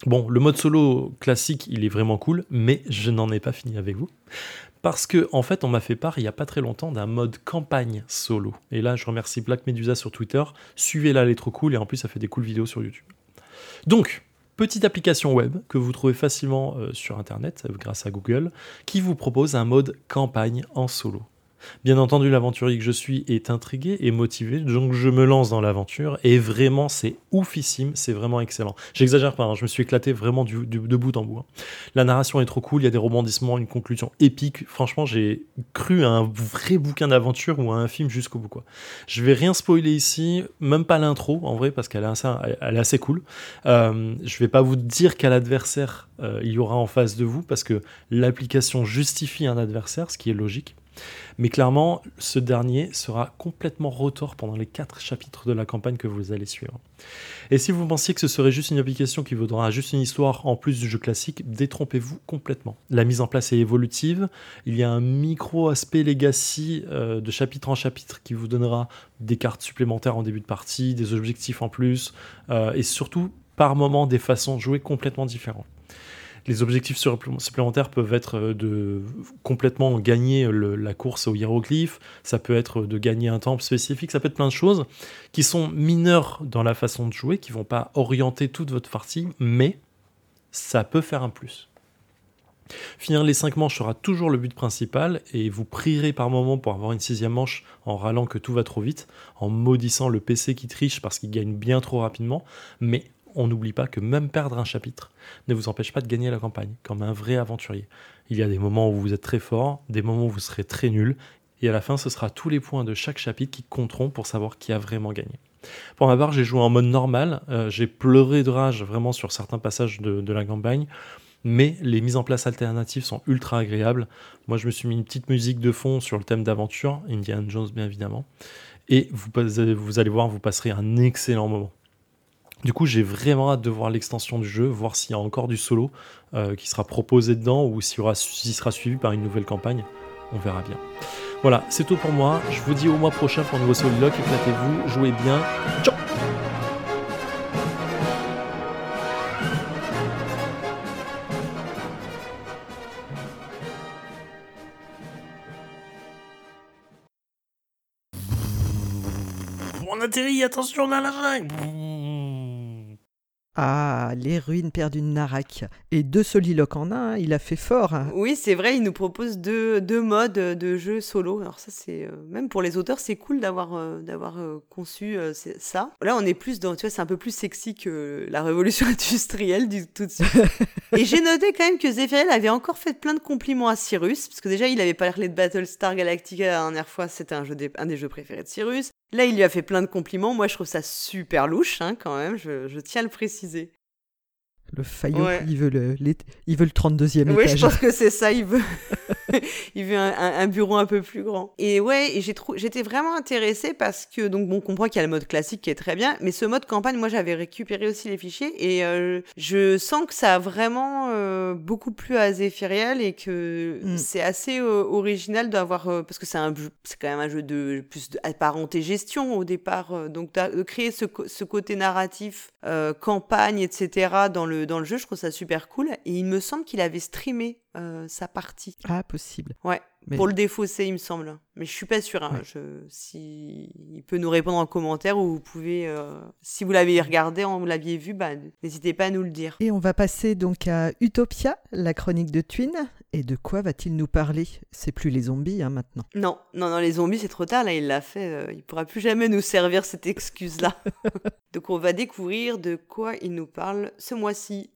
Bon, le mode solo classique, il est vraiment cool, mais je n'en ai pas fini avec vous. Parce que, en fait, on m'a fait part il y a pas très longtemps d'un mode campagne solo. Et là, je remercie Black Medusa sur Twitter. Suivez-la, elle est trop cool, et en plus, ça fait des cool vidéos sur YouTube. Donc, petite application web que vous trouvez facilement euh, sur Internet, grâce à Google, qui vous propose un mode campagne en solo. Bien entendu, l'aventurier que je suis est intrigué et motivé, donc je me lance dans l'aventure et vraiment c'est oufissime, c'est vraiment excellent. J'exagère pas, hein, je me suis éclaté vraiment du, de bout en bout. hein. La narration est trop cool, il y a des rebondissements, une conclusion épique. Franchement, j'ai cru à un vrai bouquin d'aventure ou à un film jusqu'au bout. Quoi. Je vais rien spoiler ici, même pas l'intro en vrai, parce qu'elle est assez, elle est assez cool. Euh, je vais pas vous dire quel adversaire euh, il y aura en face de vous, parce que l'application justifie un adversaire, ce qui est logique. Mais clairement, ce dernier sera complètement rotor pendant les quatre chapitres de la campagne que vous allez suivre. Et si vous pensiez que ce serait juste une application qui vaudra juste une histoire en plus du jeu classique, détrompez-vous complètement. La mise en place est évolutive, il y a un micro aspect legacy euh, de chapitre en chapitre qui vous donnera des cartes supplémentaires en début de partie, des objectifs en plus, euh, et surtout par moment des façons de jouer complètement différentes. Les objectifs supplé- supplémentaires peuvent être euh, de complètement gagner le- la course au hiéroglyphe, ça peut être de gagner un temple spécifique, ça peut être plein de choses qui sont mineures dans la façon de jouer, qui vont pas orienter toute votre partie, mais ça peut faire un plus. Finir les 5 manches sera toujours le but principal et vous prierez par moment pour avoir une sixième manche en râlant que tout va trop vite, en maudissant le PC qui triche parce qu'il gagne bien trop rapidement, mais on n'oublie pas que même perdre un chapitre ne vous empêche pas de gagner la campagne, comme un vrai aventurier. Il y a des moments où vous êtes très fort, des moments où vous serez très nul, et à la fin ce sera tous les points de chaque chapitre qui compteront pour savoir qui a vraiment gagné. Pour ma part, j'ai joué en mode normal, euh, j'ai pleuré de rage vraiment sur certains passages de, la campagne, mais les mises en place alternatives sont ultra agréables. Moi, je me suis mis une petite musique de fond sur le thème d'aventure, Indiana Jones bien évidemment, et vous allez voir, vous passerez un excellent moment. Du coup, j'ai vraiment hâte de voir l'extension du jeu, voir s'il y a encore du solo euh, qui sera proposé dedans ou s'il sera suivi par une nouvelle campagne. On verra bien. Voilà, c'est tout pour moi. Je vous dis au mois prochain pour un nouveau Soliloque. Éclatez-vous, jouez bien. Ciao On atterrit, attention dans la jungle
Ah, les ruines perdues de Narak. Et deux soliloques en un, hein, il a fait fort. hein.
Oui, c'est vrai, il nous propose deux, deux modes de jeu solo. Alors ça, c'est euh, même pour les auteurs, c'est cool d'avoir euh, d'avoir euh, conçu ça. Là, on est plus dans, tu vois, c'est un peu plus sexy que la révolution industrielle du tout de suite. Et j'ai noté quand même que Zephyriel avait encore fait plein de compliments à Cyrus, parce que déjà, il avait parlé de Battlestar Galactica la dernière fois, c'était un, jeu des- un des jeux préférés de Cyrus. Là, il lui a fait plein de compliments. Moi, je trouve ça super louche, hein, quand même, je, je tiens à le préciser.
Le faillot,
Ouais.
il, veut le, les- il veut le 32e
Oui,
étage.
je pense que c'est ça. Il veut, il veut un, bureau un peu plus grand. Et ouais, j'étais vraiment intéressée parce que donc bon, on comprend qu'il y a le mode classique qui est très bien, mais ce mode campagne, moi, j'avais récupéré aussi les fichiers et euh, je sens que ça a vraiment euh, beaucoup plu à Zephyriel et que
Mm.
c'est assez euh, original d'avoir parce que c'est quand même un jeu de plus de apparenté gestion au départ, donc de créer ce, ce côté narratif, campagne, etc. dans le dans le jeu, je trouve ça super cool. Et il me semble qu'il avait streamé euh, sa partie.
Ah, possible.
Ouais,
Mais-
pour le défausser, il me semble. Mais je suis pas sûre. Hein.
Ouais.
Je... Si il peut nous répondre en commentaire ou vous pouvez, euh, si vous l'avez regardé, vous l'aviez vu, bah, n'hésitez pas à nous le dire.
Et on va passer donc à Utopia, la chronique de Twin. Et de quoi va-t-il nous parler? C'est plus les zombies hein, maintenant.
Non, non, non, les zombies, c'est trop tard. Là, il l'a fait. euh, il pourra plus jamais nous servir cette excuse-là. Donc, on va découvrir de quoi il nous parle ce mois-ci.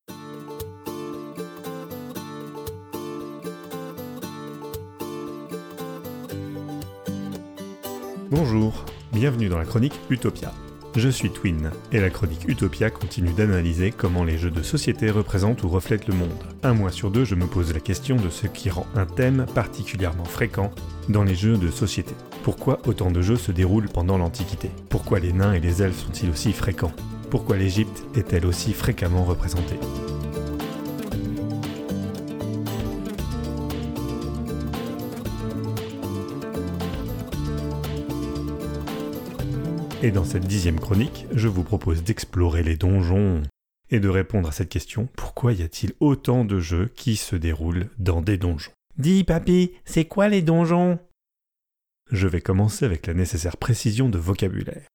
Bonjour, bienvenue dans la chronique Utopia. Je suis Twin, et la chronique Utopia continue d'analyser comment les jeux de société représentent ou reflètent le monde. Un mois sur deux, je me pose la question de ce qui rend un thème particulièrement fréquent dans les jeux de société. Pourquoi autant de jeux se déroulent pendant l'Antiquité? Pourquoi les nains et les elfes sont-ils aussi fréquents? Pourquoi l'Égypte est-elle aussi fréquemment représentée? Et dans cette dixième chronique, je vous propose d'explorer les donjons et de répondre à cette question pourquoi y a-t-il autant de jeux qui se déroulent dans des donjons? Dis, papy, c'est quoi les donjons? Je vais commencer avec la nécessaire précision de vocabulaire.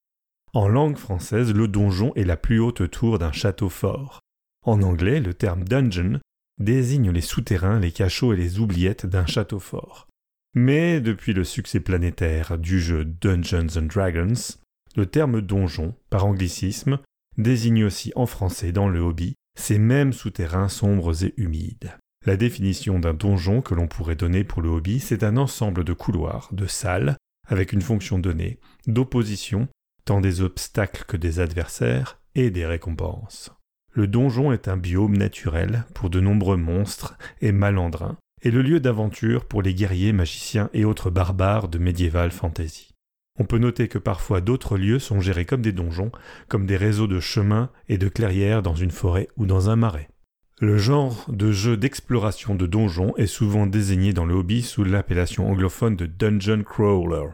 En langue française, le donjon est la plus haute tour d'un château fort. En anglais, le terme dungeon désigne les souterrains, les cachots et les oubliettes d'un château fort. Mais depuis le succès planétaire du jeu Dungeons and Dragons, le terme donjon, par anglicisme, désigne aussi en français dans le hobby ces mêmes souterrains sombres et humides. La définition d'un donjon que l'on pourrait donner pour le hobby, c'est un ensemble de couloirs, de salles, avec une fonction donnée, d'opposition, tant des obstacles que des adversaires, et des récompenses. Le donjon est un biome naturel pour de nombreux monstres et malandrins, et le lieu d'aventure pour les guerriers, magiciens et autres barbares de médiéval fantasy. On peut noter que parfois d'autres lieux sont gérés comme des donjons, comme des réseaux de chemins et de clairières dans une forêt ou dans un marais. Le genre de jeu d'exploration de donjons est souvent désigné dans le hobby sous l'appellation anglophone de Dungeon Crawler,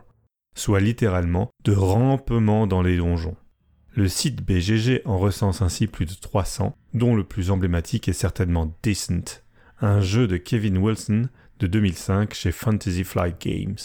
soit littéralement de rampement dans les donjons. Le site BGG en recense ainsi plus de 300, dont le plus emblématique est certainement Decent, un jeu de Kevin Wilson de 2005 chez Fantasy Flight Games.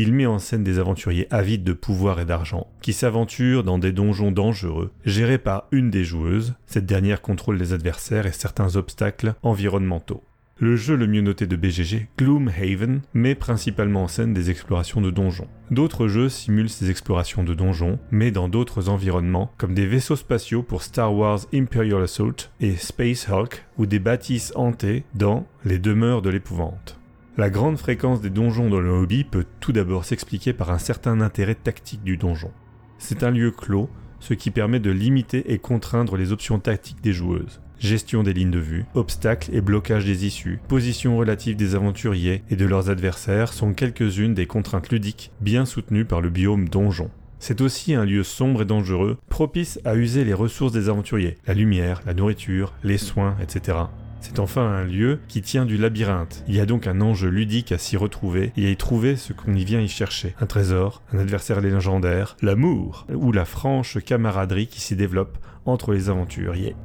Il met en scène des aventuriers avides de pouvoir et d'argent, qui s'aventurent dans des donjons dangereux, gérés par une des joueuses, cette dernière contrôle les adversaires et certains obstacles environnementaux. Le jeu le mieux noté de BGG, Gloomhaven, met principalement en scène des explorations de donjons. D'autres jeux simulent ces explorations de donjons, mais dans d'autres environnements, comme des vaisseaux spatiaux pour Star Wars Imperial Assault et Space Hulk, ou des bâtisses hantées dans Les demeures de l'épouvante. La grande fréquence des donjons dans le hobby peut tout d'abord s'expliquer par un certain intérêt tactique du donjon. C'est un lieu clos, ce qui permet de limiter et contraindre les options tactiques des joueuses. Gestion des lignes de vue, obstacles et blocage des issues, position relative des aventuriers et de leurs adversaires sont quelques-unes des contraintes ludiques bien soutenues par le biome donjon. C'est aussi un lieu sombre et dangereux, propice à user les ressources des aventuriers, la lumière, la nourriture, les soins, etc. C'est enfin un lieu qui tient du labyrinthe. Il y a donc un enjeu ludique à s'y retrouver et à y trouver ce qu'on y vient y chercher. Un trésor, un adversaire légendaire, l'amour ou la franche camaraderie qui s'y développe entre les aventuriers.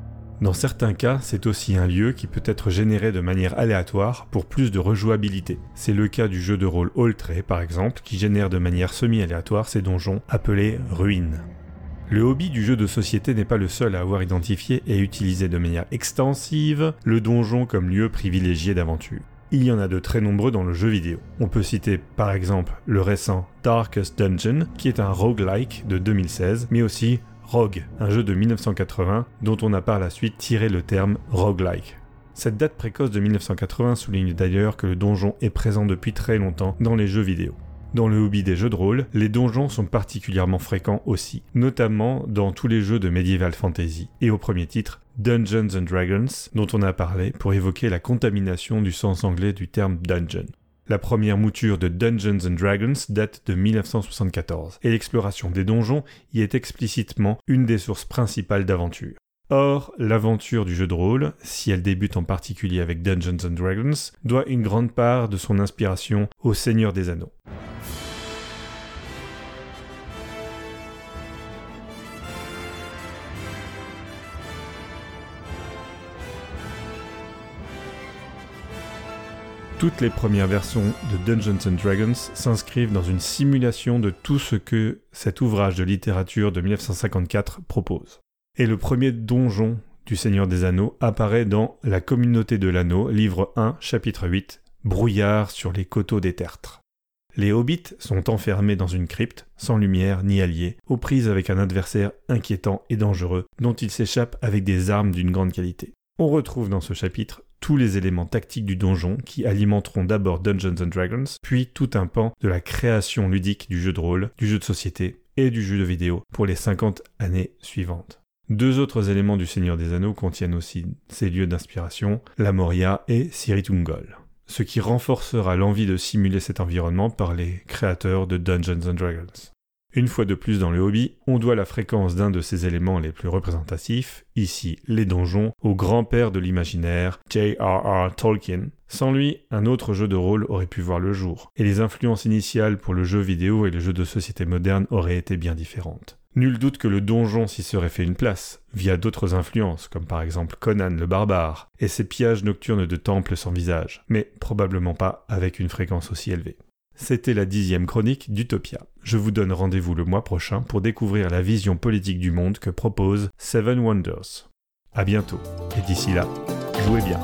Dans certains cas, c'est aussi un lieu qui peut être généré de manière aléatoire pour plus de rejouabilité. C'est le cas du jeu de rôle Oltré par exemple, qui génère de manière semi-aléatoire ces donjons appelés ruines. Le hobby du jeu de société n'est pas le seul à avoir identifié et utilisé de manière extensive le donjon comme lieu privilégié d'aventure. Il y en a de très nombreux dans le jeu vidéo. On peut citer par exemple le récent Darkest Dungeon, qui est un roguelike de 2016, mais aussi Rogue, un jeu de 1980 dont on a par la suite tiré le terme roguelike. Cette date précoce de 1980 souligne d'ailleurs que le donjon est présent depuis très longtemps dans les jeux vidéo. Dans le hobby des jeux de rôle, les donjons sont particulièrement fréquents aussi, notamment dans tous les jeux de medieval fantasy, et au premier titre, Dungeons Dragons, dont on a parlé pour évoquer la contamination du sens anglais du terme dungeon. La première mouture de Dungeons Dragons date de 1974, et l'exploration des donjons y est explicitement une des sources principales d'aventure. Or, l'aventure du jeu de rôle, si elle débute en particulier avec Dungeons Dragons, doit une grande part de son inspiration au Seigneur des Anneaux. Toutes les premières versions de Dungeons and Dragons s'inscrivent dans une simulation de tout ce que cet ouvrage de littérature de 1954 propose. Et le premier donjon du Seigneur des Anneaux apparaît dans La communauté de l'anneau, livre 1, chapitre 8, Brouillard sur les coteaux des tertres. Les hobbits sont enfermés dans une crypte, sans lumière ni alliés, aux prises avec un adversaire inquiétant et dangereux, dont ils s'échappent avec des armes d'une grande qualité. On retrouve dans ce chapitre tous les éléments tactiques du donjon qui alimenteront d'abord Dungeons Dragons, puis tout un pan de la création ludique du jeu de rôle, du jeu de société et du jeu de vidéo pour les 50 années suivantes. Deux autres éléments du Seigneur des Anneaux contiennent aussi ces lieux d'inspiration, la Moria et Siritungol, ce qui renforcera l'envie de simuler cet environnement par les créateurs de Dungeons Dragons. Une fois de plus dans le hobby, on doit la fréquence d'un de ces éléments les plus représentatifs, ici les donjons, au grand-père de l'imaginaire, J.R.R. Tolkien. Sans lui, un autre jeu de rôle aurait pu voir le jour, et les influences initiales pour le jeu vidéo et le jeu de société moderne auraient été bien différentes. Nul doute que le donjon s'y serait fait une place, via d'autres influences, comme par exemple Conan le barbare, et ses pillages nocturnes de temples sans visage, mais probablement pas avec une fréquence aussi élevée. C'était la dixième chronique d'Utopia. Je vous donne rendez-vous le mois prochain pour découvrir la vision politique du monde que propose Seven Wonders. À bientôt, et d'ici là, jouez bien.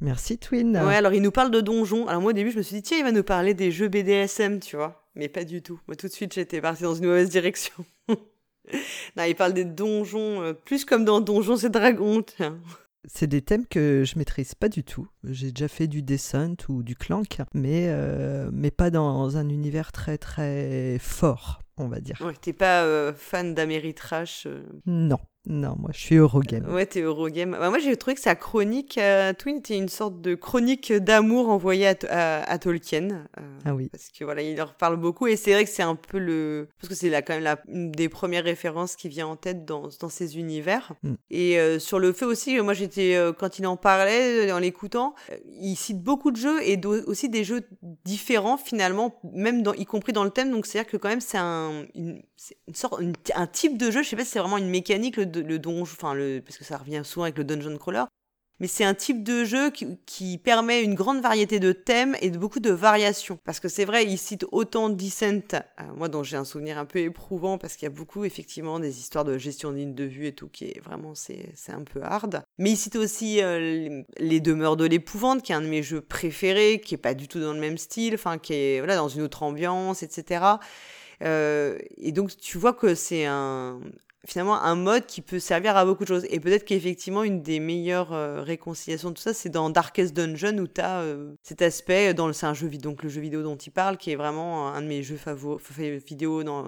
Merci Twin.
Ouais, alors il nous parle de donjons. Alors moi au début je me suis dit tiens il va nous parler des jeux BDSM, tu vois. Mais pas du tout. Moi tout de suite j'étais partie dans une mauvaise direction. non, il parle des donjons, euh, plus comme dans Donjons et Dragons, tiens.
C'est des thèmes que je maîtrise pas du tout. J'ai déjà fait du Descent ou du Clank, mais, euh, mais pas dans un univers très très fort, on va dire.
Ouais, t'es pas euh, fan d'Améritrash euh.
Non. Non, moi, je suis Eurogame.
Ouais, t'es Eurogame. Bah, moi, j'ai trouvé que sa chronique, euh, Twin, était une sorte de chronique d'amour envoyée à, à- à Tolkien. euh,
Ah oui.
Parce que voilà, il leur parle beaucoup et c'est vrai que c'est un peu le. Parce que c'est là quand même la, une des premières références qui vient en tête dans, dans ces univers.
Mm.
Et euh, sur le fait aussi, moi j'étais. quand il en parlait, en l'écoutant, il cite beaucoup de jeux et aussi des jeux différents finalement, même dans, y compris dans le thème. Donc c'est-à-dire que quand même c'est un, une, c'est une sorte, une- un type de jeu, je sais pas si c'est vraiment une mécanique, le, le donjon, enfin le. Parce que ça revient souvent avec le dungeon crawler mais c'est un type de jeu qui, permet une grande variété de thèmes et de beaucoup de variations. Parce que c'est vrai, il cite autant Descent, euh, moi dont j'ai un souvenir un peu éprouvant, parce qu'il y a beaucoup effectivement des histoires de gestion ligne de vue et tout, qui est vraiment, c'est un peu hard. Mais il cite aussi euh, les, les Demeures de l'épouvante, qui est un de mes jeux préférés, qui est pas du tout dans le même style, enfin qui est voilà, dans une autre ambiance, etc. Euh, et donc tu vois que c'est un finalement un mode qui peut servir à beaucoup de choses. Et peut-être qu'effectivement, une des meilleures euh, réconciliations de tout ça, c'est dans Darkest Dungeon où tu as cet aspect, dans le, c'est un jeu vidéo, donc le jeu vidéo dont il parle, qui est vraiment un de mes jeux favoris, vidéo, dans,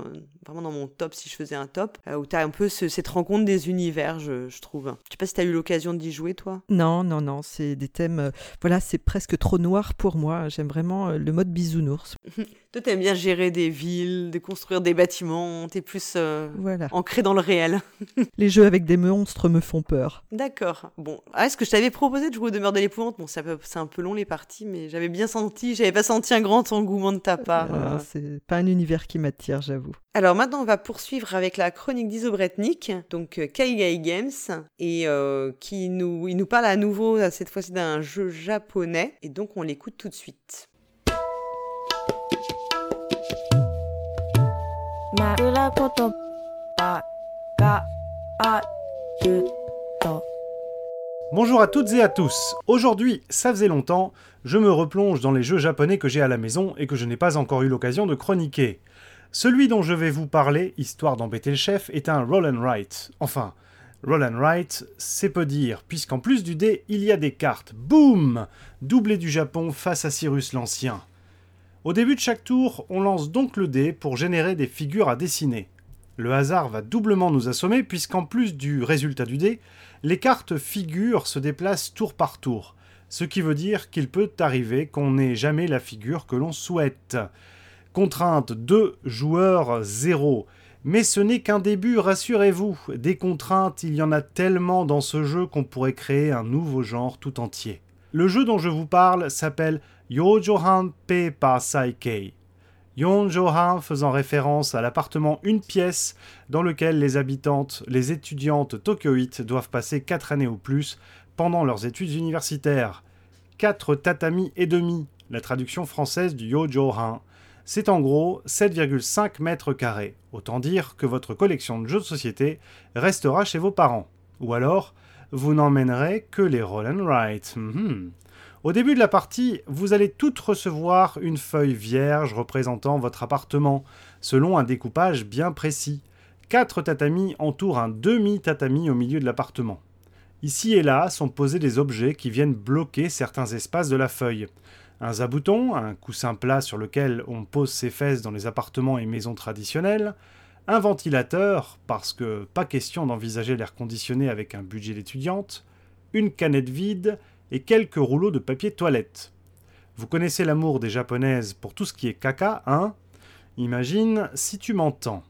vraiment dans mon top si je faisais un top, euh, où tu as un peu ce- cette rencontre des univers, je, je trouve. Je sais pas si tu as eu l'occasion d'y jouer, toi.
Non, non, non, c'est des thèmes. euh, voilà, c'est presque trop noir pour moi. J'aime vraiment euh, le mode bisounours.
Toi, t'aimes bien gérer des villes, de construire des bâtiments, t'es plus euh,
Voilà.
ancré dans le réel.
Les jeux avec des monstres me font peur.
D'accord. Bon, ah, est-ce que je t'avais proposé de jouer au Demeure de l'épouvante Bon, c'est un, peu- c'est un peu long les parties, mais j'avais bien senti, j'avais pas senti un grand engouement de ta part.
Euh, c'est pas un univers qui m'attire, j'avoue.
Alors maintenant, on va poursuivre avec la chronique d'Isobretnik, donc euh, Kaigai Games, et euh, qui nous, il nous parle à nouveau, euh, cette fois-ci, d'un jeu japonais, et donc on l'écoute tout de suite.
枕言葉があると
Bonjour à toutes et à tous. Aujourd'hui, ça faisait longtemps, je me replonge dans les jeux japonais que j'ai à la maison et que je n'ai pas encore eu l'occasion de chroniquer. Celui dont je vais vous parler, histoire d'embêter le chef, est un roll and write. Enfin, roll and write, c'est peu dire, puisqu'en plus du dé, il y a des cartes. Boum Doublé du Japon face à Cyrus l'Ancien. Au début de chaque tour, on lance donc le dé pour générer des figures à dessiner. Le hasard va doublement nous assommer puisqu'en plus du résultat du dé, les cartes figures se déplacent tour par tour, ce qui veut dire qu'il peut arriver qu'on n'ait jamais la figure que l'on souhaite. Contrainte 2, joueur 0. Mais ce n'est qu'un début, rassurez-vous. Des contraintes, il y en a tellement dans ce jeu qu'on pourrait créer un nouveau genre tout entier. Le jeu dont je vous parle s'appelle Yojohan Paper Saikei. Yonjohan faisant référence à l'appartement une pièce dans lequel les habitantes, les étudiantes tokyoïtes doivent passer 4 années ou plus pendant leurs études universitaires. 4 tatamis et demi, la traduction française du Yojohan. C'est en gros 7,5 mètres carrés. Autant dire que votre collection de jeux de société restera chez vos parents. Ou alors, vous n'emmènerez que les roll and. Mhm. Au début de la partie, vous allez toutes recevoir une feuille vierge représentant votre appartement, selon un découpage bien précis. Quatre tatamis entourent un demi-tatami au milieu de l'appartement. Ici et là sont posés des objets qui viennent bloquer certains espaces de la feuille. Un zabouton, un coussin plat sur lequel on pose ses fesses dans les appartements et maisons traditionnelles, un ventilateur, parce que pas question d'envisager l'air conditionné avec un budget d'étudiante, une canette vide et quelques rouleaux de papier toilette. Vous connaissez l'amour des japonaises pour tout ce qui est caca, hein? Imagine si tu m'entends.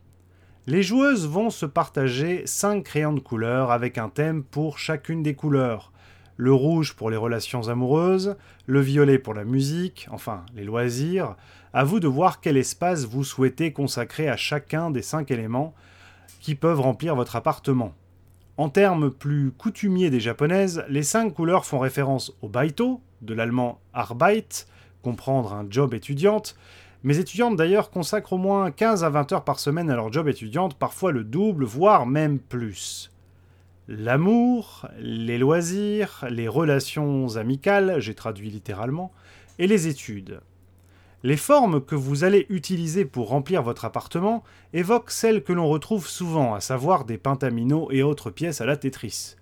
Les joueuses vont se partager 5 crayons de couleur avec un thème pour chacune des couleurs. Le rouge pour les relations amoureuses, le violet pour la musique, enfin les loisirs. À vous de voir quel espace vous souhaitez consacrer à chacun des 5 éléments qui peuvent remplir votre appartement. En termes plus coutumiers des japonaises, les cinq couleurs font référence au baito, de l'allemand Arbeit, comprendre un job étudiante. Mes étudiantes d'ailleurs consacrent au moins 15 à 20 heures par semaine à leur job étudiante, parfois le double, voire même plus. L'amour, les loisirs, les relations amicales, j'ai traduit littéralement, et les études. Les formes que vous allez utiliser pour remplir votre appartement évoquent celles que l'on retrouve souvent, à savoir des pentaminos et autres pièces à la Tetris.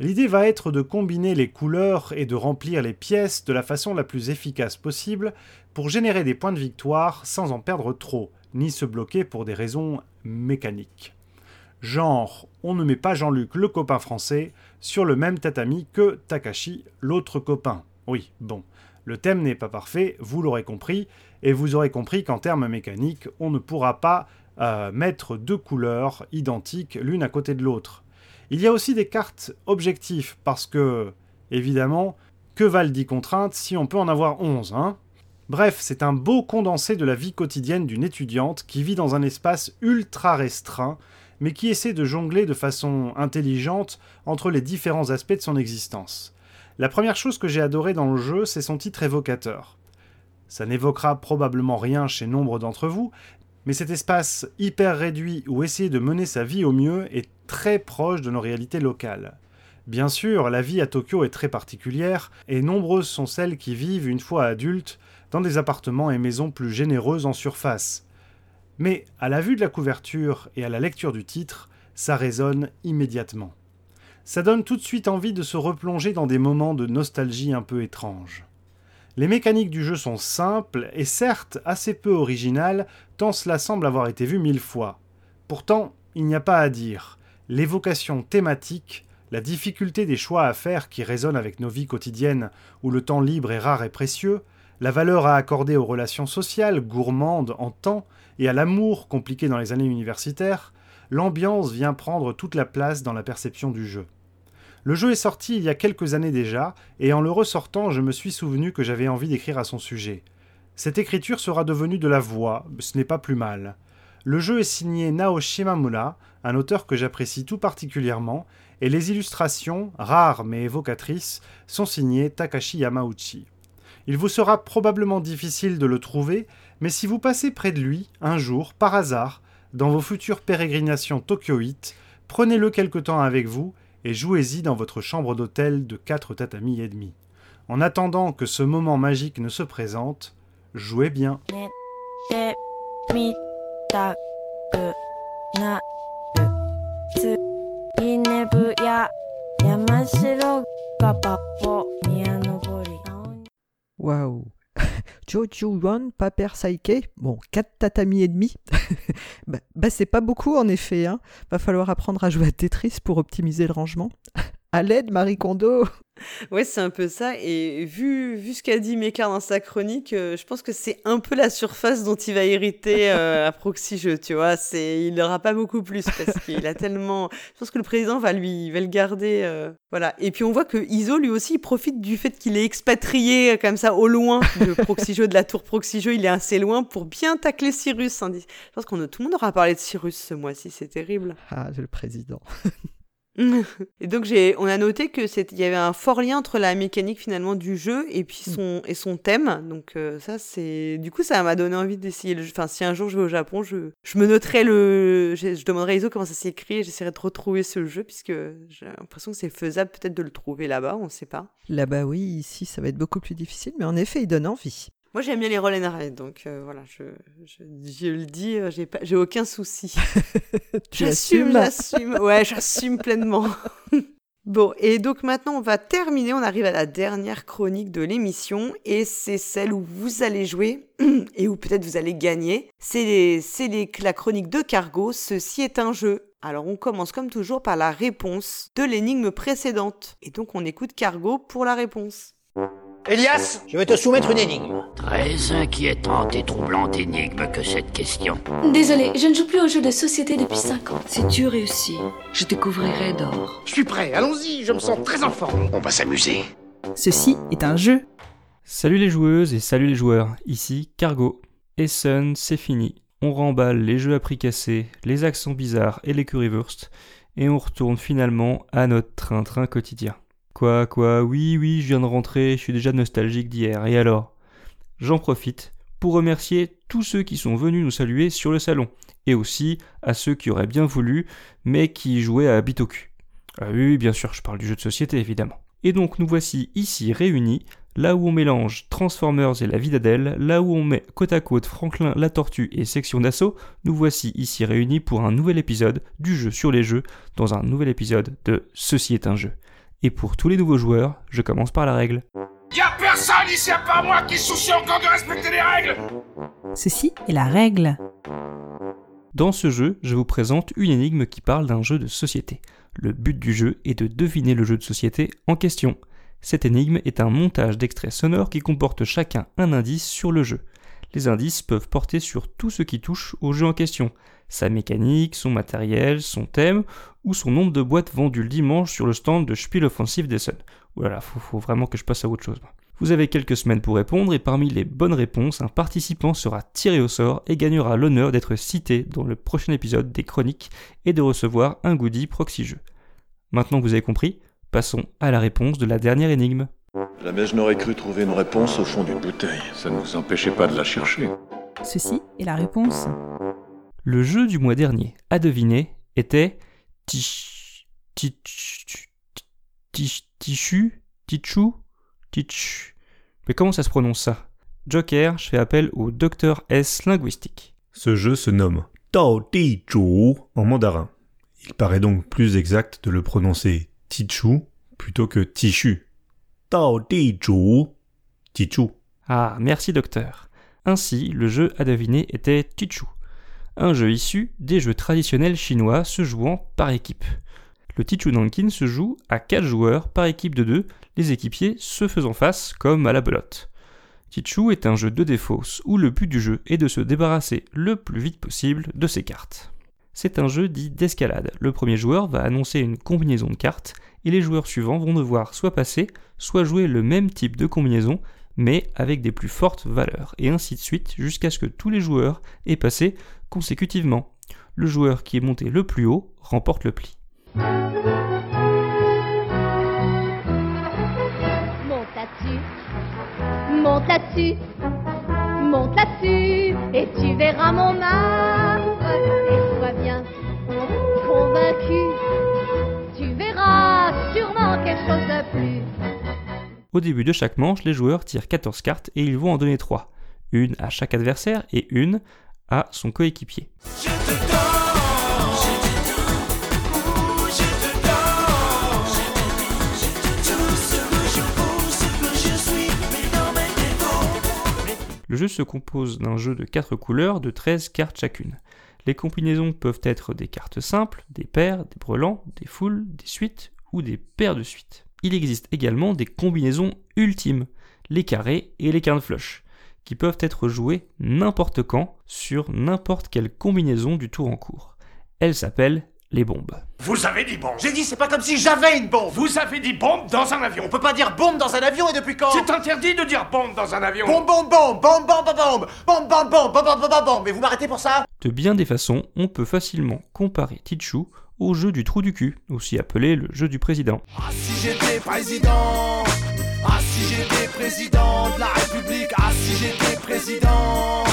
L'idée va être de combiner les couleurs et de remplir les pièces de la façon la plus efficace possible pour générer des points de victoire sans en perdre trop, ni se bloquer pour des raisons mécaniques. Genre, on ne met pas Jean-Luc, le copain français, sur le même tatami que Takashi, l'autre copain. Oui, bon. Le thème n'est pas parfait, vous l'aurez compris, et vous aurez compris qu'en termes mécaniques, on ne pourra pas euh, mettre deux couleurs identiques l'une à côté de l'autre. Il y a aussi des cartes objectifs, parce que, évidemment, que valent 10 contraintes si on peut en avoir 11, hein? Bref, c'est un beau condensé de la vie quotidienne d'une étudiante qui vit dans un espace ultra restreint, mais qui essaie de jongler de façon intelligente entre les différents aspects de son existence. La première chose que j'ai adorée dans le jeu, c'est son titre évocateur. Ça n'évoquera probablement rien chez nombre d'entre vous, mais cet espace hyper réduit où essayer de mener sa vie au mieux est très proche de nos réalités locales. Bien sûr, la vie à Tokyo est très particulière, et nombreuses sont celles qui vivent, une fois adultes, dans des appartements et maisons plus généreuses en surface. Mais à la vue de la couverture et à la lecture du titre, ça résonne immédiatement. Ça donne tout de suite envie de se replonger dans des moments de nostalgie un peu étranges. Les mécaniques du jeu sont simples et certes assez peu originales, tant cela semble avoir été vu mille fois. Pourtant, il n'y a pas à dire. L'évocation thématique, la difficulté des choix à faire qui résonnent avec nos vies quotidiennes où le temps libre est rare et précieux, la valeur à accorder aux relations sociales, gourmandes en temps, et à l'amour compliqué dans les années universitaires, l'ambiance vient prendre toute la place dans la perception du jeu. Le jeu est sorti il y a quelques années déjà, et en le ressortant, je me suis souvenu que j'avais envie d'écrire à son sujet. Cette écriture sera devenue de la voix, ce n'est pas plus mal. Le jeu est signé Nao Shimamura, un auteur que j'apprécie tout particulièrement, et les illustrations, rares mais évocatrices, sont signées Takashi Yamauchi. Il vous sera probablement difficile de le trouver, mais si vous passez près de lui, un jour, par hasard, dans vos futures pérégrinations tokyoïtes, prenez-le quelque temps avec vous et jouez-y dans votre chambre d'hôtel de quatre tatamis et demi. En attendant que ce moment magique ne se présente, jouez bien.
Waouh Jojo One, Paper Saike, bon, 4 tatamis et demi. bah, bah, c'est pas beaucoup en effet, hein. Va falloir apprendre à jouer à Tetris pour optimiser le rangement. à l'aide, Marie Kondo
Ouais, c'est un peu ça. Et vu, vu ce qu'a dit Mécard dans sa chronique, euh, je pense que c'est un peu la surface dont il va hériter euh, à Proxy tu vois. C'est, il n'aura pas beaucoup plus parce qu'il a tellement. Je pense que le président va lui, va le garder. euh, Voilà. Et puis on voit que Iso, lui aussi, il profite du fait qu'il est expatrié comme ça au loin de Proxy de la tour Proxy. Il est assez loin pour bien tacler Cyrus. hein. Je pense qu'on a- tout le monde aura parlé de Cyrus ce mois-ci. C'est terrible.
Ah, le président.
Et donc j'ai, on a noté que il y avait un fort lien entre la mécanique finalement du jeu et puis son et son thème. Donc euh, ça c'est, du coup ça m'a donné envie d'essayer le jeu. Enfin si un jour je vais au Japon, je, je me noterai le, je, je demanderai à Iso comment ça s'écrit et j'essaierai de retrouver ce jeu puisque j'ai l'impression que c'est faisable peut-être de le trouver là-bas, on sait pas.
Là-bas, oui, ici, ça va être beaucoup plus difficile, mais en effet, il donne envie.
Moi j'aime bien les roll and ride, donc euh, voilà, je, je, je le dis, euh, j'ai pas, j'ai aucun souci. J'assume, j'assume. Ouais, j'assume pleinement. Bon, et donc maintenant on va terminer, on arrive à la dernière chronique de l'émission, et c'est celle où vous allez jouer, et où peut-être vous allez gagner. C'est les- c'est les- la chronique de Cargo, ceci est un jeu. Alors on commence comme toujours par la réponse de l'énigme précédente. Et donc on écoute Cargo pour la réponse.
Elias, je vais te soumettre une énigme.
Très inquiétante et troublante énigme que cette question.
Désolé, je ne joue plus aux jeux de société depuis 5 ans.
Si tu réussis, je te couvrirai d'or.
Je suis prêt, allons-y, je me sens très en forme.
On va s'amuser.
Ceci est un jeu.
Salut les joueuses et salut les joueurs, ici Cargo. Essen, c'est fini. On remballe les jeux à prix cassé, les accents bizarres et les currywurst, et on retourne finalement à notre train-train quotidien. Quoi, quoi, oui, oui, je viens de rentrer, je suis déjà nostalgique d'hier, et alors? J'en profite pour remercier tous ceux qui sont venus nous saluer sur le salon, et aussi à ceux qui auraient bien voulu, mais qui jouaient à Bitoku. Ah oui, bien sûr, je parle du jeu de société évidemment. Et donc nous voici ici réunis, là où on mélange Transformers et la vie d'Adèle, là où on met côte à côte Franklin, la tortue et Section d'assaut, nous voici ici réunis pour un nouvel épisode du jeu sur les jeux, dans un nouvel épisode de Ceci est un jeu. Et pour tous les nouveaux joueurs, je commence par la règle.
Y'a personne ici à part moi qui soucie encore de respecter les règles
Ceci est la règle.
Dans ce jeu, je vous présente une énigme qui parle d'un jeu de société. Le but du jeu est de deviner le jeu de société en question. Cette énigme est un montage d'extraits sonores qui comporte chacun un indice sur le jeu. Les indices peuvent porter sur tout ce qui touche au jeu en question, sa mécanique, son matériel, son thème ou son nombre de boîtes vendues le dimanche sur le stand de Spiel Offensive d'Essen. Voilà, faut, faut vraiment que je passe à autre chose. Vous avez quelques semaines pour répondre et parmi les bonnes réponses, un participant sera tiré au sort et gagnera l'honneur d'être cité dans le prochain épisode des chroniques et de recevoir un goodie proxy jeu. Maintenant que vous avez compris, passons à la réponse de la dernière énigme.
Jamais je n'aurais cru trouver une réponse au fond d'une bouteille. Ça ne nous empêchait pas de la chercher.
Ceci est la réponse.
Le jeu du mois dernier, à deviner, était Tich. Tich. Tich. Tichu Tichu Tich. Mais comment ça se prononce ça? Joker, je fais appel au docteur S linguistique.
Ce jeu se nomme Tao Ti Chu en mandarin. Il paraît donc plus exact de le prononcer Tichu plutôt que Tichu. Tao. Tichu.
Ah, merci docteur. Ainsi, le jeu à deviner était Tichu, un jeu issu des jeux traditionnels chinois se jouant par équipe. Le Tichu Nankin se joue à 4 joueurs par équipe de 2, les équipiers se faisant face comme à la belote. Tichu est un jeu de défausse où le but du jeu est de se débarrasser le plus vite possible de ses cartes. C'est un jeu dit d'escalade. Le premier joueur va annoncer une combinaison de cartes et les joueurs suivants vont devoir soit passer, soit jouer le même type de combinaison mais avec des plus fortes valeurs, et ainsi de suite jusqu'à ce que tous les joueurs aient passé consécutivement. Le joueur qui est monté le plus haut remporte le pli.
Monte là-dessus, monte là-dessus, et tu verras mon marbre, et sois bien convaincu, quelque chose de plus.
Au début de chaque manche, les joueurs tirent 14 cartes et ils vont en donner 3. Une à chaque adversaire et une à son coéquipier. Le jeu se compose d'un jeu de 4 couleurs de 13 cartes chacune. Les combinaisons peuvent être des cartes simples, des paires, des brelans, des foules, des suites ou des paires de suites. Il existe également des combinaisons ultimes, les carrés et les quintes flush, qui peuvent être joués n'importe quand sur n'importe quelle combinaison du tour en cours. Elles s'appellent les bombes.
Vous avez dit bombe J'ai dit, c'est pas comme si j'avais une bombe Vous avez dit bombe dans un avion
On peut pas dire bombe dans un avion et depuis quand
C'est interdit de dire bombe dans un avion
Bombe, bombe, bombe, bombe, bombe, bombe Bombe, bombe, bombe, bombe, bombe, bombe, bombe Mais vous m'arrêtez pour ça
De bien des façons, on peut facilement comparer Tichou au jeu du trou du cul, aussi appelé le jeu du président.
Ah si j'étais président Ah si j'étais président de la République Ah si j'étais président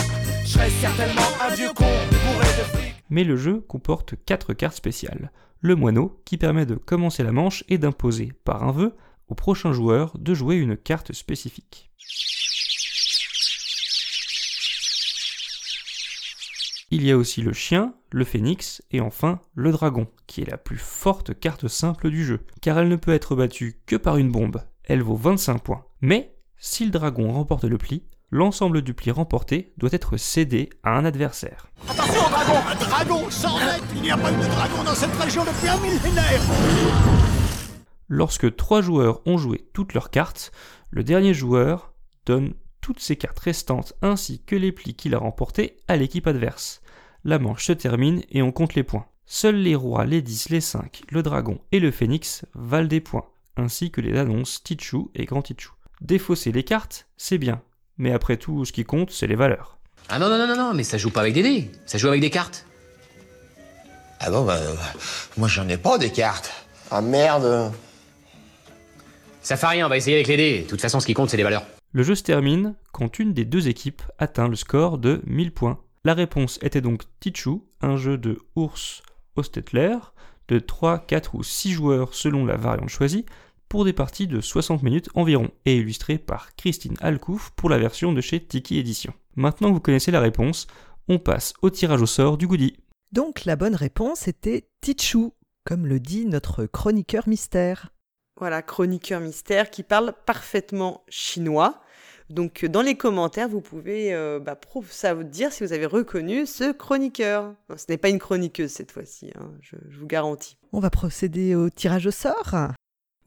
Je serais certainement un vieux con bourré de fric
Mais le jeu comporte 4 cartes spéciales. Le moineau, qui permet de commencer la manche et d'imposer, par un vœu, au prochain joueur de jouer une carte spécifique. Il y a aussi le chien, le phénix et enfin le dragon, qui est la plus forte carte simple du jeu, car elle ne peut être battue que par une bombe. Elle vaut 25 points. Mais, si le dragon remporte le pli, l'ensemble du pli remporté doit être cédé à un adversaire.
Attention au dragon Un dragon 100 mètres Il n'y a pas eu de dragon dans cette région depuis un millénaire
Lorsque trois joueurs ont joué toutes leurs cartes, le dernier joueur donne toutes ses cartes restantes ainsi que les plis qu'il a remportés à l'équipe adverse. La manche se termine et on compte les points. Seuls les rois, les 10, les 5, le dragon et le phénix valent des points, ainsi que les annonces Tichu et Grand Tichu. Défausser les cartes, c'est bien, mais après tout, ce qui compte, c'est les valeurs.
Ah non, non, non, non, non, mais ça joue pas avec des dés, ça joue avec des cartes.
Ah bon, bah, euh, moi j'en ai pas des cartes. Ah merde.
Ça fait rien, on va essayer avec les dés. De toute façon, ce qui compte, c'est les valeurs.
Le jeu se termine quand une des deux équipes atteint le score de 1000 points. La réponse était donc Tichu, un jeu de ours Ostetler, de 3, 4 ou 6 joueurs selon la variante choisie, pour des parties de 60 minutes environ, et illustré par Christine Alcouf pour la version de chez Tiki Edition. Maintenant que vous connaissez la réponse, on passe au tirage au sort du goodie.
Donc la bonne réponse était Tichu, comme le dit notre chroniqueur mystère.
Voilà, chroniqueur mystère qui parle parfaitement chinois. Donc euh, dans les commentaires, vous pouvez euh, bah, ça vous dire si vous avez reconnu ce chroniqueur. Non, ce n'est pas une chroniqueuse cette fois-ci, hein, je, je vous garantis.
On va procéder au tirage au sort.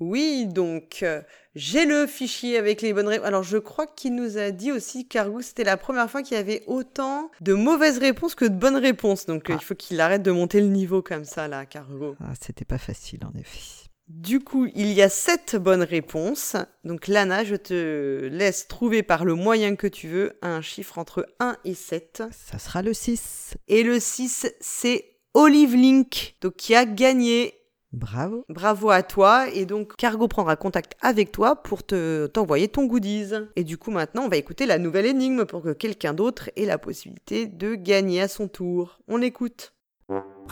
Oui, donc euh, j'ai le fichier avec les bonnes réponses. Alors je crois qu'il nous a dit aussi, Cargo, c'était la première fois qu'il y avait autant de mauvaises réponses que de bonnes réponses. Donc euh, il faut qu'il arrête de monter le niveau comme ça, là, Cargo.
Ah, c'était pas facile en effet.
Du coup, il y a sept bonnes réponses. Donc Lana, je te laisse trouver par le moyen que tu veux un chiffre entre 1 et 7.
Ça sera le 6.
Et le 6, c'est Olive Link, donc qui a gagné.
Bravo.
Bravo à toi. Et donc Cargo prendra contact avec toi pour te t'envoyer ton goodies. Et du coup, maintenant, on va écouter la nouvelle énigme pour que quelqu'un d'autre ait la possibilité de gagner à son tour. On écoute.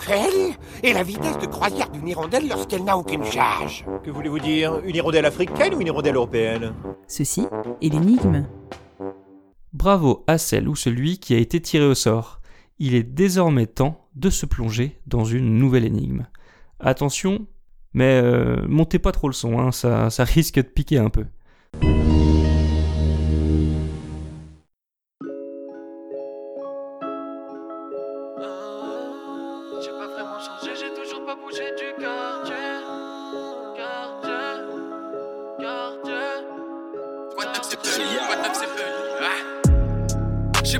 Quelle est la vitesse de croisière d'une hirondelle lorsqu'elle n'a aucune charge
Que voulez-vous dire? Une hirondelle africaine ou une hirondelle européenne?
Ceci est l'énigme.
Bravo à celle ou celui qui a été tiré au sort. Il est désormais temps de se plonger dans une nouvelle énigme. Attention, mais euh, montez pas trop le son, hein, ça, ça risque de piquer un peu.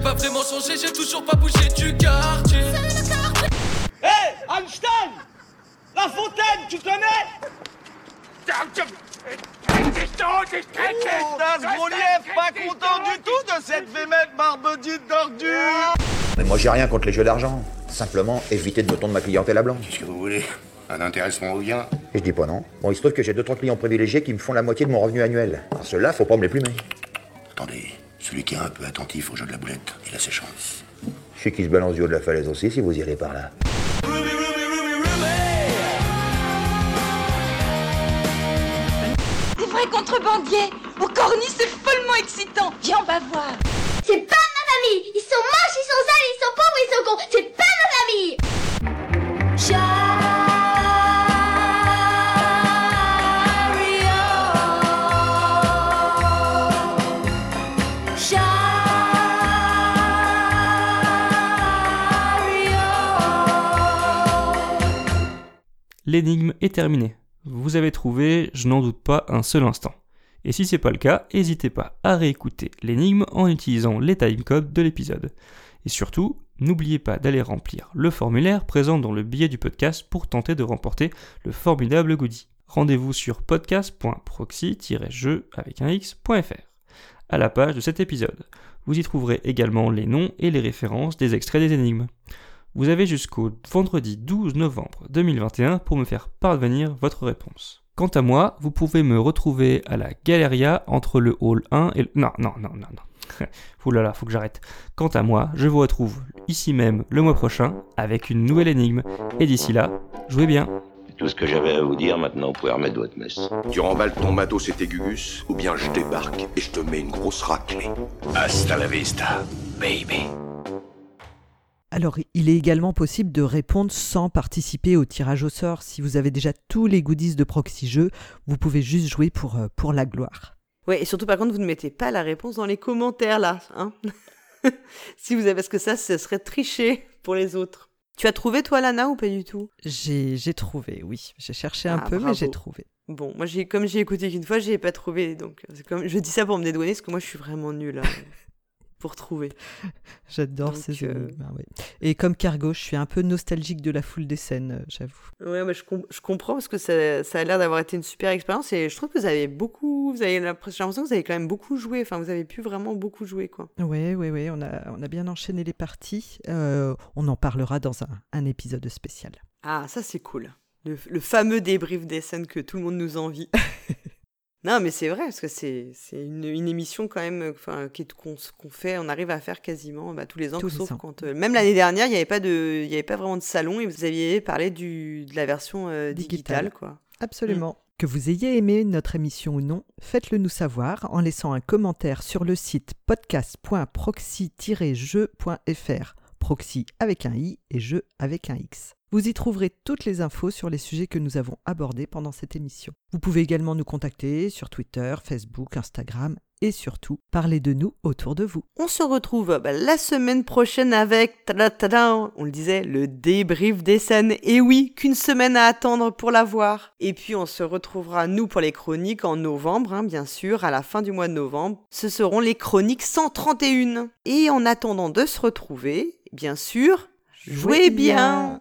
Pas vraiment changé, j'ai toujours pas bougé du quartier.
Hé Einstein La fontaine, tu connais?
Grolier, pas content du tout de cette vémette barbedite d'ordure
Mais moi j'ai rien contre les jeux d'argent. Simplement, évitez de me tondre ma clientèle à blanc.
Qu'est-ce que vous voulez? Un intéressement ou bien?
Et je dis pas non. Bon, il se trouve que j'ai deux trois clients privilégiés qui me font la moitié de mon revenu annuel. Alors ceux-là, faut pas me les plumer.
Attendez, celui qui est un peu attentif au jeu de la boulette, il a ses chances.
Je sais qui se balance du haut de la falaise aussi, si vous irez par là.
Des vrais contrebandiers Au cornis, c'est follement excitant. Viens, on va voir.
C'est pas ma famille. Ils sont moches, ils sont sales, ils sont pauvres, ils sont cons. C'est pas ma famille
L'énigme est terminée. Vous avez trouvé, je n'en doute pas un seul instant. Et si c'est pas le cas, n'hésitez pas à réécouter l'énigme en utilisant les timecodes de l'épisode. Et surtout, n'oubliez pas d'aller remplir le formulaire présent dans le billet du podcast pour tenter de remporter le formidable goodie. Rendez-vous sur podcast.proxy-jeu avec un x.fr à la page de cet épisode. Vous y trouverez également les noms et les références des extraits des énigmes. Vous avez jusqu'au vendredi 12 novembre 2021 pour me faire parvenir votre réponse. Quant à moi, vous pouvez me retrouver à la Galeria entre le hall 1 et le... Non, non, non, non, non. Ouh là là, faut que j'arrête. Quant à moi, je vous retrouve ici même le mois prochain avec une nouvelle énigme. Et d'ici là, jouez bien.
C'est tout ce que j'avais à vous dire, maintenant vous pouvez remettre votre messe.
Tu remballes ton matos et tes gugus, ou bien je débarque et je te mets une grosse raclée.
Hasta la vista, baby.
Alors, il est également possible de répondre sans participer au tirage au sort. Si vous avez déjà tous les goodies de Proxy Jeux, vous pouvez juste jouer pour, euh, pour la gloire.
Ouais, et surtout par contre, vous ne mettez pas la réponse dans les commentaires là, hein Si vous avez, parce que ça, ce serait tricher pour les autres. Tu as trouvé toi, Lana, ou pas du tout?
J'ai j'ai trouvé, oui. J'ai cherché un
Ah,
peu, mais j'ai trouvé.
Bon, moi, j'ai, comme j'ai écouté qu'une fois, j'ai pas trouvé, donc c'est comme, je dis ça pour me dédouaner, parce que moi, je suis vraiment nulle hein, pour trouver.
J'adore ces
euh,
ah ouais. Et comme Cargo, je suis un peu nostalgique de la foule des scènes, euh, j'avoue.
Ouais, mais je, com- je comprends parce que ça, ça a l'air d'avoir été une super expérience et je trouve que vous avez beaucoup, vous avez l'impression que vous avez quand même beaucoup joué. Enfin, vous avez pu vraiment beaucoup jouer, quoi.
Ouais, ouais, ouais, on a, on a bien enchaîné les parties. Euh, on en parlera dans un, un épisode spécial.
Ah, ça c'est cool. Le, le fameux débrief des scènes que tout le monde nous envie. non, mais c'est vrai, parce que c'est une, une émission quand même est- qu'on fait, on arrive à faire quasiment bah, tous les ans,
Tous les
sauf
ans.
quand. euh, même l'année dernière, il n'y avait, pas de- y avait pas vraiment de salon et vous aviez parlé du, de la version euh, digitale, quoi.
Absolument. Que vous ayez aimé notre émission ou non, faites-le nous savoir en laissant un commentaire sur le site podcast.proxy-jeu.fr. Proxy avec un i et jeu avec un x. Vous y trouverez toutes les infos sur les sujets que nous avons abordés pendant cette émission. Vous pouvez également nous contacter sur Twitter, Facebook, Instagram et surtout parlez de nous autour de vous.
On se retrouve bah, la semaine prochaine avec, tada, tada, on le disait, le débrief des scènes. Et oui, qu'une semaine à attendre pour la voir. Et puis on se retrouvera, nous, pour les chroniques en novembre, hein, bien sûr, à la fin du mois de novembre. Ce seront les chroniques 131. Et en attendant de se retrouver, bien sûr, jouez bien.